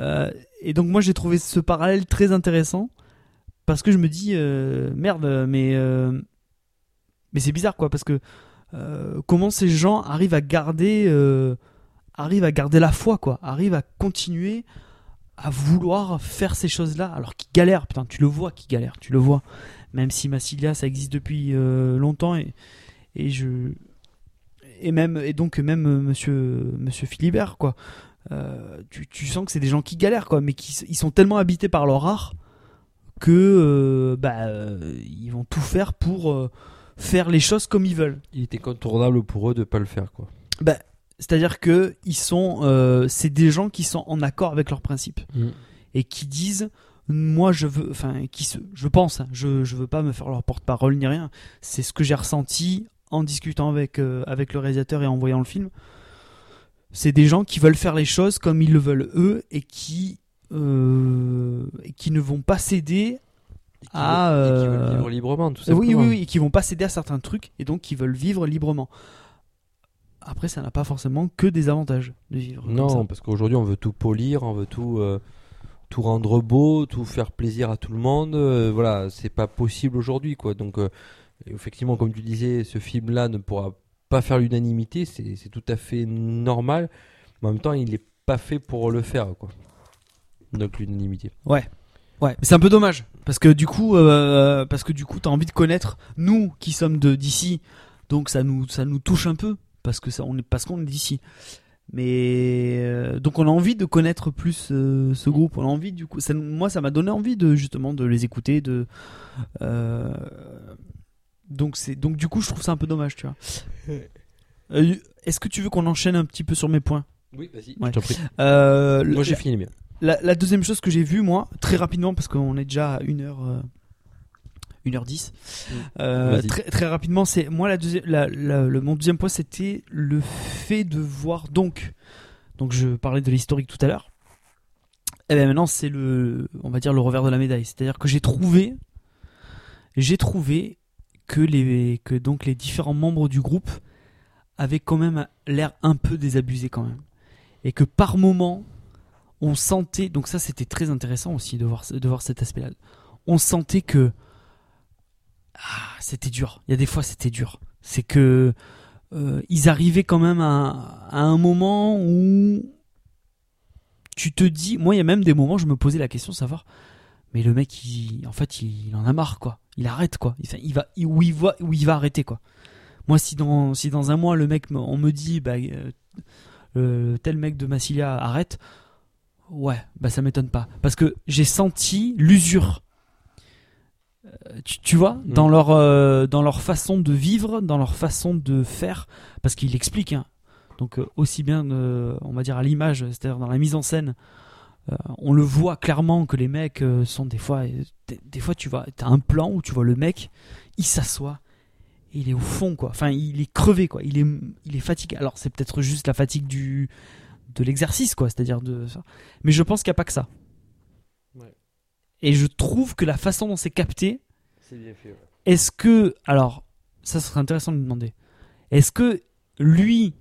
Euh, et donc moi j'ai trouvé ce parallèle très intéressant. Parce que je me dis euh, merde mais mais c'est bizarre quoi. Parce que comment ces gens arrivent à garder arrivent à garder la foi quoi. Arrivent à continuer à vouloir faire ces choses là alors qu'ils galèrent. Putain tu le vois qu'ils galèrent tu le vois. Même si Massilia ça existe depuis euh, longtemps et, et je et même et donc même euh, monsieur monsieur Philibert quoi. Euh, tu, tu sens que c'est des gens qui galèrent quoi mais qui ils sont tellement habités par leur art que bah ils vont tout faire pour faire les choses comme ils veulent. Il était contournable pour eux de pas le faire, quoi. bah, c'est-à-dire que ils sont euh, c'est des gens qui sont en accord avec leurs principes et qui disent moi je veux enfin qui se, je pense hein, je je veux pas me faire leur porte-parole ni rien c'est ce que j'ai ressenti en discutant avec euh, avec le réalisateur et en voyant le film c'est des gens qui veulent faire les choses comme ils le veulent eux et qui euh, et qui ne vont pas céder Et qui veulent- et qui veulent vivre librement, tout oui, simplement. oui, oui, et qui vont pas céder à certains trucs et donc qui veulent vivre librement. Après, ça n'a pas forcément que des avantages de vivre. comme Non, ça. parce qu'aujourd'hui, on veut tout polir, on veut tout, euh, tout rendre beau, tout faire plaisir à tout le monde. euh, voilà, c'est pas possible aujourd'hui, quoi. Donc, euh, effectivement, comme tu disais, ce film-là ne pourra pas faire l'unanimité. C'est tout à fait normal. Mais en même temps, il n'est pas fait pour le faire, quoi. Donc, l'unanimité. Ouais. Ouais, c'est un peu dommage parce que du coup, parce que du coup, t'as envie de connaître nous qui sommes de d'ici, donc ça nous ça nous touche un peu parce que ça on est parce qu'on est d'ici. Mais euh, donc on a envie de connaître plus euh, ce groupe. On a envie du coup, ça, moi ça m'a donné envie de justement de les écouter. De euh, donc c'est donc du coup je trouve ça un peu dommage, tu vois. (laughs) Euh, Est-ce que tu veux qu'on enchaîne un petit peu sur mes points? Oui, vas-y, Ouais. je t'en prie. Euh, Moi, j'ai fini les miens. la, la deuxième chose que j'ai vue, moi, très rapidement, parce qu'on est déjà à 1h, 1h10, euh, Vas-y. très, très rapidement, c'est moi, la deuxième, la, la- le, mon deuxième point, c'était le fait de voir donc. Donc, je parlais de l'historique tout à l'heure. Et bien maintenant, c'est le, on va dire, le revers de la médaille. C'est-à-dire que j'ai trouvé, j'ai trouvé que les, que donc les différents membres du groupe avaient quand même l'air un peu désabusés quand même. Et que par moment, on sentait, donc ça c'était très intéressant aussi de voir, de voir cet aspect-là. On sentait que ah, c'était dur. Il y a des fois c'était dur. C'est que euh, ils arrivaient quand même à, un moment où tu te dis, moi il y a même des moments où je me posais la question de savoir, mais le mec en fait il, en a marre quoi. Il arrête quoi. Il, va, où il va, va arrêter quoi. Moi si dans, si dans un mois le mec, me- on me dit, bah, euh, tel mec de Massilia arrête, Ouais, bah ça m'étonne pas. Parce que j'ai senti l'usure. Euh, Tu, tu vois, Mm. dans, leur, euh, dans leur façon de vivre, dans leur façon de faire. Parce qu'il explique, hein. donc euh, aussi bien, euh, on va dire, à l'image, c'est-à-dire dans la mise en scène, on le voit clairement que les mecs sont des fois. Des, des fois, tu vois, t'as un plan où tu vois le mec, il s'assoit. et Il est au fond, quoi. Enfin, il est crevé, quoi. Il est, il est fatigué. Alors, c'est peut-être juste la fatigue du, de l'exercice, quoi. C'est-à-dire de ça. Mais je pense qu'il n'y a pas que ça. Et je trouve que la façon dont c'est capté, C'est bien fait, ouais. est-ce que. Alors, ça serait intéressant de me demander. Est-ce que lui,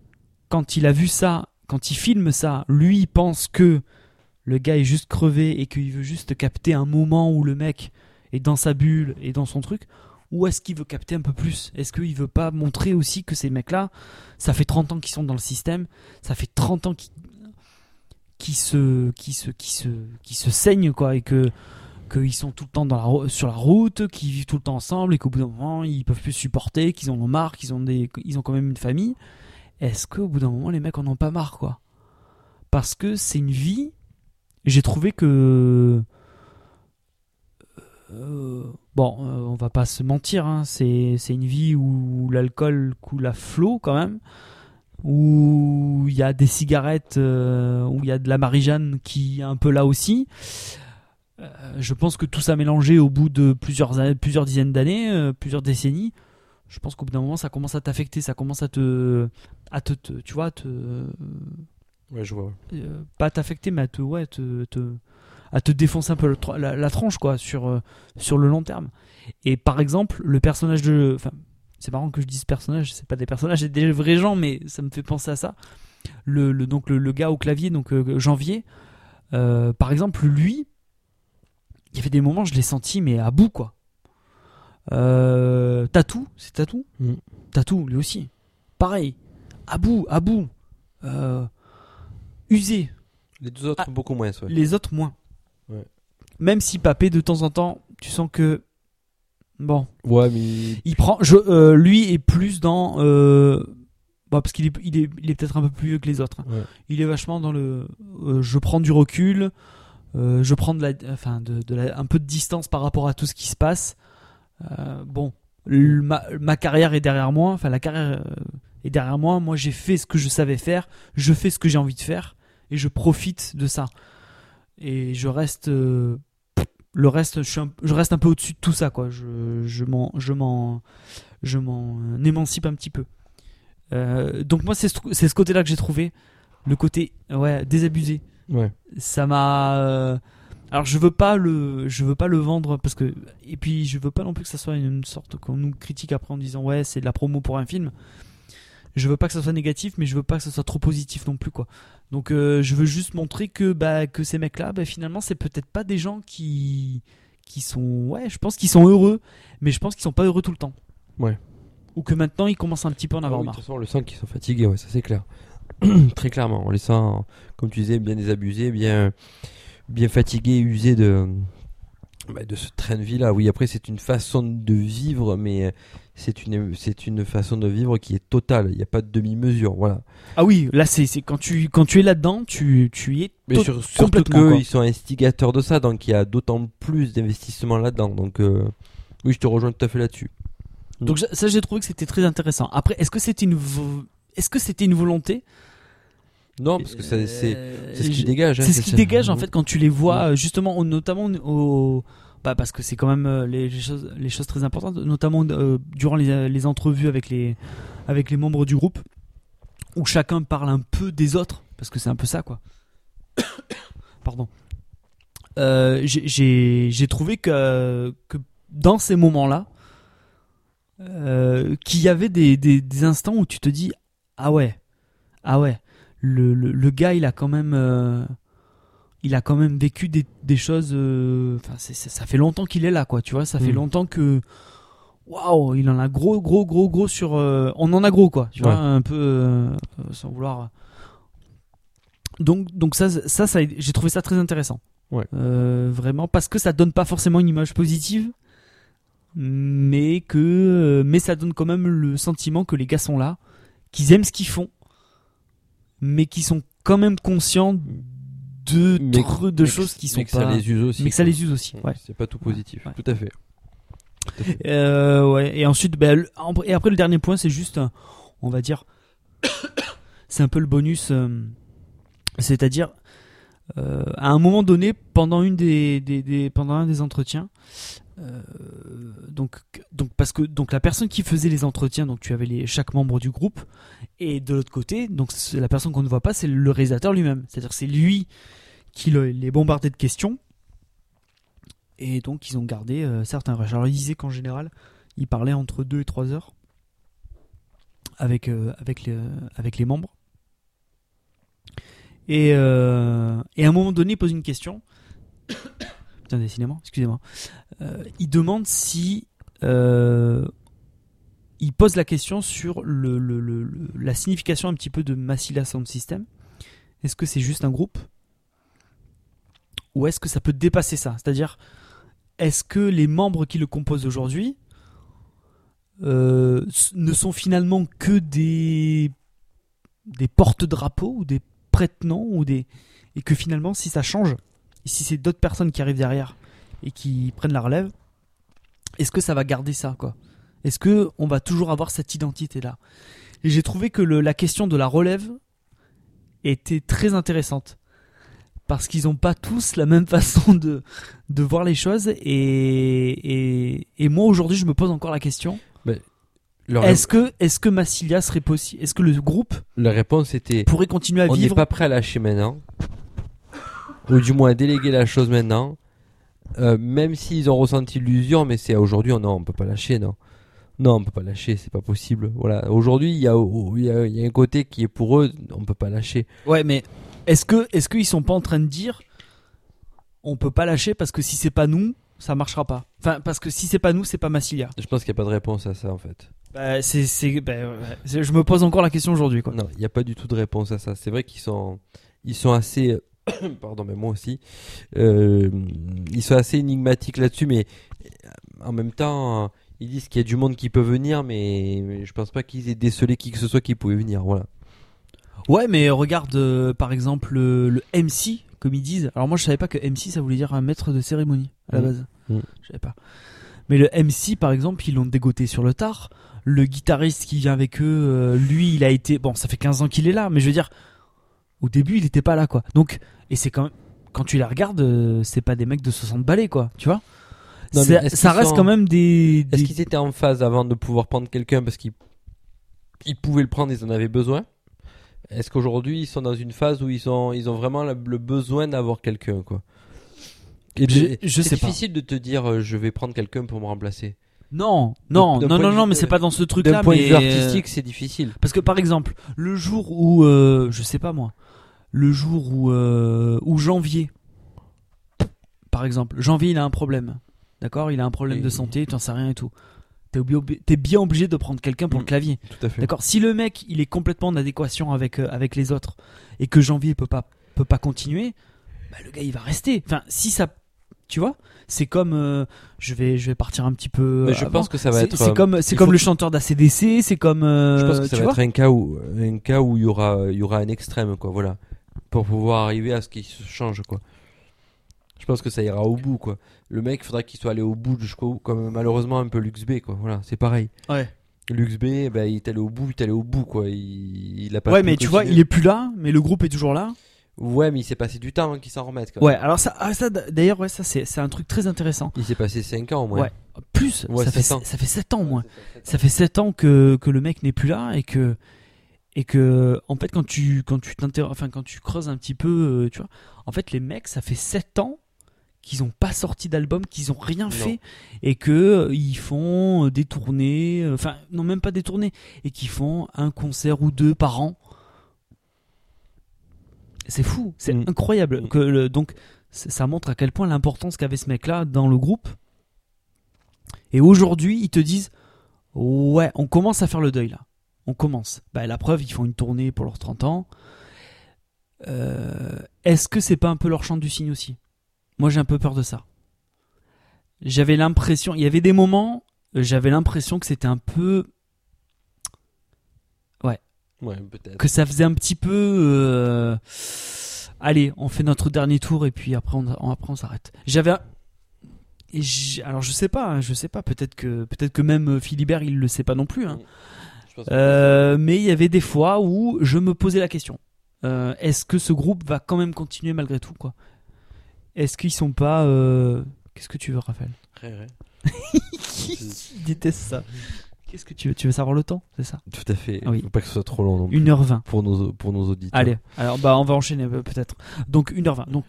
quand il a vu ça, quand il filme ça, lui il pense que le gars est juste crevé et qu'il veut juste capter un moment où le mec est dans sa bulle et dans son truc Ou est-ce qu'il veut capter un peu plus? Est-ce qu'il veut pas montrer aussi que ces mecs-là, ça fait 30 ans qu'ils sont dans le système, ça fait 30 ans qu'ils qui se, qui se, qui se, qui se saignent quoi, et que qu'ils sont tout le temps sur la route, qu'ils vivent tout le temps ensemble et qu'au bout d'un moment ils peuvent plus supporter, qu'ils en ont marre, qu'ils ont des, ils ont quand même une famille. Est-ce qu'au bout d'un moment les mecs en ont pas marre quoi? Parce que c'est une vie. J'ai trouvé que euh, bon, euh, on va pas se mentir, hein, c'est c'est une vie où l'alcool coule à flot quand même, où il y a des cigarettes, euh, où il y a de la Marie-Jeanne qui est un peu là aussi. Euh, je pense que tout ça mélangé au bout de plusieurs, années- plusieurs dizaines d'années, euh, plusieurs décennies, je pense qu'au bout d'un moment ça commence à t'affecter, ça commence à te, à te, te- tu vois, à te, Ouais, je vois. euh, pas t'affecter, mais à te, ouais, te, te- à te défoncer un peu le la, la tranche quoi sur, euh, sur le long terme. Et par exemple, le personnage de. Enfin, c'est marrant que je dise personnage, c'est pas des personnages, c'est des vrais gens, mais ça me fait penser à ça. Le, le- donc le, le gars au clavier, donc euh, Janvier, par exemple, lui, il y avait des moments, je l'ai senti, mais à bout quoi. Euh, Tatou, c'est Tatou Mm. Tatou, lui aussi. Pareil, à bout, à bout. Euh, usé, Les deux autres, Ah, beaucoup moins. Ouais. les autres moins. Ouais. Même si Papé de temps en temps, tu sens que bon, Ouais, mais il prend. Je, euh, lui est plus dans. Euh, bon, parce qu'il est, il est, il est peut-être un peu plus vieux que les autres. hein. Ouais. Il est vachement dans le. euh, je prends du recul. Euh, je prends de un peu de distance par rapport à tout ce qui se passe. Euh, bon, ma, carrière est derrière moi. Enfin, la carrière euh, est derrière moi. Moi, j'ai fait ce que je savais faire. Je fais ce que j'ai envie de faire et je profite de ça. Et je reste. le reste, je, un- reste un peu au-dessus de tout ça, quoi. Je, m'en, je m'en, je m'en émancipe un petit peu. Donc moi, c'est ce, ce côté-là que j'ai trouvé, le côté, ouais, désabusé. Ouais. Ça m'a. euh, Alors je veux pas le, je veux pas le vendre parce que, et puis je veux pas non plus que ça soit une sorte qu'on nous critique après en disant ouais c'est de la promo pour un film. Je veux pas que ça soit négatif, mais je veux pas que ça soit trop positif non plus quoi. Donc euh, je veux juste montrer que bah que ces mecs-là, bah, finalement c'est peut-être pas des gens qui qui sont ouais, je pense qu'ils sont heureux, mais je pense qu'ils sont pas heureux tout le temps. Ouais. Ou que maintenant ils commencent un petit peu à en Ah avoir de marre. toute façon, on le sent qu'ils sont fatigués, ouais, ça c'est clair. (clears throat) Très clairement, on les sent, comme tu disais, bien désabusés, bien, bien fatigués, usés de, bah, de ce train de vie là. Oui, après c'est une façon de vivre, mais c'est une, c'est une façon de vivre qui est totale. Il n'y a pas de demi-mesure, voilà. Ah oui, là c'est c'est quand tu quand tu es là-dedans, tu tu y es Mais sur- surtout qu'ils sont instigateurs de ça, donc il y a d'autant plus d'investissement là-dedans. Donc euh, oui, je te rejoins tout à fait là-dessus. Donc ça- j'ai trouvé que c'était très intéressant. Après, est-ce que c'était une est-ce que c'était une volonté? Non, parce que c'est Euh, ce qui je- dégage. hein, C'est ce qui dégage en fait quand tu les vois euh, justement notamment au bah, parce que c'est quand même euh, les, choses les choses très importantes notamment euh, durant les, les entrevues avec les avec les membres du groupe où chacun parle un peu des autres parce que c'est un peu ça quoi. (coughs) Pardon. Euh, j'ai- trouvé que que dans ces moments-là euh, qu'il y avait des, des, des instants où tu te dis ah ouais. Ah ouais. Le, le, le gars il a quand même euh, il a quand même vécu des, des choses euh, c'est- ça fait longtemps qu'il est là quoi tu vois. Ça fait Mm. longtemps que waouh il en a gros gros gros gros sur euh, on en a gros quoi tu vois un peu euh, sans vouloir donc donc ça ça, ça j'ai trouvé ça très intéressant. Ouais. Vraiment parce que ça donne pas forcément une image positive mais que mais ça donne quand même le sentiment que les gars sont là qu'ils aiment ce qu'ils font mais qui sont quand même conscients de Mais- de mais choses que- qui mais sont que ça pas les use aussi. mais que ça les use aussi ouais. C'est pas tout positif. Ouais. Tout à fait. Euh, ouais et ensuite bah, le- et après le dernier point c'est juste on va dire (coughs) c'est un peu le bonus euh, c'est-à-dire euh, à un moment donné pendant une des, des- des- pendant un des entretiens euh, donc parce que donc la personne qui faisait les entretiens donc tu avais les chaque membre du groupe. Et de l'autre côté donc la personne qu'on ne voit pas c'est le réalisateur lui-même. C'est-à-dire c'est lui qui le- les bombardait de questions. Et donc ils ont gardé euh, certains rushs. Alors ils disaient qu'en général ils parlaient entre 2 et 3 heures avec euh, avec les membres. Et, euh, et à un moment donné, il pose une question. Décidément, excusez-moi. Euh, il demande si. euh, il pose la question sur la signification un petit peu de Massila Sound System. Est-ce que c'est juste un groupe Ou est-ce que ça peut dépasser ça? C'est-à-dire, est-ce que les membres qui le composent aujourd'hui euh, ne sont finalement que des des porte-drapeaux ou des prête-noms ou des et que finalement si ça change et si c'est d'autres personnes qui arrivent derrière et qui prennent la relève est-ce que ça va garder ça quoi? Est-ce que on va toujours avoir cette identité là et j'ai trouvé que le- la question de la relève était très intéressante. Parce qu'ils n'ont pas tous la même (laughs) façon de, de voir les choses et, et, et moi aujourd'hui je me pose encore la question. Leur, est-ce que est-ce que Massilia serait possible est-ce que le groupe la réponse était pourrait continuer à on n'est vivre pas prêt à lâcher maintenant, ou du moins déléguer la chose maintenant, Euh, même s'ils ont ressenti l'usure, mais c'est aujourd'hui, oh non, on peut pas lâcher, non. Non, on peut pas lâcher, c'est pas possible. Voilà, aujourd'hui, il y, y y a un côté qui est pour eux, on peut pas lâcher. ouais mais est-ce que est-ce qu'ils sont pas en train de dire on peut pas lâcher parce que si c'est pas nous ça marchera pas enfin parce que si c'est pas nous c'est pas Massilia Je pense qu'il n'y a pas de réponse à ça en fait. bah, c'est c'est bah, je me pose encore la question aujourd'hui quoi Non, il n'y a pas du tout de réponse à ça. C'est vrai qu'ils sont, ils sont assez, (coughs) pardon, mais moi aussi, euh, ils sont assez énigmatiques là-dessus, mais euh, en même temps, ils disent qu'il y a du monde qui peut venir, mais, je pense pas qu'ils aient décelé qui que ce soit qui pouvait venir. Voilà. Ouais, mais regarde euh, par exemple le, le MC, comme ils disent. Alors moi je savais pas que MC ça voulait dire un maître de cérémonie à la Mm. base. Mm. Je savais pas. Mais le MC par exemple, ils l'ont dégoté sur le tard. Le guitariste qui vient avec eux, euh, lui, il a été bon, ça fait 15 ans qu'il est là, mais je veux dire au début, il était pas là quoi. Donc et c'est quand même quand tu la regardes, euh, c'est pas des mecs de 60 balais quoi, tu vois Non, Ça- reste sont- quand même des, Est-ce qu'ils étaient en phase avant de pouvoir prendre quelqu'un parce qu'ils ils pouvaient le prendre, ils en avaient besoin? Est-ce qu'aujourd'hui ils sont dans une phase où ils, sont, ils ont vraiment le, le besoin d'avoir quelqu'un quoi? Et Je- je pas. difficile de te dire euh, je vais prendre quelqu'un pour me remplacer. Non, non, non, non, non, mais c'est pas dans ce truc-là. D'un point de vue artistique, c'est difficile. Parce que par exemple, le jour où, euh, je sais pas moi, le jour où, euh, où janvier, par exemple, janvier il a un problème, d'accord? Il a un problème de santé, tu n'en sais rien et tout. T'es obli- bien obligé de prendre quelqu'un pour le Mm. clavier, Tout à fait. d'accord? Si le mec il est complètement en adéquation avec euh, avec les autres et que janvier peut pas peut pas continuer, bah, le gars il va rester. Enfin, si ça, tu vois, c'est comme, euh, je vais je vais partir un petit peu. Mais je avant. pense que ça va C'est- être. C'est euh, comme, c'est comme le chanteur d'ACDC, c'est comme. euh, Je pense que ça va être un cas où un cas où il y aura il y aura un extrême quoi voilà pour pouvoir arriver à ce qu'il se change quoi. Je pense que ça ira au bout quoi. Le mec il faudra qu'il soit allé au bout jusqu'au comme malheureusement un peu Lux B quoi. Voilà, c'est pareil. Ouais. Lux B ben il est allé au bout, il est allé au bout quoi. Il, il a pas Ouais, mais tu vois, il est plus là, mais le groupe est toujours là. Ouais, mais il s'est passé du temps avant qu'il s'en remette quand Ouais, même. alors ça, ah, ça d'ailleurs, ouais, ça c'est un truc très intéressant. Il s'est passé 5 ans au moins. Ouais. Plus, Ouais, ça, fait, ça fait 7 ans au moins. Ça fait 7 ans que, que le mec n'est plus là et que et que en fait quand tu quand tu enfin quand tu creuses un petit peu, euh, tu vois, en fait les mecs ça fait 7 ans qu'ils ont pas sorti d'album, qu'ils ont rien Non. fait et que euh, ils font euh, des tournées, enfin non même pas des tournées et qu'ils font un concert ou deux par an. C'est fou, c'est Mm. incroyable Mm. que le- donc ça montre à quel point l'importance qu'avait ce mec-là dans le groupe. Et aujourd'hui, ils te disent Ouais, on commence à faire le deuil là. On commence. Bah, la preuve, ils font une tournée pour leurs 30 ans. Euh, Est-ce que c'est pas un peu leur chant du cygne aussi? Moi, j'ai un peu peur de ça. J'avais l'impression, il y avait des moments, j'avais l'impression que c'était un peu. Ouais, peut-être. que ça faisait un petit peu. euh, Allez, on fait notre dernier tour et puis après on, on- après on s'arrête. J'avais. alors je sais pas, hein, je sais pas. Peut-être que peut-être que même Philibert il le sait pas non plus. hein. Je pense que- Euh, mais il y avait des fois où je me posais la question Euh, est-ce que ce groupe va quand même continuer malgré tout quoi? Est-ce qu'ils sont pas euh, Qu'est-ce que tu veux, Raphaël? Ré, ré. (laughs) Il déteste ça. Qu'est-ce que tu veux? Tu veux savoir le temps C'est ça? Tout à fait. Ah oui. Faut pas que ce soit trop long non plus 1h20. pour nos pour nos auditeurs. Allez, alors bah on va enchaîner peut-être. Donc 1h20. Donc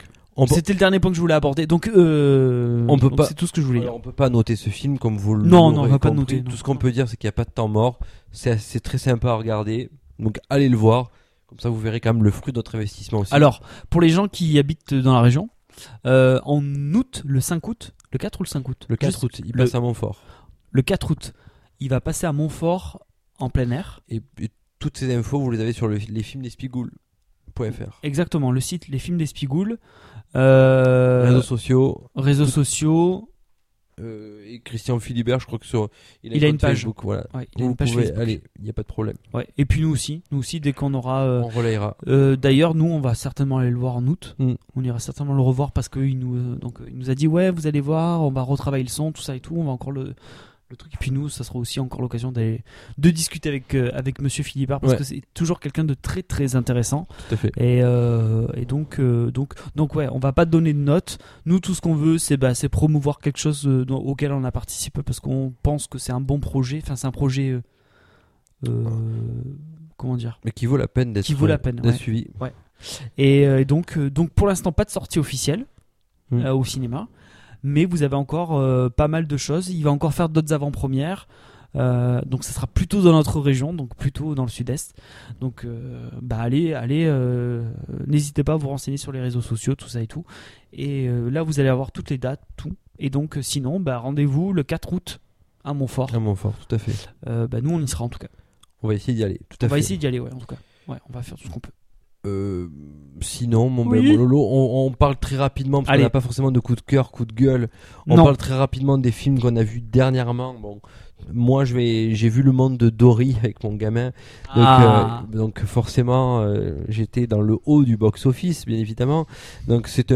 c'était le dernier point que je voulais aborder. Donc euh, On peut donc pas- C'est tout ce que je voulais Alors, dire. on peut pas noter ce film comme vous le Non, non, on va pas noter, non. Tout ce qu'on peut dire, c'est qu'il n'y a pas de temps mort. C'est très sympa à regarder. Donc allez le voir. Comme ça, vous verrez quand même le fruit de notre investissement aussi. Alors pour les gens qui habitent dans la région, euh, en août, le 5 août, le 4 ou le 5 août? Le 4 Juste août, il le- passe à Montfort. Le 4 août, il va passer à Montfort en plein air. Et, et toutes ces infos, vous les avez sur le, lesfilmsdespigoules.fr. Exactement, le site Les Films euh, Réseaux sociaux, réseaux sociaux, Euh, et Christian Philibert, je crois que sur Il a une compte page. Facebook, voilà. Ouais, il a Vous une page pouvez Facebook. aller, il n'y a pas de problème. Ouais. Et puis nous aussi, nous aussi, dès qu'on aura. euh, On relayera. euh, D'ailleurs, nous, on va certainement aller le voir en août. Mm. On ira certainement le revoir parce qu'il nous, euh, donc, euh, il nous a dit ouais, vous allez voir, on va retravailler le son, tout ça et tout. On va encore le, le truc. Et puis nous, ça sera aussi encore l'occasion d'aller de discuter avec euh, avec Monsieur Philibert parce Ouais. que c'est toujours quelqu'un de très très intéressant. Tout à fait. Et, euh, et donc, euh, donc, donc ouais, on va pas donner de notes. Nous, tout ce qu'on veut, c'est bah, c'est promouvoir quelque chose auquel on a participé parce qu'on pense que c'est un bon projet. Enfin, c'est un projet. comment dire? Mais qui vaut la peine d'être Qui vaut la peine, d'être ouais. suivi. Et euh, donc, donc, pour l'instant, pas de sortie officielle Mm. euh, au cinéma, mais vous avez encore euh, pas mal de choses. Il va encore faire d'autres avant-premières. Euh, donc ça sera plutôt dans notre région, donc plutôt dans le sud-est. Donc euh, bah allez, allez, euh, n'hésitez pas à vous renseigner sur les réseaux sociaux, tout ça et tout. Et là vous allez avoir toutes les dates, tout. Et donc sinon, bah rendez-vous le 4 août à Montfort. À Montfort, tout à fait. Bah nous on y sera en tout cas. On va essayer d'y aller. Tout à On va fait. essayer d'y aller, ouais, en tout cas. Ouais, on va faire tout ce qu'on peut. Euh, sinon, mon, Oui. ben, mon Lolo, on, on parle très rapidement parce qu'on n'a pas forcément de coup de cœur, coup de gueule. On Non. parle très rapidement des films qu'on a vus dernièrement. Bon, moi, je vais, j'ai vu le monde de Dory avec mon gamin, donc, Ah. euh, donc forcément, euh, j'étais dans le haut du box-office, bien évidemment. Donc c'est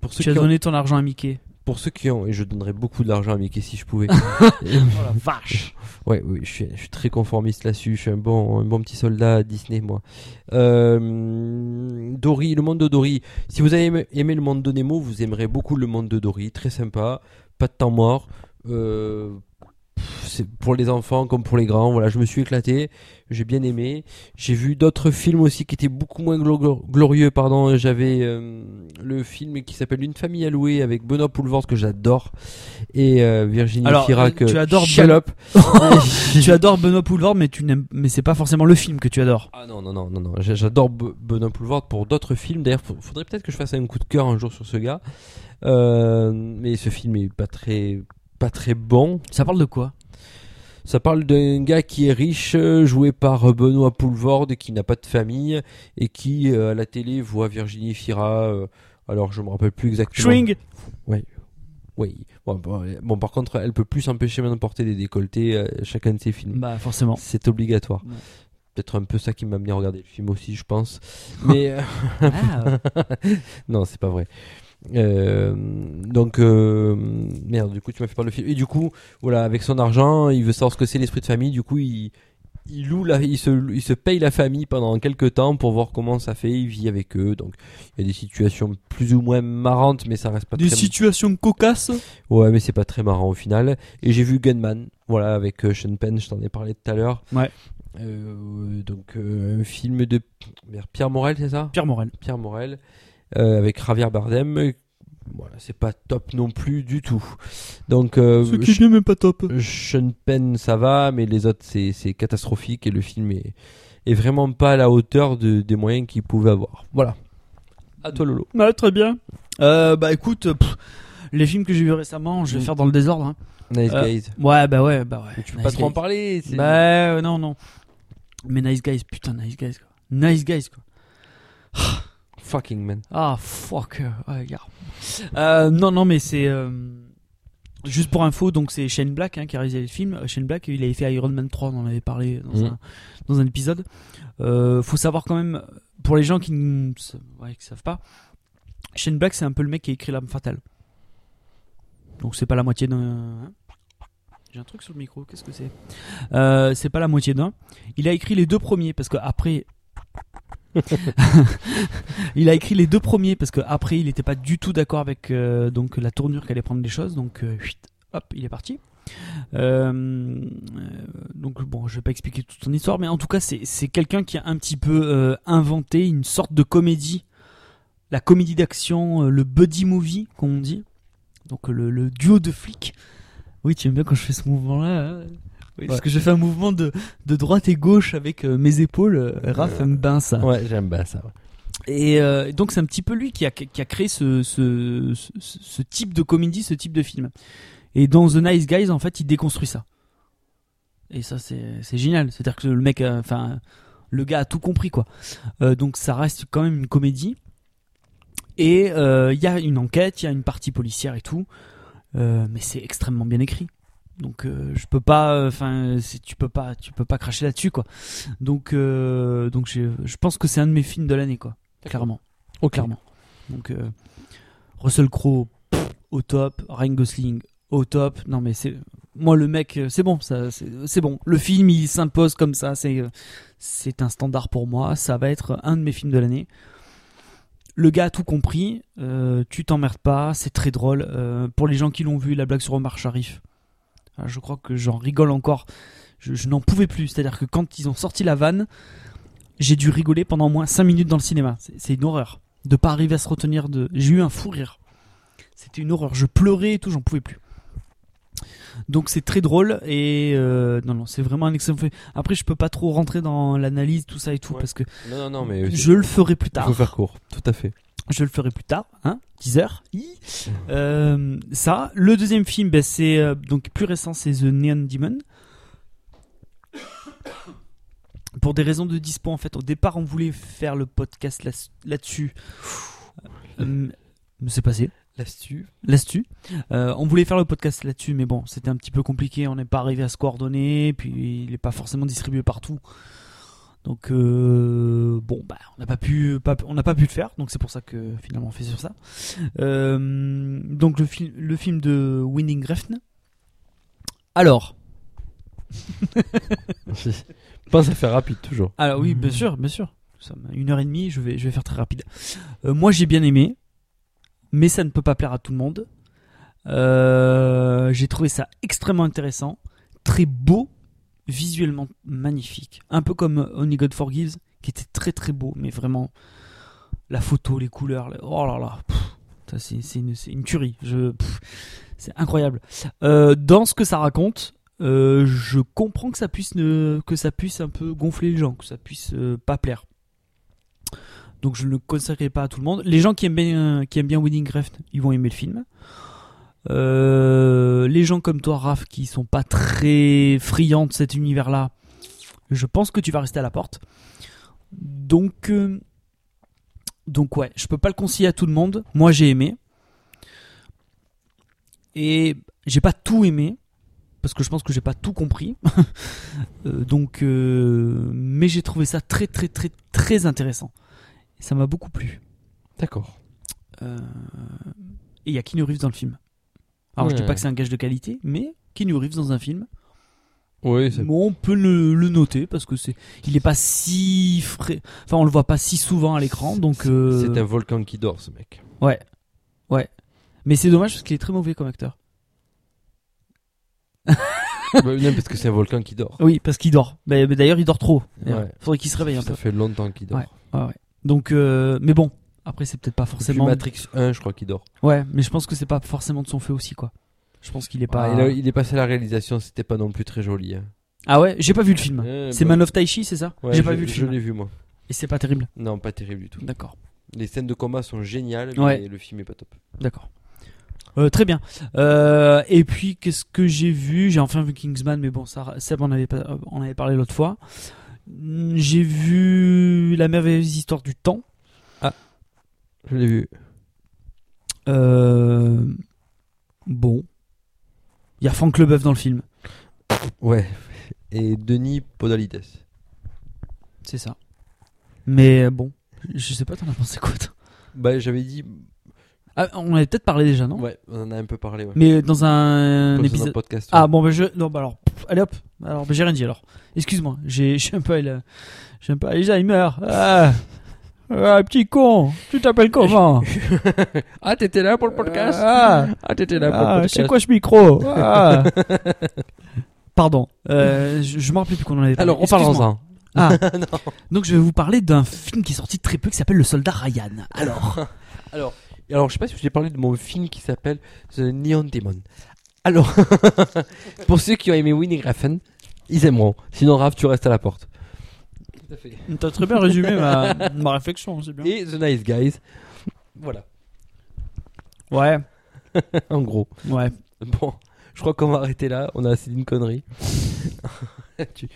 pour ceux tu as ont, donné ton argent à Mickey. Pour ceux qui ont, et je donnerais beaucoup d'argent à Mickey si je pouvais. (laughs) Oh la (laughs) vache. Ouais, oui, je suis, je suis très conformiste là-dessus. Je suis un bon, un bon petit soldat à Disney, moi. Euh, Dory, le monde de Dory. Si vous avez aimé, aimé le monde de Nemo, vous aimerez beaucoup le monde de Dory. Très sympa. Pas de temps mort. Euh, c'est pour les enfants comme pour les grands. Voilà, je me suis éclaté. J'ai bien aimé. J'ai vu d'autres films aussi qui étaient beaucoup moins glo- glorieux. Pardon, j'avais euh, le film qui s'appelle Une famille à louer avec Benoît Poulvord que j'adore et euh, Virginie Alors, euh, tu adores (laughs) tu adores Benoît Poulvord, mais tu n'aimes, mais c'est pas forcément le film que tu adores. Ah non, non, non, non, non. J'a- J'adore Be- Benoît Poulvord pour d'autres films. D'ailleurs, faudrait peut-être que je fasse un coup de cœur un jour sur ce gars. Euh, mais ce film est pas très, pas très bon. Ça parle de quoi? Ça parle d'un gars qui est riche, euh, joué par euh, Benoît Poulvord, et qui n'a pas de famille, et qui, euh, à la télé, voit Virginie Fira. euh, alors, je me rappelle plus exactement. Swing Oui. Bon, bon, bon, par contre, elle peut plus s'empêcher maintenant de porter des décolletés euh, chacun de ses films. Bah forcément. C'est obligatoire. Ouais. Peut-être un peu ça qui m'a amené à regarder le film aussi, je pense. Mais euh, Ah, (laughs) non, c'est pas vrai. Euh, donc euh, merde, du coup tu m'as fait parler le film. Et du coup, voilà, avec son argent, il veut savoir ce que c'est l'esprit de famille. Du coup, il il loue la, il se, il se paye la famille pendant quelques temps pour voir comment ça fait. Il vit avec eux. Donc il y a des situations plus ou moins marrantes, mais ça reste pas Des très. situations cocasses Ouais, mais c'est pas très marrant au final. Et j'ai vu Gunman, voilà, avec euh, Sean Penn, je t'en ai parlé tout à l'heure. Ouais. Euh, donc un film de Pierre Morel, c'est ça? Pierre Morel. Pierre Morel, avec Javier Bardem. Voilà, c'est pas top non plus du tout. Donc, euh, n'est même pas top. Sean Penn, ça va, mais les autres, c'est c'est catastrophique et le film est, est vraiment pas à la hauteur de, des moyens qu'il pouvait avoir. Voilà. À toi, Lolo. Ouais, très bien. Euh, bah écoute, pff, les films que j'ai vus récemment, je vais Mm. faire dans le désordre. hein. Nice Euh, Guys. Ouais, bah ouais, bah ouais. Mais tu peux Nice pas trop en Guys. parler. c'est- Bah euh, non, non. Mais Nice Guys, putain, Nice Guys quoi. Nice Guys quoi. Fucking man. Ah fuck. euh. Euh, non, non, mais c'est euh, juste pour info. Donc c'est Shane Black hein, qui a réalisé le film. Euh, Shane Black, il avait fait Iron Man 3, on en avait parlé dans, Mhm. un, dans un épisode. Euh, faut savoir quand même, pour les gens qui ne ouais, savent pas, Shane Black c'est un peu le mec qui a écrit L'âme fatale. Donc c'est pas la moitié d'un. hein. J'ai un truc sur le micro, qu'est-ce que c'est? C'est pas la moitié d'un. Il a écrit les deux premiers parce que après. (laughs) il a écrit les deux premiers parce que après il n'était pas du tout d'accord avec euh, donc la tournure qu'allait prendre les choses. Donc euh, hop il est parti. Euh, donc bon je vais pas expliquer toute son histoire mais en tout cas c'est quelqu'un qui a un petit peu inventé une sorte de comédie. La comédie d'action le buddy movie comme on dit. Donc le, duo de flics. Oui tu aimes bien quand je fais ce mouvement là oui, parce Ouais. que je fais un mouvement de, de droite et gauche avec euh, mes épaules euh, Raph aime bien ça Ouais, j'aime bien ça. et euh, donc c'est un petit peu lui qui a, qui a créé ce, ce, ce, ce type de comédie, ce type de film. Et dans The Nice Guys, en fait, il déconstruit ça. Et ça, c'est génial. C'est-à-dire que le mec, enfin, le gars a tout compris, quoi. Euh, donc ça reste quand même une comédie. Et euh, il y a une enquête, il y a une partie policière et tout. Euh, mais c'est extrêmement bien écrit. Donc euh, je peux pas, enfin c'est- tu peux pas, tu peux pas cracher là-dessus quoi. Donc euh, donc je pense que c'est un de mes films de l'année quoi, clairement, Ok. clairement. Donc euh, Russell Crowe au top, Ryan Gosling au top. Non mais c'est moi le mec, euh, c'est bon, ça c'est bon. Le film il s'impose comme ça, c'est euh, c'est un standard pour moi. Ça va être un de mes films de l'année. Le gars a tout compris, euh, tu t'emmerdes pas, c'est très drôle. Euh, pour les gens qui l'ont vu, la blague sur Omar Sharif, je crois que j'en rigole encore. Je, je n'en pouvais plus. C'est-à-dire que quand ils ont sorti la vanne, j'ai dû rigoler pendant au moins 5 minutes dans le cinéma. C'est- une horreur. De pas arriver à se retenir de. J'ai eu un fou rire. C'était une horreur. Je pleurais et tout, j'en pouvais plus. Donc c'est très drôle et euh, non non c'est vraiment un excellent film. Après je peux pas trop rentrer dans l'analyse tout ça et tout Ouais. parce que Non, non, non, mais je le ferai plus il tard. faut faire court. Tout à fait. Je le ferai plus tard, hein, teaser. Euh, ça, le deuxième film, ben, c'est euh, donc plus récent, c'est The Neon Demon. Pour des raisons de dispo, en fait, au départ, on voulait faire le podcast là- là-dessus. Euh, mais c'est passé. L'astu. Là-dessus. Euh, on voulait faire le podcast là-dessus, mais bon, c'était un petit peu compliqué. On n'est pas arrivé à se coordonner, puis il n'est pas forcément distribué partout. Donc euh, bon, bah, on n'a pas pu, pas- on n'a pas pu le faire. Donc c'est pour ça que finalement on fait sur ça. Euh, donc le film, le film de Winding Refn. Alors, Pense à faire rapide, toujours. alors oui, bien sûr, bien sûr. Nous sommes à une heure et demie. Je vais, je vais faire très rapide. Euh, moi, j'ai bien aimé, mais ça ne peut pas plaire à tout le monde. Euh, j'ai trouvé ça extrêmement intéressant, très beau, visuellement magnifique. Un peu comme Only God Forgives, qui était très très beau, mais vraiment la photo, les couleurs, oh là là, c'est une, une tuerie. C'est incroyable. Euh, dans ce que ça raconte, euh, je comprends que ça puisse ne, que ça puisse un peu gonfler les gens, que ça puisse euh, pas plaire. Donc je ne le conseillerais pas à tout le monde. Les gens qui aiment bien, qui aiment bien Winning Refn, ils vont aimer le film. Euh, les gens comme toi, Raph, qui sont pas très friands de cet univers-là, je pense que tu vas rester à la porte. Donc, euh, donc ouais, je peux pas le conseiller à tout le monde. Moi, j'ai aimé. Et j'ai pas tout aimé parce que je pense que j'ai pas tout compris. (laughs) Euh, donc, mais j'ai trouvé ça très très très très intéressant. Et ça m'a beaucoup plu. D'accord. Et il y a Keanu Reeves dans le film. Alors je dis Ouais. pas que c'est un gage de qualité, mais Keanu Reeves dans un film, Oui, c'est bon, on peut le, le noter parce que c'est, il est pas si frais, enfin on le voit pas si souvent à l'écran, donc euh, c'est un volcan qui dort, ce mec. ouais, ouais. Mais c'est dommage parce qu'il est très mauvais comme acteur. (laughs) Bah, non, parce que c'est un volcan qui dort. Oui, parce qu'il dort. Mais, mais d'ailleurs il dort trop. Ouais. Faudrait qu'il se réveille un peu. Ça fait longtemps qu'il dort. Ouais. Ouais, ouais. Donc, euh, mais bon, après c'est peut-être pas forcément. Matrix 1, je crois qu'il dort. Ouais, mais je pense que c'est pas forcément de son fait aussi quoi. Je pense qu'il est pas. Ah, il, a- il est passé à la réalisation, c'était pas non plus très joli. hein. Ah ouais, j'ai pas vu le film. C'est bah, Man of Taichi, c'est ça? Ouais, J'ai pas je- vu le Je film. l'ai vu, moi. Et c'est pas terrible? Non, pas terrible du tout. D'accord. Les scènes de combat sont géniales, Ouais. mais le film est pas top. D'accord. Euh, très bien. Euh, et puis, qu'est-ce que j'ai vu? J'ai enfin vu Kingsman, mais bon, ça, Seb en avait, pas- on avait parlé l'autre fois. J'ai vu La merveilleuse histoire du temps. Je l'ai vu. Euh, bon. Il y a Franck Leboeuf dans le film. Ouais. Et Denis Podalides. C'est ça. Mais euh, bon, je sais pas, t'en as pensé quoi toi? Bah, j'avais dit. ah, On avait peut-être parlé déjà, non? Ouais, on en a un peu parlé. Ouais. Mais dans un, Dans un épisode. podcast. Ah bon, bah je. Non, bah alors. pff, allez hop. Alors, bah, j'ai rien dit alors. Excuse-moi, j'ai un peu. J'ai un peu Alzheimer. Ah. Ah, petit con, tu t'appelles comment (laughs) Ah, t'étais là pour le podcast Ah, Ah, t'étais là pour ah, le podcast c'est quoi ce micro Ah. (laughs) Pardon, euh, je, je me rappelle plus qu'on en avait parlé. Alors, on parle en Ah. (laughs) Donc je vais vous parler d'un film qui est sorti très peu qui s'appelle Le Soldat Ryan. Alors, Alors, alors, je sais pas si je t'ai parlé de mon film qui s'appelle The Neon Demon. Alors, pour ceux qui ont aimé Winnie Refn, ils aimeront. Sinon, Raph, tu restes à la porte. Tout à fait. (laughs) t'as très bien résumé ma, ma réflexion, c'est bien. Et The Nice Guys. Voilà, Ouais, (laughs) en gros. ouais. Bon, je crois qu'on va arrêter là. On a assez d'une connerie. (laughs) tu,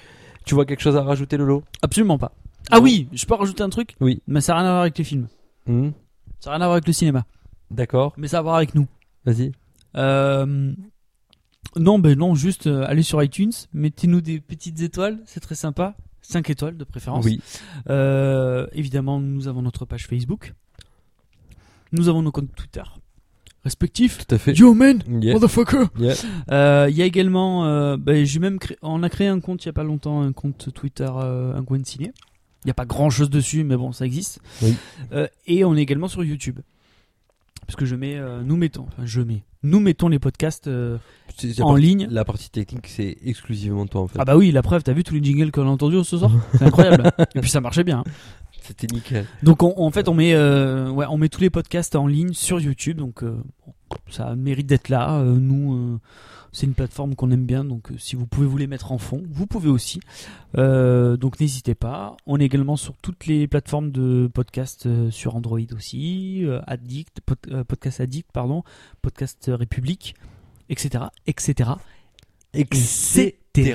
tu vois quelque chose à rajouter, Lolo? Absolument pas. Ah oui, je peux rajouter un truc? Oui. Mais ça n'a rien à voir avec les films. Hmm, Ça n'a rien à voir avec le cinéma. D'accord, Mais ça a à voir avec nous. vas-y. Euh, non, ben non, juste euh, allez sur iTunes, mettez-nous des petites étoiles, c'est très sympa. 5 étoiles de préférence. Oui. Euh, évidemment, nous avons notre page Facebook. Nous avons nos comptes Twitter respectifs. Tout à fait. Yo man, Yeah. motherfucker. Yeah. Euh, Il y a également, euh, ben, j'ai même créé, on a créé un compte il y a pas longtemps, un compte Twitter, un coin ciné. Il n'y a pas grand chose dessus, mais bon, ça existe. Oui. Et on est également sur YouTube. Parce que je mets, euh, nous mettons, enfin je mets, nous mettons les podcasts euh, C'est- c'est la en partie- ligne. La partie technique, c'est exclusivement toi en fait. Ah bah oui, la preuve, t'as vu tous les jingles qu'on a entendus ce soir? C'est incroyable. (laughs) et puis ça marchait bien. hein. C'était nickel. Donc on- en fait on met euh, ouais on met tous les podcasts en ligne sur YouTube donc euh, ça mérite d'être là. Euh, nous euh, c'est une plateforme qu'on aime bien donc euh, si vous pouvez vous les mettre en fond vous pouvez aussi. Euh, donc n'hésitez pas. On est également sur toutes les plateformes de podcasts euh, sur Android aussi, euh, Addict, pod- podcast Addict pardon, podcast République, etc etc etc.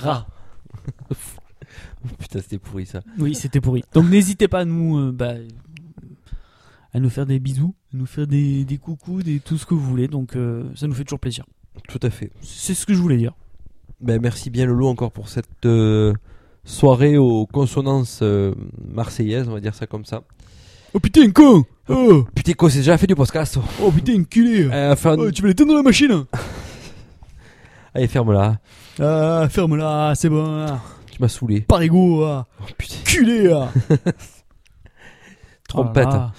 Putain, c'était pourri ça. Oui, c'était pourri. Donc n'hésitez pas à nous, bah, à nous faire des bisous, à nous faire des, des coucous, des tout ce que vous voulez. Donc ça nous fait toujours plaisir. Tout à fait. C'est ce que je voulais dire. Ben, merci bien Lolo encore pour cette euh, soirée aux consonances euh, marseillaises, on va dire ça comme ça. Oh putain, con Oh, Putain, quoi, c'est déjà fait du podcast. oh. oh putain, enculé (laughs) Euh, Oh, Tu veux l'éteindre dans la machine (laughs) Allez, ferme-la. Ah, ferme-la, c'est bon. ah. Tu m'as saoulé. Parigo, ah. Oh, putain. culé ah. (laughs) Trompette. Oh là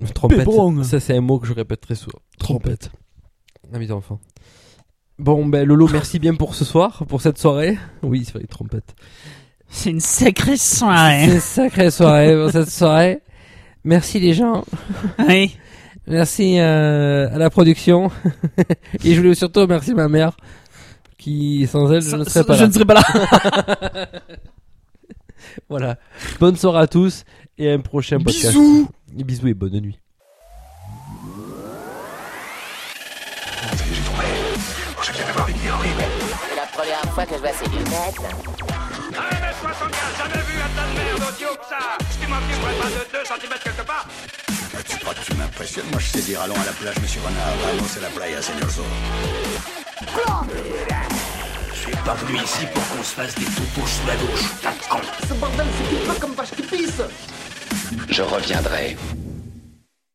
là. Trompette. Ça, c'est un mot que je répète très souvent. Trompette. Ah, mes enfants. Bon, ben, Lolo, merci bien pour ce soir, pour cette soirée. Oui, c'est vrai, trompette. C'est une sacrée soirée. C'est une sacrée soirée pour cette soirée. Merci les gens. Oui. Merci euh, à la production. (laughs) Et je voulais surtout remercier ma mère, qui, sans elle, je ne serais pas Je là. ne serais pas là. (laughs) Voilà. Bonne soirée à tous et à un prochain podcast. Bisous. Bisous et bonne nuit. Fois que je vois ces lunettes. 1m75, jamais vu un tas de merde haut que ça Ce qui m'imprimerait pas de 2 cm quelque part Tu crois que tu m'impressionnes Moi, je sais dire allons à la plage, monsieur Renard. Vamos à la playa, señor Zorro. Je suis pas venu ici pour qu'on se fasse des toutous sous la douche, tas de cons. Ce bordel, c'est pas comme vache qui pisse Je reviendrai.